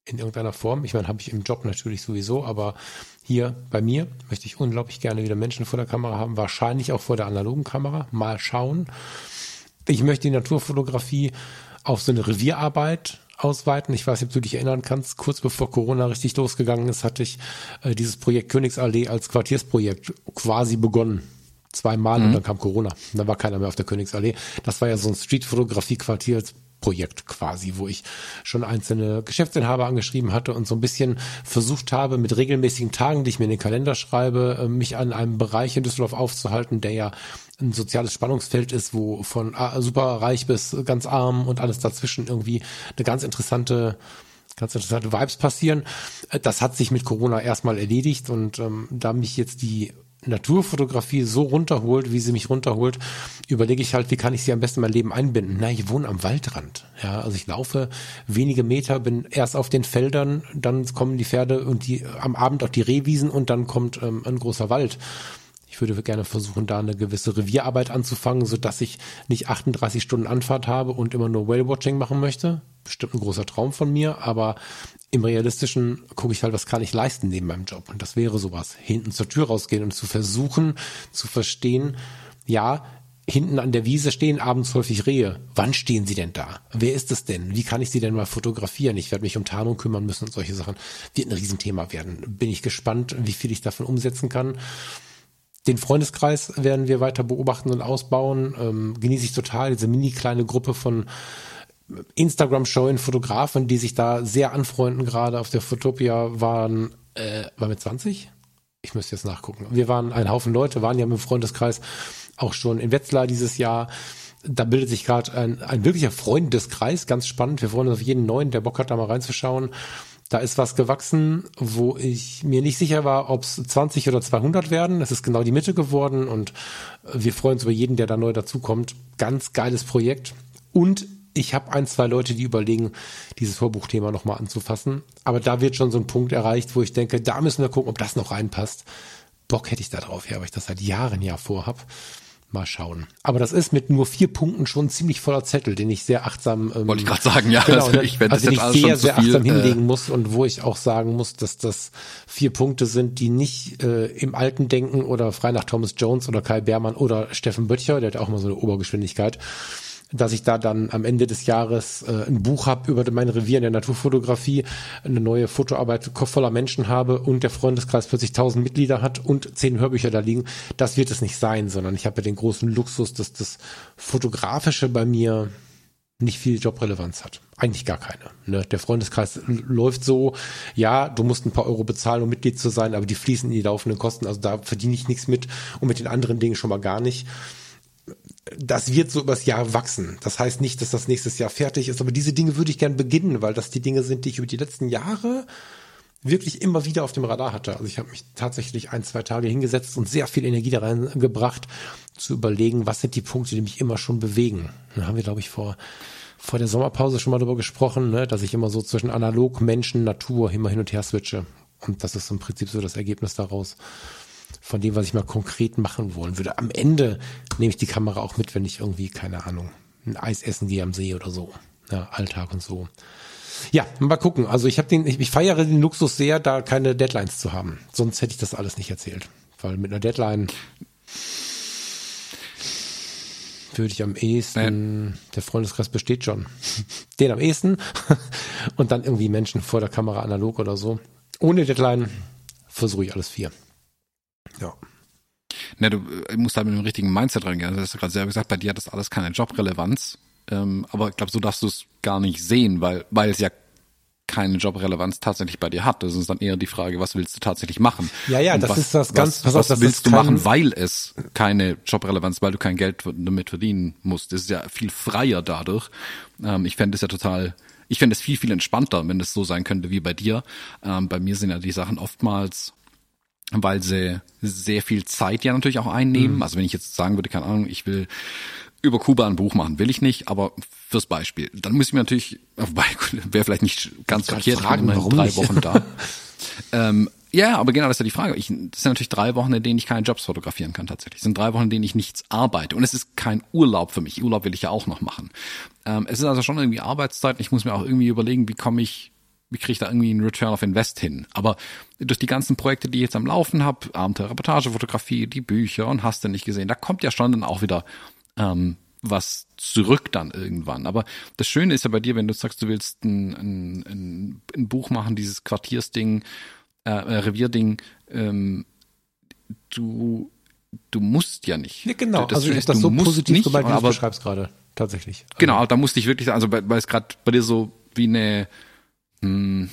in irgendeiner Form. Ich meine, habe ich im Job natürlich sowieso, aber hier bei mir möchte ich unglaublich gerne wieder Menschen vor der Kamera haben, wahrscheinlich auch vor der analogen Kamera. Mal schauen. Ich möchte die Naturfotografie auf so eine Revierarbeit ausweiten. Ich weiß nicht, ob du dich erinnern kannst. Kurz bevor Corona richtig losgegangen ist, hatte ich äh, dieses Projekt Königsallee als Quartiersprojekt quasi begonnen. Zweimal mhm. und dann kam Corona. Dann war keiner mehr auf der Königsallee. Das war ja so ein Streetfotografie-Quartier als Projekt quasi, wo ich schon einzelne Geschäftsinhaber angeschrieben hatte und so ein bisschen versucht habe, mit regelmäßigen Tagen, die ich mir in den Kalender schreibe, äh, mich an einem Bereich in Düsseldorf aufzuhalten, der ja ein soziales Spannungsfeld ist, wo von super reich bis ganz arm und alles dazwischen irgendwie eine ganz interessante ganz interessante Vibes passieren. Äh, das hat sich mit Corona erstmal erledigt und ähm, da mich jetzt die Naturfotografie so runterholt, wie sie mich runterholt, überlege ich halt, wie kann ich sie am besten in mein Leben einbinden. Na, ich wohne am Waldrand. Ja, also ich laufe wenige Meter, bin erst auf den Feldern, dann kommen die Pferde und die am Abend auch die Rehwiesen und dann kommt ähm, ein großer Wald. Ich würde gerne versuchen, da eine gewisse Revierarbeit anzufangen, so dass ich nicht 38 Stunden Anfahrt habe und immer nur Whale-Watching machen möchte. Bestimmt ein großer Traum von mir, aber im Realistischen gucke ich halt, was kann ich leisten neben meinem Job. Und das wäre sowas. Hinten zur Tür rausgehen und zu versuchen, zu verstehen, ja, hinten an der Wiese stehen abends häufig Rehe. Wann stehen sie denn da? Wer ist es denn? Wie kann ich sie denn mal fotografieren? Ich werde mich um Tarnung kümmern müssen und solche Sachen. Wird ein Riesenthema werden. Bin ich gespannt, wie viel ich davon umsetzen kann. Den Freundeskreis werden wir weiter beobachten und ausbauen. Ähm, genieße ich total diese mini kleine Gruppe von Instagram-Show Fotografen, die sich da sehr anfreunden, gerade auf der Fotopia waren, äh, waren wir 20? Ich müsste jetzt nachgucken. Wir waren ein Haufen Leute, waren ja mit dem Freundeskreis auch schon in Wetzlar dieses Jahr. Da bildet sich gerade ein, ein wirklicher Freundeskreis, ganz spannend. Wir freuen uns auf jeden neuen, der Bock hat, da mal reinzuschauen. Da ist was gewachsen, wo ich mir nicht sicher war, ob es 20 oder 200 werden. Es ist genau die Mitte geworden und wir freuen uns über jeden, der da neu dazukommt. Ganz geiles Projekt. Und ich habe ein, zwei Leute, die überlegen, dieses Vorbuchthema nochmal anzufassen. Aber da wird schon so ein Punkt erreicht, wo ich denke, da müssen wir gucken, ob das noch reinpasst. Bock hätte ich da drauf, ja, weil ich das seit Jahren ja vorhab. Mal schauen. Aber das ist mit nur vier Punkten schon ziemlich voller Zettel, den ich sehr achtsam. Ähm, Wollte ich gerade sagen, ja. Genau, also ich, wenn also den ich sehr, sehr viel, achtsam äh, hinlegen muss und wo ich auch sagen muss, dass das vier Punkte sind, die nicht äh, im alten Denken oder frei nach Thomas Jones oder Kai Beermann oder Steffen Böttcher, der hat auch mal so eine Obergeschwindigkeit, dass ich da dann am Ende des Jahres äh, ein Buch habe über mein Revier in der Naturfotografie, eine neue Fotoarbeit voller Menschen habe und der Freundeskreis plötzlich tausend Mitglieder hat und zehn Hörbücher da liegen. Das wird es nicht sein, sondern ich habe ja den großen Luxus, dass das Fotografische bei mir nicht viel Jobrelevanz hat. Eigentlich gar keine. Ne? Der Freundeskreis läuft so, ja, du musst ein paar Euro bezahlen, um Mitglied zu sein, aber die fließen in die laufenden Kosten. Also da verdiene ich nichts mit und mit den anderen Dingen schon mal gar nicht das wird so übers Jahr wachsen. Das heißt nicht, dass das nächstes Jahr fertig ist, aber diese Dinge würde ich gern beginnen, weil das die Dinge sind, die ich über die letzten Jahre wirklich immer wieder auf dem Radar hatte. Also ich habe mich tatsächlich ein, zwei Tage hingesetzt und sehr viel Energie da reingebracht, zu überlegen, was sind die Punkte, die mich immer schon bewegen. Dann haben wir, glaube ich, vor vor der Sommerpause schon mal darüber gesprochen, ne, dass ich immer so zwischen analog, Menschen, Natur immer hin und her switche. Und das ist im Prinzip so das Ergebnis daraus von dem, was ich mal konkret machen wollen würde. Am Ende nehme ich die Kamera auch mit, wenn ich irgendwie, keine Ahnung, ein Eis essen gehe am See oder so. Ja, Alltag und so. Ja, mal gucken. Also ich habe den, ich, ich feiere den Luxus sehr, da keine Deadlines zu haben. Sonst hätte ich das alles nicht erzählt. Weil mit einer Deadline würde ich am ehesten, ja. der Freundeskreis besteht schon. [LAUGHS] Den am ehesten [LAUGHS] und dann irgendwie Menschen vor der Kamera analog oder so. Ohne Deadline versuche ich alles vier. Ja. Ne, du äh, musst halt mit dem richtigen Mindset reingehen. Also, du hast gerade selber gesagt, bei dir hat das alles keine Jobrelevanz. Ähm, aber ich glaube, so darfst du es gar nicht sehen, weil, weil es ja keine Jobrelevanz tatsächlich bei dir hat. Das ist dann eher die Frage, was willst du tatsächlich machen? Ja, ja, Und das was, ist das ganz, was, was das willst du machen, weil es keine Jobrelevanz, weil du kein Geld damit verdienen musst. Das ist ja viel freier dadurch. Ähm, ich fände es ja total, ich fände es viel, viel entspannter, wenn es so sein könnte wie bei dir. Ähm, bei mir sind ja die Sachen oftmals weil sie sehr viel Zeit ja natürlich auch einnehmen. Mhm. Also wenn ich jetzt sagen würde, keine Ahnung, ich will über Kuba ein Buch machen, will ich nicht, aber fürs Beispiel, dann muss ich mir natürlich, [LAUGHS] wäre vielleicht nicht ganz verkehrt, fragen, warum drei nicht? Wochen da. [LAUGHS] ähm, ja, aber genau, das ist ja die Frage. Ich, das sind natürlich drei Wochen, in denen ich keine Jobs fotografieren kann tatsächlich. Das sind drei Wochen, in denen ich nichts arbeite. Und es ist kein Urlaub für mich. Urlaub will ich ja auch noch machen. Ähm, es ist also schon irgendwie Arbeitszeit. Ich muss mir auch irgendwie überlegen, wie komme ich, wie kriege ich da irgendwie einen Return of Invest hin. Aber durch die ganzen Projekte, die ich jetzt am Laufen habe, Abenteuer, Reportagefotografie, die Bücher und hast du nicht gesehen, da kommt ja schon dann auch wieder ähm, was zurück dann irgendwann. Aber das Schöne ist ja bei dir, wenn du sagst, du willst ein, ein, ein, ein Buch machen, dieses Quartiersding, äh, äh, Revierding, ähm, du du musst ja nicht. Ja, genau, Das also ich das so positiv nicht, gemeint, wie du es beschreibst gerade. Tatsächlich. Genau, da musste ich wirklich, also weil es gerade bei dir so wie eine hm,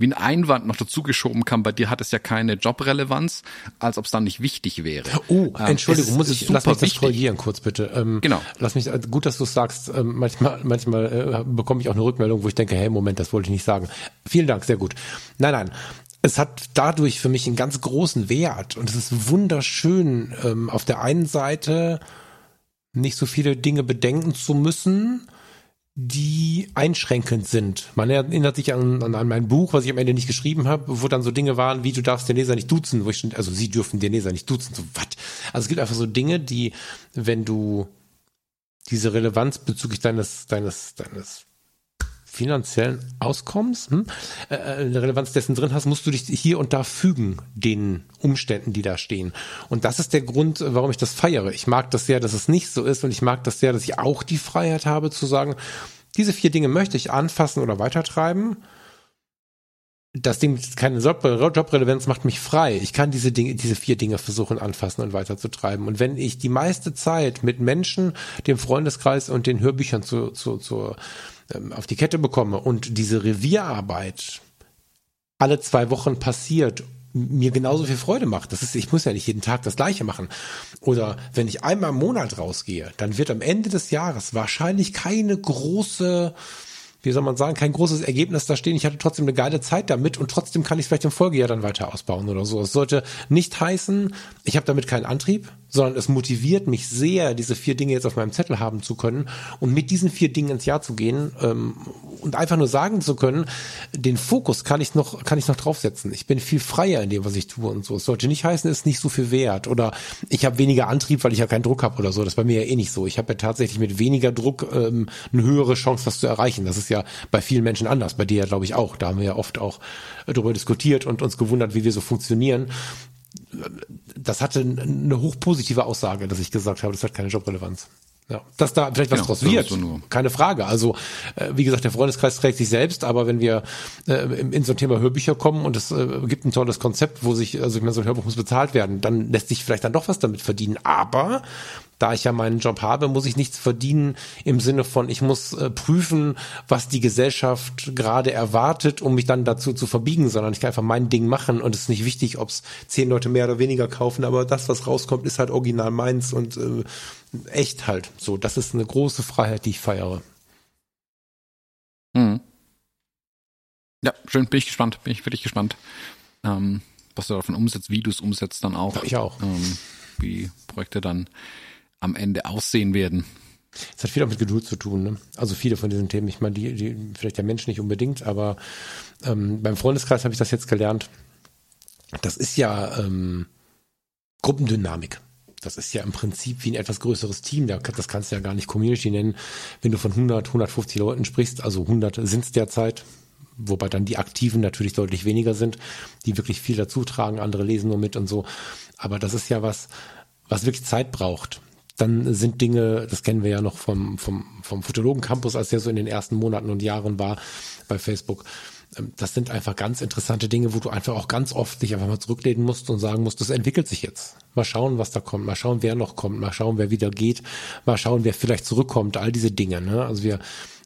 wie ein Einwand noch dazugeschoben kam, bei dir hat es ja keine Jobrelevanz, als ob es dann nicht wichtig wäre. Oh, Ähm, Entschuldigung, muss ich, lass mich das wichtig. korrigieren kurz bitte. Ähm, Genau. Lass mich, äh, gut, dass du es sagst. Ähm, manchmal, manchmal äh, bekomme ich auch eine Rückmeldung, wo ich denke, hey, Moment, das wollte ich nicht sagen. Vielen Dank, sehr gut. Nein, nein. Es hat dadurch für mich einen ganz großen Wert und es ist wunderschön, ähm, auf der einen Seite nicht so viele Dinge bedenken zu müssen, die einschränkend sind. Man erinnert sich an, an, an mein Buch, was ich am Ende nicht geschrieben habe, wo dann so Dinge waren, wie du darfst den Leser nicht duzen, wo ich schon, also sie dürfen den Leser nicht duzen, so was. Also es gibt einfach so Dinge, die, wenn du diese Relevanz bezüglich deines, deines, deines finanziellen Auskommens, hm, äh, eine Relevanz dessen drin hast, musst du dich hier und da fügen den Umständen, die da stehen. Und das ist der Grund, warum ich das feiere. Ich mag das sehr, dass es nicht so ist und ich mag das sehr, dass ich auch die Freiheit habe zu sagen, diese vier Dinge möchte ich anfassen oder weitertreiben. Das Ding, keine Job- Jobrelevanz macht mich frei. Ich kann diese Dinge, diese vier Dinge versuchen anfassen und weiterzutreiben. Und wenn ich die meiste Zeit mit Menschen, dem Freundeskreis und den Hörbüchern zu, zu, zu, ähm, auf die Kette bekomme und diese Revierarbeit alle zwei Wochen passiert, mir genauso viel Freude macht. Das ist, ich muss ja nicht jeden Tag das Gleiche machen. Oder wenn ich einmal im Monat rausgehe, dann wird am Ende des Jahres wahrscheinlich keine große, wie soll man sagen, kein großes Ergebnis da stehen. Ich hatte trotzdem eine geile Zeit damit und trotzdem kann ich es vielleicht im Folgejahr dann weiter ausbauen oder so. Es sollte nicht heißen, ich habe damit keinen Antrieb, sondern es motiviert mich sehr, diese vier Dinge jetzt auf meinem Zettel haben zu können und mit diesen vier Dingen ins Jahr zu gehen ähm, und einfach nur sagen zu können, den Fokus kann ich noch kann ich noch draufsetzen. Ich bin viel freier in dem, was ich tue und so. Es sollte nicht heißen, es ist nicht so viel wert oder ich habe weniger Antrieb, weil ich ja keinen Druck habe oder so. Das ist bei mir ja eh nicht so. Ich habe ja tatsächlich mit weniger Druck ähm, eine höhere Chance, was zu erreichen. Das ist ja bei vielen Menschen anders. Bei dir ja, glaube ich, auch. Da haben wir ja oft auch äh, darüber diskutiert und uns gewundert, wie wir so funktionieren das hatte eine hochpositive Aussage, dass ich gesagt habe, das hat keine Jobrelevanz. Ja, dass da vielleicht was Genau, draus wird, keine Frage. Also äh, wie gesagt, der Freundeskreis trägt sich selbst, aber wenn wir äh, in in so ein Thema Hörbücher kommen und es äh, gibt ein tolles Konzept, wo sich, also ich meine, so ein Hörbuch muss bezahlt werden, dann lässt sich vielleicht dann doch was damit verdienen. Aber da ich ja meinen Job habe, muss ich nichts verdienen im Sinne von, ich muss äh, prüfen, was die Gesellschaft gerade erwartet, um mich dann dazu zu verbiegen, sondern ich kann einfach mein Ding machen und es ist nicht wichtig, ob es zehn Leute mehr oder weniger kaufen, aber das, was rauskommt, ist halt original meins und äh, echt halt. So, das ist eine große Freiheit, die ich feiere. Mhm. Ja, schön, bin ich gespannt, bin ich wirklich gespannt, ähm, was du davon umsetzt, wie du es umsetzt dann auch. Ich auch. Ähm, wie Projekte dann am Ende aussehen werden. Es hat viel auch mit Geduld zu tun. Ne? Also viele von diesen Themen, ich meine, die, die vielleicht der Mensch nicht unbedingt, aber ähm, beim Freundeskreis habe ich das jetzt gelernt. Das ist ja ähm, Gruppendynamik. Das ist ja im Prinzip wie ein etwas größeres Team. Das kannst du ja gar nicht Community nennen, wenn du von 100, 150 Leuten sprichst. Also 100 sind es derzeit, wobei dann die Aktiven natürlich deutlich weniger sind, die wirklich viel dazu tragen. Andere lesen nur mit und so. Aber das ist ja was, was wirklich Zeit braucht dann sind Dinge, das kennen wir ja noch vom, vom, vom Fotologen Campus, als der so in den ersten Monaten und Jahren war bei Facebook. Ähm, das sind einfach ganz interessante Dinge, wo du einfach auch ganz oft dich einfach mal zurücklehnen musst und sagen musst, das entwickelt sich jetzt. Mal schauen, was da kommt, mal schauen, wer noch kommt, mal schauen, wer wieder geht, mal schauen, wer vielleicht zurückkommt, all diese Dinge. Ne? Also wir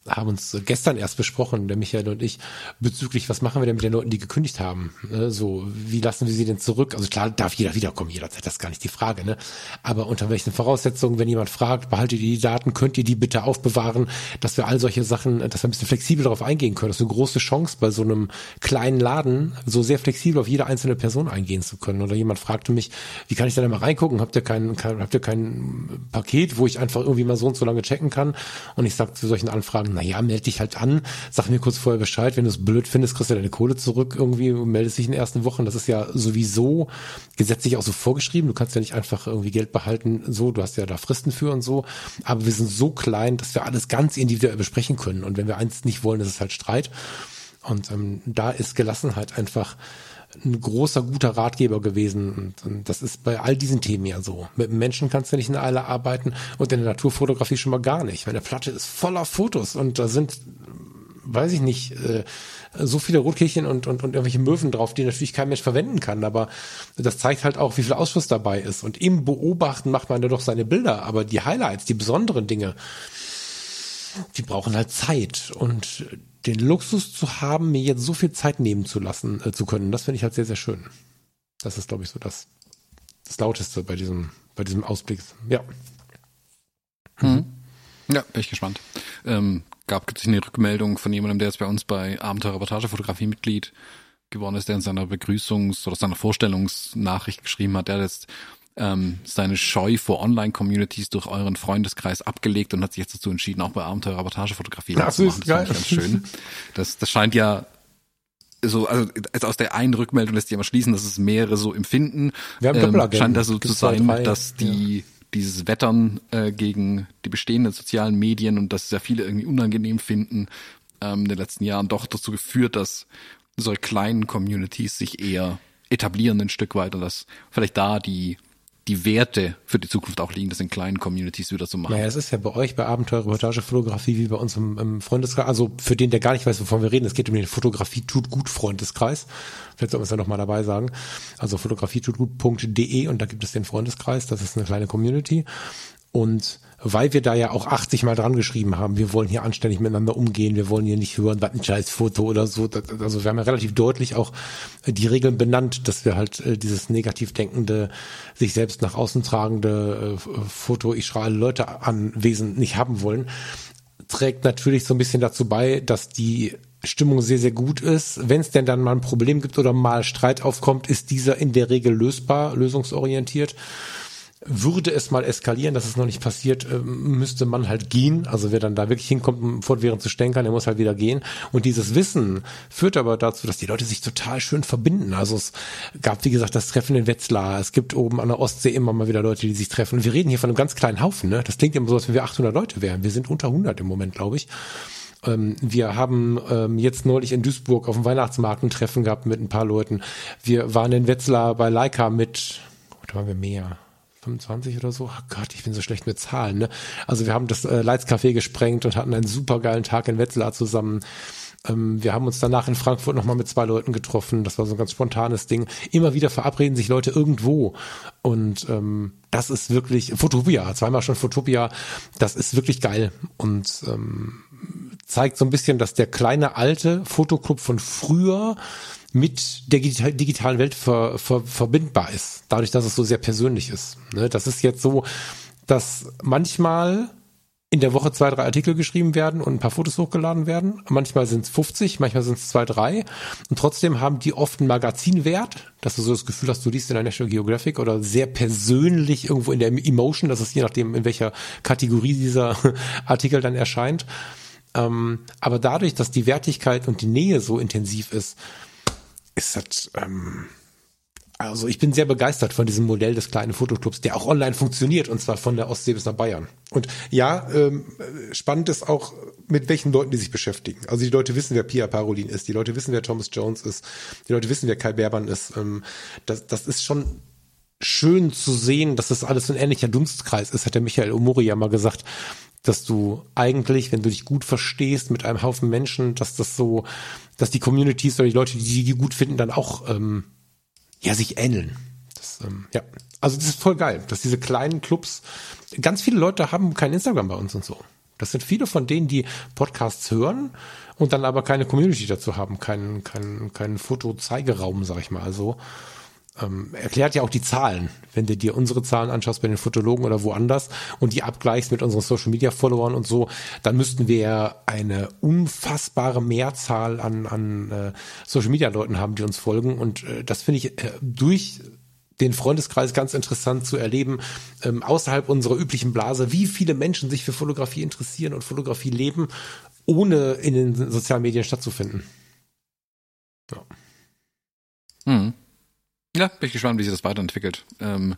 haben uns gestern erst besprochen, der Michael und ich, bezüglich, was machen wir denn mit den Leuten, die gekündigt haben? Ne, so, wie lassen wir sie denn zurück? Also klar, darf jeder wiederkommen, jederzeit, das ist gar nicht die Frage, ne? Aber unter welchen Voraussetzungen, wenn jemand fragt, behaltet ihr die Daten, könnt ihr die bitte aufbewahren, dass wir all solche Sachen, dass wir ein bisschen flexibel darauf eingehen können. Das ist eine große Chance, bei so einem kleinen Laden so sehr flexibel auf jede einzelne Person eingehen zu können. Oder jemand fragte mich, wie kann ich da mal reingucken? Habt ihr kein, kein habt ihr kein Paket, wo ich einfach irgendwie mal so und so lange checken kann? Und ich sage zu solchen Anfragen, naja, melde dich halt an, sag mir kurz vorher Bescheid, wenn du es blöd findest, kriegst du deine Kohle zurück irgendwie und meldest dich in den ersten Wochen. Das ist ja sowieso gesetzlich auch so vorgeschrieben. Du kannst ja nicht einfach irgendwie Geld behalten, so, du hast ja da Fristen für und so. Aber wir sind so klein, dass wir alles ganz individuell besprechen können. Und wenn wir eins nicht wollen, ist es halt Streit. Und ähm, da ist Gelassenheit einfach ein großer, guter Ratgeber gewesen. Und, und, das ist bei all diesen Themen ja so. Mit Menschen kannst du nicht in Eile arbeiten und in der Naturfotografie schon mal gar nicht. Meine Platte ist voller Fotos und da sind, weiß ich nicht, äh, so viele Rotkehlchen und, und, und irgendwelche Möwen drauf, die natürlich kein Mensch verwenden kann. Aber das zeigt halt auch, wie viel Ausschuss dabei ist. Und im Beobachten macht man da doch seine Bilder. Aber die Highlights, die besonderen Dinge, die brauchen halt Zeit. Und den Luxus zu haben, mir jetzt so viel Zeit nehmen zu lassen, äh, zu können, das finde ich halt sehr, sehr schön. Das ist, glaube ich, so das, das Lauteste bei diesem, bei diesem Ausblick. Ja. Mhm. Ja, bin ich gespannt. Ähm, gab es eine Rückmeldung von jemandem, der jetzt bei uns bei Abenteuer Reportagefotografie Mitglied geworden ist, der in seiner Begrüßungs- oder seiner Vorstellungsnachricht geschrieben hat, der jetzt ähm, seine Scheu vor Online-Communities durch euren Freundeskreis abgelegt und hat sich jetzt dazu entschieden, auch bei Abenteuer Reportagefotografie das zu machen. Ist geil. Das ganz schön. Das, das scheint ja so, also, aus der einen Rückmeldung lässt sich aber schließen, dass es mehrere so empfinden. Wir haben ähm, scheint da so zu sein, drei, dass die ja. dieses Wettern äh, gegen die bestehenden sozialen Medien und dass sehr viele irgendwie unangenehm finden, ähm, in den letzten Jahren doch dazu geführt, dass solche kleinen Communities sich eher etablieren ein Stück weit und dass vielleicht da die die Werte für die Zukunft auch liegen, das in kleinen Communities wieder zu machen. Naja, es ist ja bei euch bei Abenteuer-Reportage-Fotografie wie bei uns im, im, Freundeskreis, also für den, der gar nicht weiß, wovon wir reden, es geht um den Fotografie tut gut Freundeskreis. Vielleicht sollten wir es ja nochmal dabei sagen. Also fotografietutgut.de und da gibt es den Freundeskreis, das ist eine kleine Community. Und weil wir da ja auch 80 Mal dran geschrieben haben, wir wollen hier anständig miteinander umgehen, wir wollen hier nicht hören, was ein scheiß Foto oder so. Also wir haben ja relativ deutlich auch äh, die Regeln benannt, dass wir halt äh, dieses negativ denkende, sich selbst nach außen tragende äh, Foto, ich schreie Leute an Wesen nicht haben wollen, trägt natürlich so ein bisschen dazu bei, dass die Stimmung sehr, sehr gut ist. Wenn es denn dann mal ein Problem gibt oder mal Streit aufkommt, ist dieser in der Regel lösbar, lösungsorientiert würde es mal eskalieren, dass es noch nicht passiert, ähm, müsste man halt gehen. Also wer dann da wirklich hinkommt, um fortwährend zu stänkern, der muss halt wieder gehen. Und dieses Wissen führt aber dazu, dass die Leute sich total schön verbinden. Also es gab, wie gesagt, das Treffen in Wetzlar. Es gibt oben an der Ostsee immer mal wieder Leute, die sich treffen. wir reden hier von einem ganz kleinen Haufen. Ne? Das klingt immer so, als wenn wir 800 Leute wären. Wir sind unter 100 im Moment, glaube ich ähm, wir haben ähm, jetzt neulich in Duisburg auf dem Weihnachtsmarkt ein Treffen gehabt mit ein paar Leuten. Wir waren in Wetzlar bei Leica mit, da waren wir mehr? 25 oder so. Oh Gott, ich bin so schlecht mit Zahlen. Ne? Also wir haben das äh, Leitscafé gesprengt und hatten einen super geilen Tag in Wetzlar zusammen. Ähm, wir haben uns danach in Frankfurt nochmal mit zwei Leuten getroffen. Das war so ein ganz spontanes Ding. Immer wieder verabreden sich Leute irgendwo. Und ähm, das ist wirklich, Fotopia, zweimal schon Fotopia, das ist wirklich geil. Und ähm, zeigt so ein bisschen, dass der kleine alte Fotoclub von früher mit der digitalen Welt ver, ver, verbindbar ist, dadurch, dass es so sehr persönlich ist. Ne? Das ist jetzt so, dass manchmal in der Woche zwei, drei Artikel geschrieben werden und ein paar Fotos hochgeladen werden. Manchmal sind es 50, manchmal sind es zwei, drei. Und trotzdem haben die oft einen Magazinwert, dass du so das Gefühl hast, du liest in der National Geographic oder sehr persönlich irgendwo in der Emotion, das ist je nachdem, in welcher Kategorie dieser [LAUGHS] Artikel dann erscheint. Ähm, aber dadurch, dass die Wertigkeit und die Nähe so intensiv ist, ist das, ähm, also ich bin sehr begeistert von diesem Modell des kleinen Fotoclubs, der auch online funktioniert und zwar von der Ostsee bis nach Bayern. Und ja, ähm, spannend ist auch, mit welchen Leuten die sich beschäftigen. Also die Leute wissen, wer Pia Parolin ist, die Leute wissen, wer Thomas Jones ist, die Leute wissen, wer Kai Berban ist. Ähm, das, das ist schon schön zu sehen, dass das alles ein ähnlicher Dunstkreis ist, hat der Michael Omori ja mal gesagt, dass du eigentlich, wenn du dich gut verstehst mit einem Haufen Menschen, dass das so, dass die Communities oder die Leute, die die gut finden, dann auch ähm, ja sich ähneln. Das, ähm, ja, also das ist voll geil, dass diese kleinen Clubs, ganz viele Leute haben kein Instagram bei uns und so. Das sind viele von denen, die Podcasts hören und dann aber keine Community dazu haben, keinen keinen keinen Fotozeigeraum, sag ich mal. Also ähm, erklärt ja auch die Zahlen. Wenn du dir unsere Zahlen anschaust bei den Fotologen oder woanders und die abgleichst mit unseren Social Media Followern und so, dann müssten wir eine unfassbare Mehrzahl an, an äh, Social Media Leuten haben, die uns folgen. Und äh, das finde ich äh, durch den Freundeskreis ganz interessant zu erleben, ähm, außerhalb unserer üblichen Blase, wie viele Menschen sich für Fotografie interessieren und Fotografie leben, ohne in den sozialen Medien stattzufinden. Ja. Hm. Ja, bin ich gespannt, wie sich das weiterentwickelt. Ähm,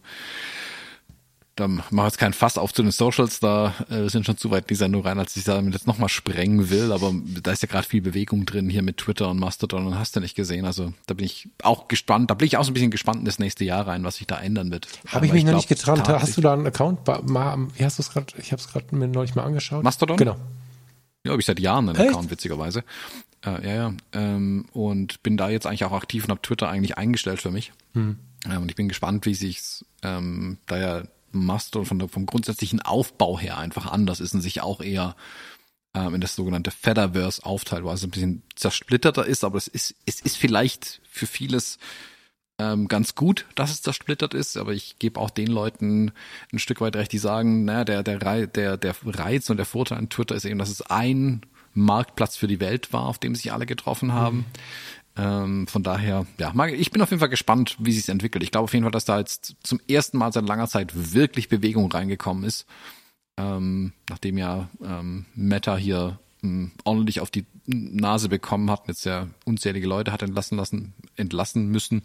da machen wir jetzt keinen Fass auf zu den Socials, da äh, sind schon zu weit in die Sendung rein, als ich damit jetzt nochmal sprengen will, aber da ist ja gerade viel Bewegung drin hier mit Twitter und Mastodon und hast du nicht gesehen, also da bin ich auch gespannt, da bin ich auch so ein bisschen gespannt in das nächste Jahr rein, was sich da ändern wird. Habe ich mich ich noch glaub, nicht getraut, hast du da einen Account? Wie hast du es gerade, ich habe es gerade mir neulich mal angeschaut. Mastodon? Genau. Ja, habe ich seit Jahren einen Echt? Account, witzigerweise. Äh, ja, ja. Ähm, und bin da jetzt eigentlich auch aktiv und habe Twitter eigentlich eingestellt für mich. Hm. Ähm, und ich bin gespannt, wie sich's ähm, da ja Mastodon von der, vom grundsätzlichen Aufbau her einfach anders ist und sich auch eher ähm, in das sogenannte Fediverse aufteilt, wo es ein bisschen zersplitterter ist, aber es ist, es ist vielleicht für vieles ähm, ganz gut, dass es zersplittert ist, aber ich gebe auch den Leuten ein Stück weit recht, die sagen, naja, der, der, der, der Reiz und der Vorteil an Twitter ist eben, dass es ein Marktplatz für die Welt war, auf dem sich alle getroffen haben. Mhm. Ähm, von daher, ja, ich bin auf jeden Fall gespannt, wie sich entwickelt. Ich glaube auf jeden Fall, dass da jetzt zum ersten Mal seit langer Zeit wirklich Bewegung reingekommen ist. Ähm, nachdem ja ähm, Meta hier ähm, ordentlich auf die Nase bekommen hat, jetzt ja unzählige Leute hat entlassen lassen, entlassen müssen.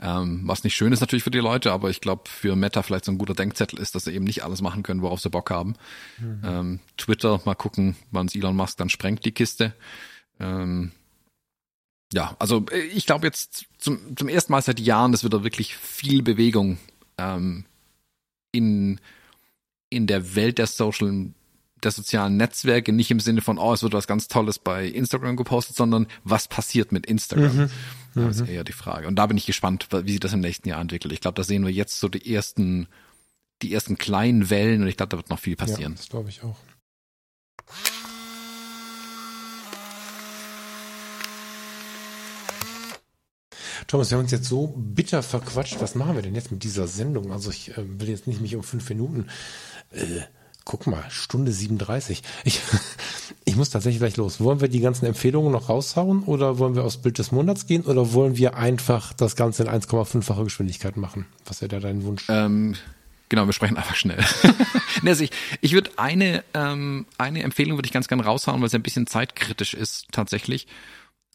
Ähm, was nicht schön ist natürlich für die Leute, aber ich glaube für Meta vielleicht so ein guter Denkzettel ist, dass sie eben nicht alles machen können, worauf sie Bock haben. Mhm. Ähm, Twitter, mal gucken, wann es Elon Musk dann sprengt, die Kiste. Ähm, ja, also äh, ich glaube jetzt zum, zum ersten Mal seit Jahren, dass wieder wirklich viel Bewegung ähm, in, in der Welt der Social der sozialen Netzwerke, nicht im Sinne von, oh, es wird was ganz Tolles bei Instagram gepostet, sondern was passiert mit Instagram? Mhm. Das ist mhm. eher die Frage. Und da bin ich gespannt, wie sich das im nächsten Jahr entwickelt. Ich glaube, da sehen wir jetzt so die ersten, die ersten kleinen Wellen und ich glaube, da wird noch viel passieren. Ja, das glaube ich auch. Thomas, wir haben uns jetzt so bitter verquatscht. Was machen wir denn jetzt mit dieser Sendung? Also ich äh, will jetzt nicht mich um fünf Minuten äh, Guck mal, Stunde 37. Ich, [LAUGHS] ich muss tatsächlich gleich los. Wollen wir die ganzen Empfehlungen noch raushauen oder wollen wir aufs Bild des Monats gehen oder wollen wir einfach das Ganze in 1,5-fache Geschwindigkeit machen? Was wäre da dein Wunsch? Ähm, genau, wir sprechen einfach schnell. [LAUGHS] also ich ich würde eine, ähm, eine Empfehlung würde ich ganz gerne raushauen, weil sie ein bisschen zeitkritisch ist tatsächlich.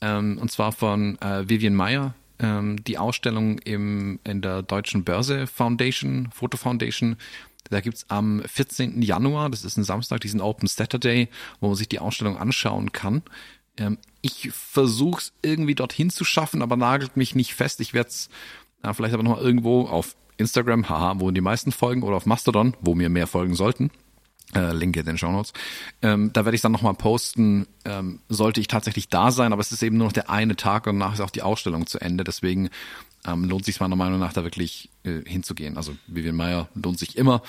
Ähm, und zwar von äh, Vivian Meyer, ähm, die Ausstellung im, in der Deutschen Börse Foundation, Foto Foundation da gibt's am 14. Januar, das ist ein Samstag, diesen Open Saturday, wo man sich die Ausstellung anschauen kann. Ähm, ich versuche es irgendwie dorthin zu schaffen, aber nagelt mich nicht fest. Ich werde es äh, vielleicht aber nochmal irgendwo auf Instagram, haha, wo die meisten folgen, oder auf Mastodon, wo mir mehr folgen sollten. Äh, Link in den Show Notes. Ähm, da werde ich dann nochmal posten, ähm, sollte ich tatsächlich da sein, aber es ist eben nur noch der eine Tag und danach ist auch die Ausstellung zu Ende. Deswegen ähm, lohnt sich meiner Meinung nach da wirklich äh, hinzugehen. Also Vivian Meyer lohnt sich immer.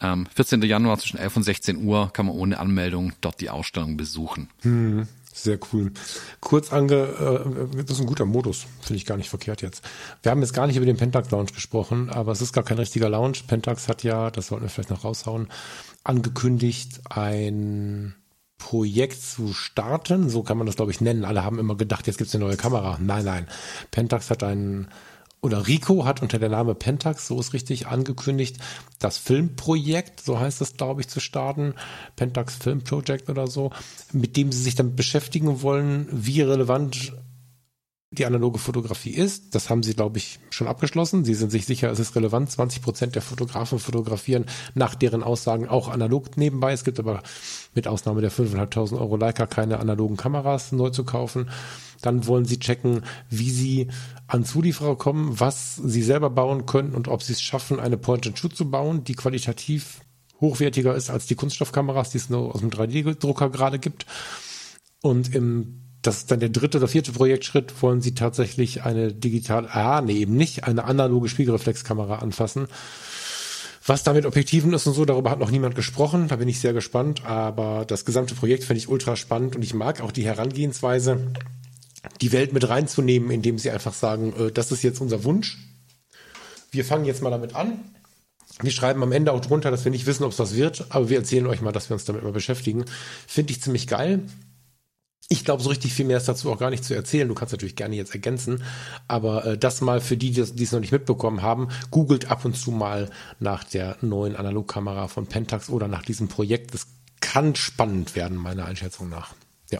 Ähm, 14. Januar zwischen 11 und 16 Uhr kann man ohne Anmeldung dort die Ausstellung besuchen. Hm. Sehr cool. Kurz ange, äh, das ist ein guter Modus, finde ich gar nicht verkehrt jetzt. Wir haben jetzt gar nicht über den Pentax Lounge gesprochen, aber es ist gar kein richtiger Lounge. Pentax hat ja, das sollten wir vielleicht noch raushauen, angekündigt, ein Projekt zu starten. So kann man das, glaube ich, nennen. Alle haben immer gedacht, jetzt gibt es eine neue Kamera. Nein, nein. Pentax hat ein oder Rico hat unter der Name Pentax, so ist richtig, angekündigt, das Filmprojekt, so heißt es, glaube ich, zu starten, Pentax Film Project oder so, mit dem sie sich damit beschäftigen wollen, wie relevant die analoge Fotografie ist. Das haben sie, glaube ich, schon abgeschlossen. Sie sind sich sicher, es ist relevant. 20 Prozent der Fotografen fotografieren nach deren Aussagen auch analog nebenbei. Es gibt aber mit Ausnahme der 5.500 Euro Leica keine analogen Kameras neu zu kaufen. Dann wollen sie checken, wie sie an Zulieferer kommen, was sie selber bauen können und ob sie es schaffen, eine Point-and-Shoot zu bauen, die qualitativ hochwertiger ist als die Kunststoffkameras, die es nur aus dem 3D-Drucker gerade gibt. Und im das ist dann der dritte oder vierte Projektschritt, wollen sie tatsächlich eine digital, ah, nee, eben nicht, eine analoge Spiegelreflexkamera anfassen. Was da mit Objektiven ist und so, darüber hat noch niemand gesprochen. Da bin ich sehr gespannt. Aber das gesamte Projekt finde ich ultra spannend und ich mag auch die Herangehensweise, die Welt mit reinzunehmen, indem sie einfach sagen, äh, das ist jetzt unser Wunsch. Wir fangen jetzt mal damit an. Wir schreiben am Ende auch drunter, dass wir nicht wissen, ob es was wird, aber wir erzählen euch mal, dass wir uns damit mal beschäftigen. Finde ich ziemlich geil. Ich glaube, so richtig viel mehr ist dazu auch gar nicht zu erzählen. Du kannst natürlich gerne jetzt ergänzen, aber äh, das mal für die, die es noch nicht mitbekommen haben, googelt ab und zu mal nach der neuen Analogkamera von Pentax oder nach diesem Projekt. Das kann spannend werden, meiner Einschätzung nach. Ja.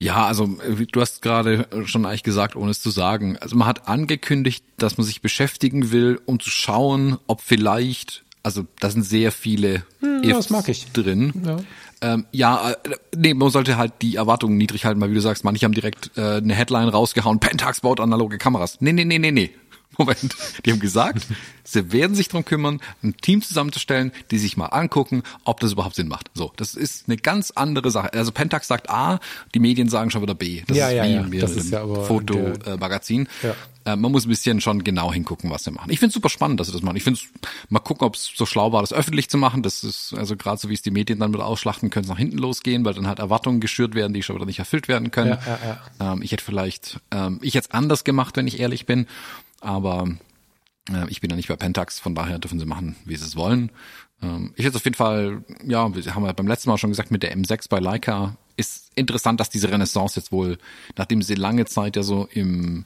Ja, also du hast gerade schon eigentlich gesagt, ohne es zu sagen. Also man hat angekündigt, dass man sich beschäftigen will, um zu schauen, ob vielleicht, also da sind sehr viele hm, ja, das mag ich. drin. Ja. Ähm, ja, äh, nee, man sollte halt die Erwartungen niedrig halten, weil wie du sagst, manche haben direkt äh, eine Headline rausgehauen, Pentax baut analoge Kameras. Nee, nee, nee, nee, nee. Moment, die haben gesagt, sie werden sich darum kümmern, ein Team zusammenzustellen, die sich mal angucken, ob das überhaupt Sinn macht. So, das ist eine ganz andere Sache. Also Pentax sagt A, die Medien sagen schon wieder B. Das ja, ist ja, wie ja. in Das ist ja aber Fotomagazin. Ja. Äh, man muss ein bisschen schon genau hingucken, was sie machen. Ich finde es super spannend, dass sie das machen. Ich finde mal gucken, ob es so schlau war, das öffentlich zu machen. Das ist also gerade so, wie es die Medien dann wieder ausschlachten, können es nach hinten losgehen, weil dann halt Erwartungen geschürt werden, die schon wieder nicht erfüllt werden können. Ja, ja, ja. Ähm, ich hätte vielleicht, ähm, ich hätte es anders gemacht, wenn ich ehrlich bin, aber äh, ich bin ja nicht bei Pentax, von daher dürfen sie machen, wie sie es wollen. Ähm, ich hätte auf jeden Fall, ja, wir haben ja beim letzten Mal schon gesagt, mit der M6 bei Leica ist interessant, dass diese Renaissance jetzt wohl, nachdem sie lange Zeit ja so im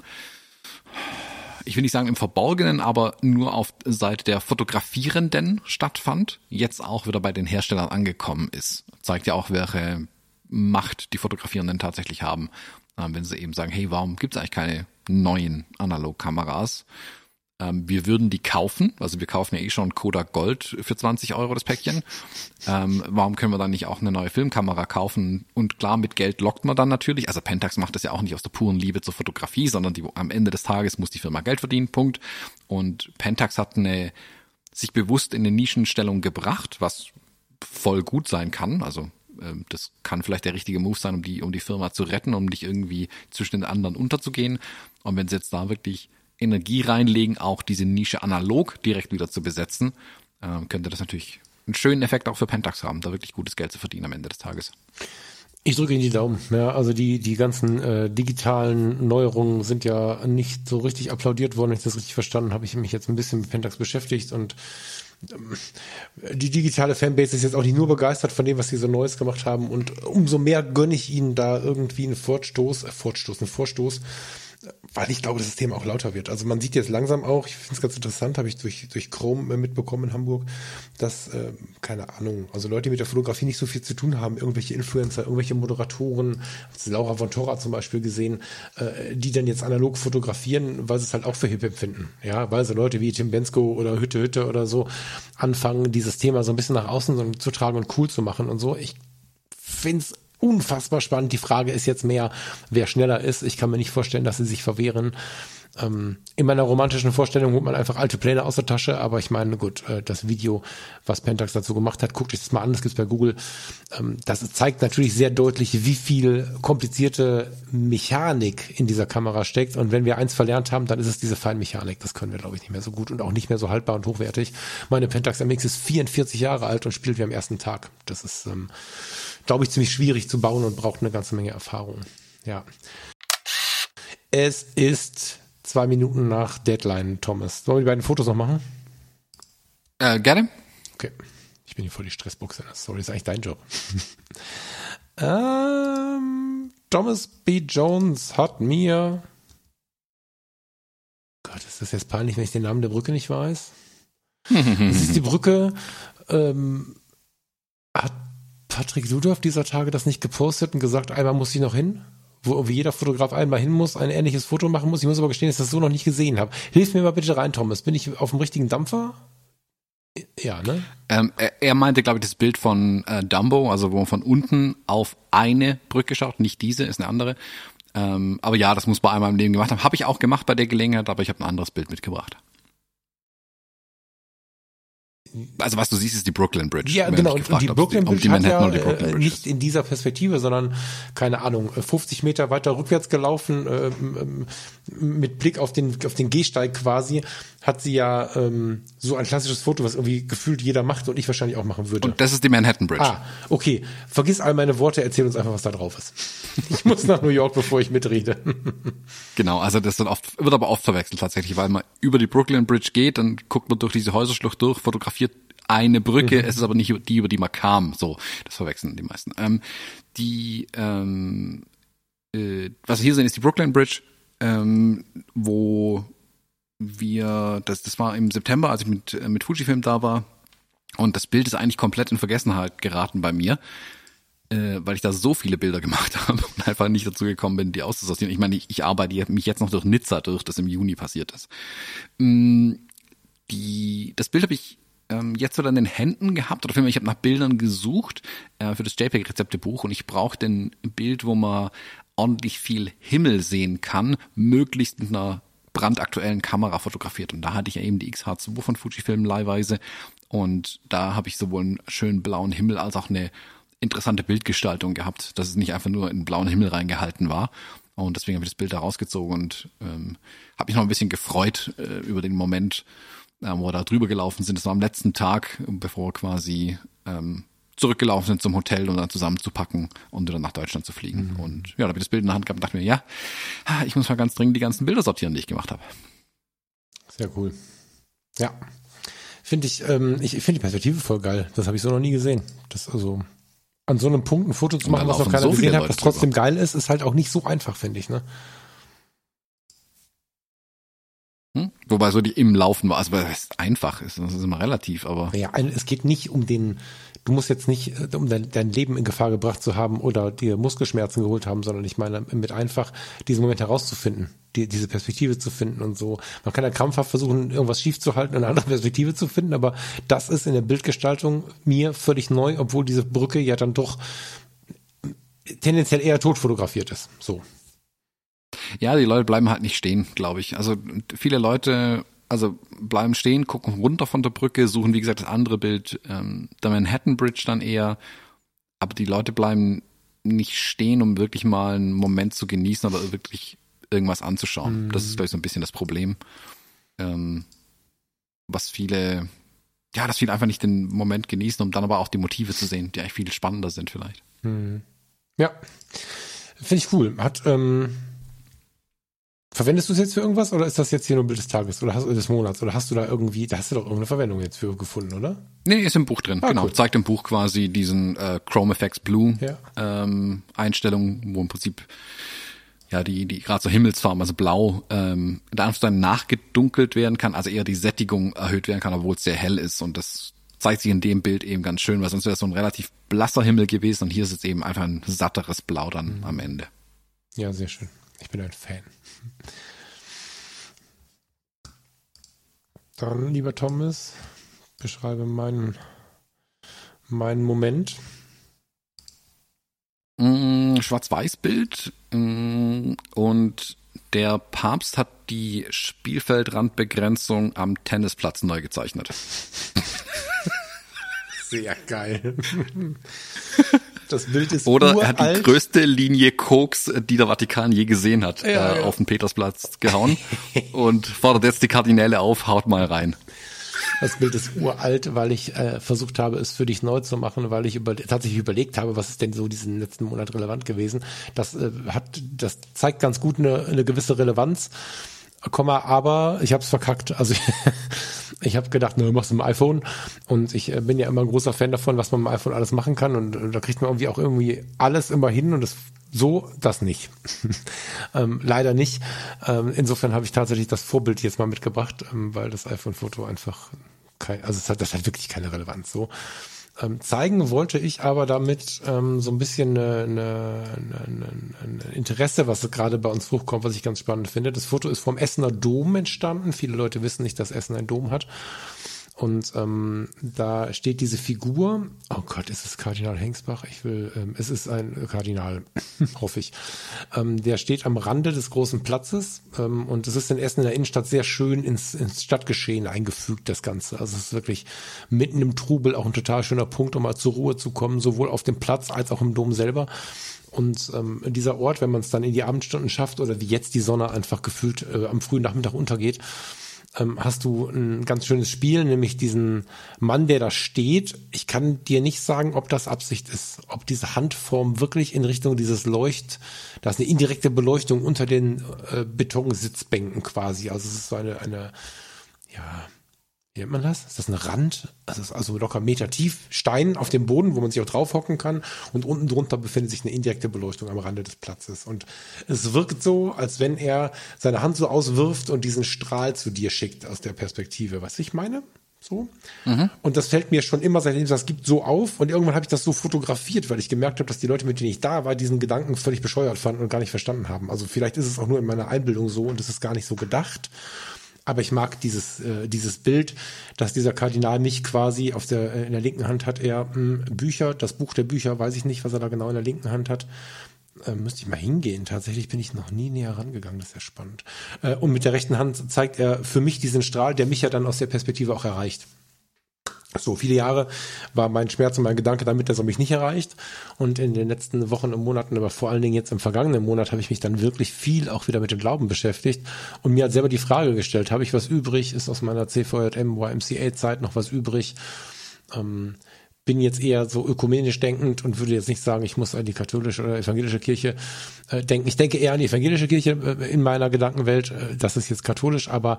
ich will nicht sagen im Verborgenen, aber nur auf Seite der Fotografierenden stattfand, jetzt auch wieder bei den Herstellern angekommen ist. Zeigt ja auch, welche Macht die Fotografierenden tatsächlich haben, äh, wenn sie eben sagen, hey, warum gibt es eigentlich keine neuen Analogkameras? Ähm, wir würden die kaufen, also wir kaufen ja eh schon Kodak Gold für 20 Euro das Päckchen. Ähm, warum können wir dann nicht auch eine neue Filmkamera kaufen? Und klar, mit Geld lockt man dann natürlich. Also Pentax macht das ja auch nicht aus der puren Liebe zur Fotografie, sondern die, am Ende des Tages muss die Firma Geld verdienen, Punkt. Und Pentax hat eine, sich bewusst in eine Nischenstellung gebracht, was voll gut sein kann. Also ähm, das kann vielleicht der richtige Move sein, um die, um die Firma zu retten, um nicht irgendwie zwischen den anderen unterzugehen. Und wenn sie jetzt da wirklich Energie reinlegen, auch diese Nische analog direkt wieder zu besetzen, äh, könnte das natürlich einen schönen Effekt auch für Pentax haben, da wirklich gutes Geld zu verdienen am Ende des Tages. Ich drücke Ihnen die Daumen. Ja, also die, die ganzen äh, digitalen Neuerungen sind ja nicht so richtig applaudiert worden. Wenn ich das richtig verstanden habe, ich mich jetzt ein bisschen mit Pentax beschäftigt und ähm, die digitale Fanbase ist jetzt auch nicht nur begeistert von dem, was sie so Neues gemacht haben. Und umso mehr gönne ich ihnen da irgendwie einen Fortstoß, äh, Fortstoß, einen Vorstoß, weil ich glaube, dass das Thema auch lauter wird. Also man sieht jetzt langsam auch, ich finde es ganz interessant, habe ich durch, durch Chrome mitbekommen in Hamburg, dass, äh, keine Ahnung, also Leute, die mit der Fotografie nicht so viel zu tun haben, irgendwelche Influencer, irgendwelche Moderatoren, Laura von Tora zum Beispiel gesehen, äh, die dann jetzt analog fotografieren, weil sie es halt auch für hip empfinden. Ja, weil so Leute wie Tim Bensko oder Hütte Hütte oder so anfangen, dieses Thema so ein bisschen nach außen zu tragen und cool zu machen und so. Ich finde es unfassbar spannend. Die Frage ist jetzt mehr, wer schneller ist. Ich kann mir nicht vorstellen, dass sie sich verwehren. Ähm, in meiner romantischen Vorstellung holt man einfach alte Pläne aus der Tasche, aber ich meine, gut, äh, das Video, was Pentax dazu gemacht hat, guckt euch das mal an, das gibt's bei Google. Ähm, das zeigt natürlich sehr deutlich, wie viel komplizierte Mechanik in dieser Kamera steckt. Und wenn wir eins verlernt haben, dann ist es diese Feinmechanik. Das können wir, glaube ich, nicht mehr so gut und auch nicht mehr so haltbar und hochwertig. Meine Pentax MX ist 44 Jahre alt und spielt wie am ersten Tag. Das ist ähm, glaube ich, ziemlich schwierig zu bauen und braucht eine ganze Menge Erfahrung. Ja. Es ist zwei Minuten nach Deadline, Thomas. Wollen wir die beiden Fotos noch machen? Äh, gerne. Okay. Ich bin hier voll die Stressbuchse. Sorry, ist eigentlich dein Job. [LAUGHS] ähm, Thomas B. Jones hat mir. Gott, ist das jetzt peinlich, wenn ich den Namen der Brücke nicht weiß? [LAUGHS] das ist die Brücke. Ähm, hat Patrick Ludolf dieser Tage das nicht gepostet und gesagt, einmal muss ich noch hin? Wo irgendwie jeder Fotograf einmal hin muss, ein ähnliches Foto machen muss. Ich muss aber gestehen, dass ich das so noch nicht gesehen habe. Hilf mir mal bitte rein, Thomas. Bin ich auf dem richtigen Dampfer? Ja, ne? Ähm, er, er, meinte, glaube ich, das Bild von äh, Dumbo, also wo man von unten auf eine Brücke schaut, nicht diese, ist eine andere. Ähm, aber ja, das muss man einmal im Leben gemacht haben. Habe ich auch gemacht bei der Gelegenheit, aber ich habe ein anderes Bild mitgebracht also was du siehst, ist die Brooklyn Bridge. Ja, genau. Und, und die Brooklyn Bridge die hat ja äh, nicht in dieser Perspektive, sondern keine Ahnung, 50 Meter weiter rückwärts gelaufen, äh, mit Blick auf den auf den Gehsteig quasi, hat sie ja ähm, so ein klassisches Foto, was irgendwie gefühlt jeder macht und ich wahrscheinlich auch machen würde. Und das ist die Manhattan Bridge. Ah, okay. Vergiss all meine Worte, erzähl uns einfach, was da drauf ist. Ich muss nach New York, bevor ich mitrede. [LAUGHS] genau, also das wird, oft, wird aber oft verwechselt tatsächlich, weil man über die Brooklyn Bridge geht, dann guckt man durch diese Häuserschlucht durch, fotografiert eine Brücke, mhm. es ist aber nicht die, über die man kam. So, das verwechseln die meisten. Ähm, die, ähm, äh, was wir hier sehen, ist die Brooklyn Bridge, ähm, wo wir, das, das war im September, als ich mit, äh, mit Fujifilm da war. Und das Bild ist eigentlich komplett in Vergessenheit geraten bei mir, äh, weil ich da so viele Bilder gemacht [LAUGHS] habe und einfach nicht dazu gekommen bin, die auszusortieren. Ich meine, ich, ich arbeite mich jetzt noch durch Nizza durch, das im Juni passiert ist. Mm, die, das Bild habe ich ähm, jetzt wieder in den Händen gehabt oder vielmehr, ich habe nach Bildern gesucht äh, für das JPEG-Rezeptebuch und ich brauchte ein Bild, wo man ordentlich viel Himmel sehen kann, möglichst mit einer brandaktuellen Kamera fotografiert. Und da hatte ich ja eben die XH2 von Fujifilm leihweise. Und da habe ich sowohl einen schönen blauen Himmel als auch eine interessante Bildgestaltung gehabt, dass es nicht einfach nur in blauen Himmel reingehalten war. Und deswegen habe ich das Bild da rausgezogen und ähm, habe mich noch ein bisschen gefreut äh, über den Moment, äh, wo wir da drüber gelaufen sind. Das war am letzten Tag, bevor wir quasi ähm, zurückgelaufen sind zum Hotel, um dann zusammenzupacken und dann nach Deutschland zu fliegen. Mhm. Und ja, da habe ich das Bild in der Hand gehabt und dachte mir, ja, ich muss mal ganz dringend die ganzen Bilder sortieren, die ich gemacht habe. Sehr cool. Ja. Finde ich, ähm, ich, ich finde die Perspektive voll geil. Das habe ich so noch nie gesehen. Das also an so einem Punkt ein Foto zu machen, was noch keiner so gesehen hat, was trotzdem drüber. geil ist, ist halt auch nicht so einfach, finde ich, ne? Hm? Wobei so die im Laufen war, also das ist einfach ist, das ist immer relativ, aber. Ja, es geht nicht um den, du musst jetzt nicht, äh, um dein, dein, Leben in Gefahr gebracht zu haben oder dir Muskelschmerzen geholt haben, sondern ich meine, mit einfach diesen Moment herauszufinden, die, diese Perspektive zu finden und so. Man kann ja krampfhaft versuchen, irgendwas schief zu halten, eine andere Perspektive zu finden, aber das ist in der Bildgestaltung mir völlig neu, obwohl diese Brücke ja dann doch tendenziell eher tot fotografiert ist. So. Ja, die Leute bleiben halt nicht stehen, glaube ich. Also viele Leute, also bleiben stehen, gucken runter von der Brücke, suchen wie gesagt das andere Bild, ähm, der Manhattan Bridge dann eher. Aber die Leute bleiben nicht stehen, um wirklich mal einen Moment zu genießen oder wirklich irgendwas anzuschauen. Mhm. Das ist, glaube ich, so ein bisschen das Problem. Ähm, was viele, ja, dass viele einfach nicht den Moment genießen, um dann aber auch die Motive zu sehen, die eigentlich viel spannender sind vielleicht. Mhm. Ja, finde ich cool. Hat, ähm, Verwendest du es jetzt für irgendwas oder ist das jetzt hier nur ein Bild des Tages oder hast, des Monats oder hast du da irgendwie, da hast du doch irgendeine Verwendung jetzt für gefunden, oder? Nee, ist im Buch drin. Ah, genau, cool. zeigt im Buch quasi diesen äh, Chrome Effects Blue ja. ähm, Einstellung, wo im Prinzip ja die die gerade so Himmelsfarben, also blau, ähm, da dann nachgedunkelt werden kann, also eher die Sättigung erhöht werden kann, obwohl es sehr hell ist und das zeigt sich in dem Bild eben ganz schön, weil sonst wäre es so ein relativ blasser Himmel gewesen und hier ist es eben einfach ein satteres Blau dann mhm. am Ende. Ja, sehr schön. Ich bin ein Fan. Dann, lieber Thomas, beschreibe meinen, meinen Moment. Mm, Schwarz-Weiß-Bild mm, und der Papst hat die Spielfeldrandbegrenzung am Tennisplatz neu gezeichnet. [LAUGHS] Sehr geil. [LAUGHS] Das Bild ist Oder uralt. er hat die größte Linie Koks, die der Vatikan je gesehen hat, ja, äh, ja. auf den Petersplatz gehauen [LAUGHS] und fordert jetzt die Kardinäle auf, haut mal rein. Das Bild ist uralt, weil ich äh, versucht habe, es für dich neu zu machen, weil ich über, tatsächlich überlegt habe, was ist denn so diesen letzten Monat relevant gewesen. Das äh, hat, das zeigt ganz gut eine, eine gewisse Relevanz. Komma, aber ich habe es verkackt. Also [LAUGHS] ich habe gedacht, ne, machst du mit dem iPhone. Und ich äh, bin ja immer ein großer Fan davon, was man mit dem iPhone alles machen kann. Und äh, da kriegt man irgendwie auch irgendwie alles immer hin und das so das nicht. [LAUGHS] ähm, leider nicht. Ähm, insofern habe ich tatsächlich das Vorbild jetzt mal mitgebracht, ähm, weil das iPhone-Foto einfach kein, also es hat, das hat wirklich keine Relevanz. So ähm, zeigen wollte ich aber damit ähm, so ein bisschen eine, eine, eine, ein Interesse, was gerade bei uns hochkommt, was ich ganz spannend finde. Das Foto ist vom Essener Dom entstanden. Viele Leute wissen nicht, dass Essen einen Dom hat. Und ähm, da steht diese Figur, oh Gott, ist es Kardinal Hengsbach? Ich will, ähm, es ist ein Kardinal, [LAUGHS] hoffe ich. Ähm, der steht am Rande des großen Platzes ähm, und es ist in Essen in der Innenstadt sehr schön ins, ins Stadtgeschehen eingefügt, das Ganze. Also es ist wirklich mitten im Trubel auch ein total schöner Punkt, um mal zur Ruhe zu kommen, sowohl auf dem Platz als auch im Dom selber. Und ähm, dieser Ort, wenn man es dann in die Abendstunden schafft oder wie jetzt die Sonne einfach gefühlt äh, am frühen Nachmittag untergeht, ähm, hast du ein ganz schönes Spiel, nämlich diesen Mann, der da steht. Ich kann dir nicht sagen, ob das Absicht ist, ob diese Handform wirklich in Richtung dieses Leucht, da ist eine indirekte Beleuchtung unter den äh, Betonsitzbänken quasi. Also es ist so eine, eine, ja, wie nennt man das? Ist das ein Rand? Das ist also locker Meter tief Stein auf dem Boden, wo man sich auch drauf hocken kann. Und unten drunter befindet sich eine indirekte Beleuchtung am Rande des Platzes. Und es wirkt so, als wenn er seine Hand so auswirft und diesen Strahl zu dir schickt aus der Perspektive. Was ich meine? So. Mhm. Und das fällt mir schon immer, seitdem es das gibt, so auf. Und irgendwann habe ich das so fotografiert, weil ich gemerkt habe, dass die Leute, mit denen ich da war, diesen Gedanken völlig bescheuert fanden und gar nicht verstanden haben. Also vielleicht ist es auch nur in meiner Einbildung so und es ist gar nicht so gedacht. Aber ich mag dieses, äh, dieses Bild, dass dieser Kardinal mich quasi auf der, äh, in der linken Hand hat er mh, hm, Bücher, das Buch der Bücher, weiß ich nicht, was er da genau in der linken Hand hat. Äh, müsste ich mal hingehen. Tatsächlich bin ich noch nie näher rangegangen, das ist ja spannend. Äh, und mit der rechten Hand zeigt er für mich diesen Strahl, der mich ja dann aus der Perspektive auch erreicht. So viele Jahre war mein Schmerz und mein Gedanke damit, dass er mich nicht erreicht. Und in den letzten Wochen und Monaten, aber vor allen Dingen jetzt im vergangenen Monat, habe ich mich dann wirklich viel auch wieder mit dem Glauben beschäftigt und mir halt selber die Frage gestellt, habe ich was übrig? Ist aus meiner CVJM, YMCA-Zeit noch was übrig? Ähm, bin jetzt eher so ökumenisch denkend und würde jetzt nicht sagen, ich muss an die katholische oder evangelische Kirche äh, denken. Ich denke eher an die evangelische Kirche äh, in meiner Gedankenwelt. Äh, das ist jetzt katholisch, aber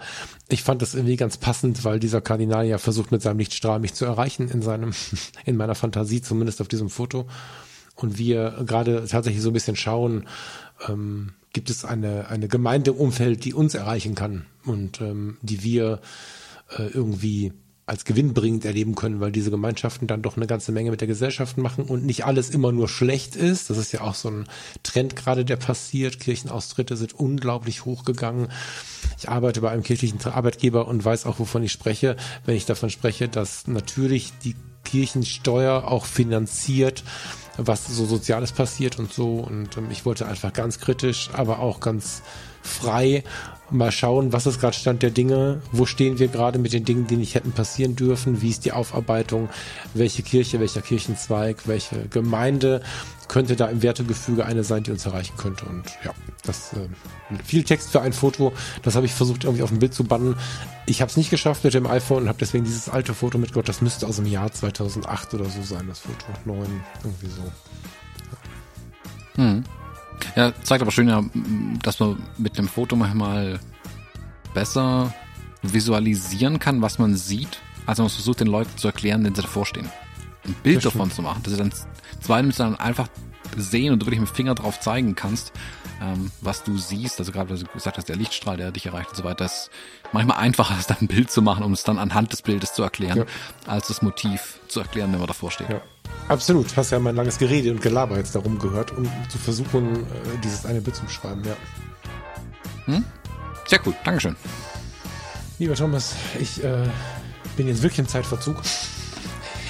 ich fand das irgendwie ganz passend, weil dieser Kardinal ja versucht mit seinem Lichtstrahl mich zu erreichen in seinem, [LAUGHS] in meiner Fantasie, zumindest auf diesem Foto. Und wir gerade tatsächlich so ein bisschen schauen, ähm, gibt es eine, eine Gemeinde im Umfeld, die uns erreichen kann und ähm, die wir äh, irgendwie als gewinnbringend erleben können, weil diese Gemeinschaften dann doch eine ganze Menge mit der Gesellschaft machen und nicht alles immer nur schlecht ist. Das ist ja auch so ein Trend gerade, der passiert. Kirchenaustritte sind unglaublich hochgegangen. Ich arbeite bei einem kirchlichen Arbeitgeber und weiß auch, wovon ich spreche, wenn ich davon spreche, dass natürlich die Kirchensteuer auch finanziert, was so Soziales passiert und so. Und ähm, ich wollte einfach ganz kritisch, aber auch ganz frei mal schauen, was ist gerade Stand der Dinge, wo stehen wir gerade mit den Dingen, die nicht hätten passieren dürfen, wie ist die Aufarbeitung, welche Kirche, welcher Kirchenzweig, welche Gemeinde könnte da im Wertegefüge eine sein, die uns erreichen könnte. Und ja, das äh, viel Text für ein Foto, das habe ich versucht irgendwie auf dem Bild zu bannen. Ich habe es nicht geschafft mit dem iPhone und habe deswegen dieses alte Foto mitgebracht. Das müsste aus dem Jahr 2008 oder so sein, das Foto. 9, irgendwie so. Ja. Hm. Ja, zeigt aber schön, ja, dass man mit dem Foto manchmal besser visualisieren kann, was man sieht, als man versucht, den Leuten zu erklären, denen sie davor stehen. Ein Bild davon zu machen, dass sie dann zweitens dann einfach sehen und du wirklich mit dem Finger drauf zeigen kannst, ähm, was du siehst. Also gerade, was du gesagt hast, der Lichtstrahl, der dich erreicht und so weiter, ist manchmal einfacher, [LAUGHS] als dann ein Bild zu machen, um es dann anhand des Bildes zu erklären, ja. als das Motiv zu erklären, wenn man davor steht. Ja. Absolut. Hast ja mein langes Gerede und Gelaber jetzt darum gehört, um zu versuchen, äh, dieses eine Bild zu beschreiben, ja. Hm? Sehr gut, Dankeschön. Lieber Thomas, ich äh, bin jetzt wirklich im Zeitverzug.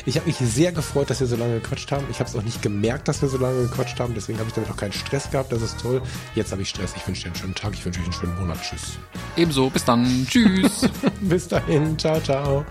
Ich habe mich sehr gefreut, dass wir so lange gequatscht haben. Ich habe es auch nicht gemerkt, dass wir so lange gequatscht haben. Deswegen habe ich damit auch keinen Stress gehabt. Das ist toll. Jetzt habe ich Stress. Ich wünsche dir einen schönen Tag. Ich wünsche euch einen schönen Monat. Tschüss. Ebenso. Bis dann. [LAUGHS] Tschüss. Bis dahin. Ciao, ciao.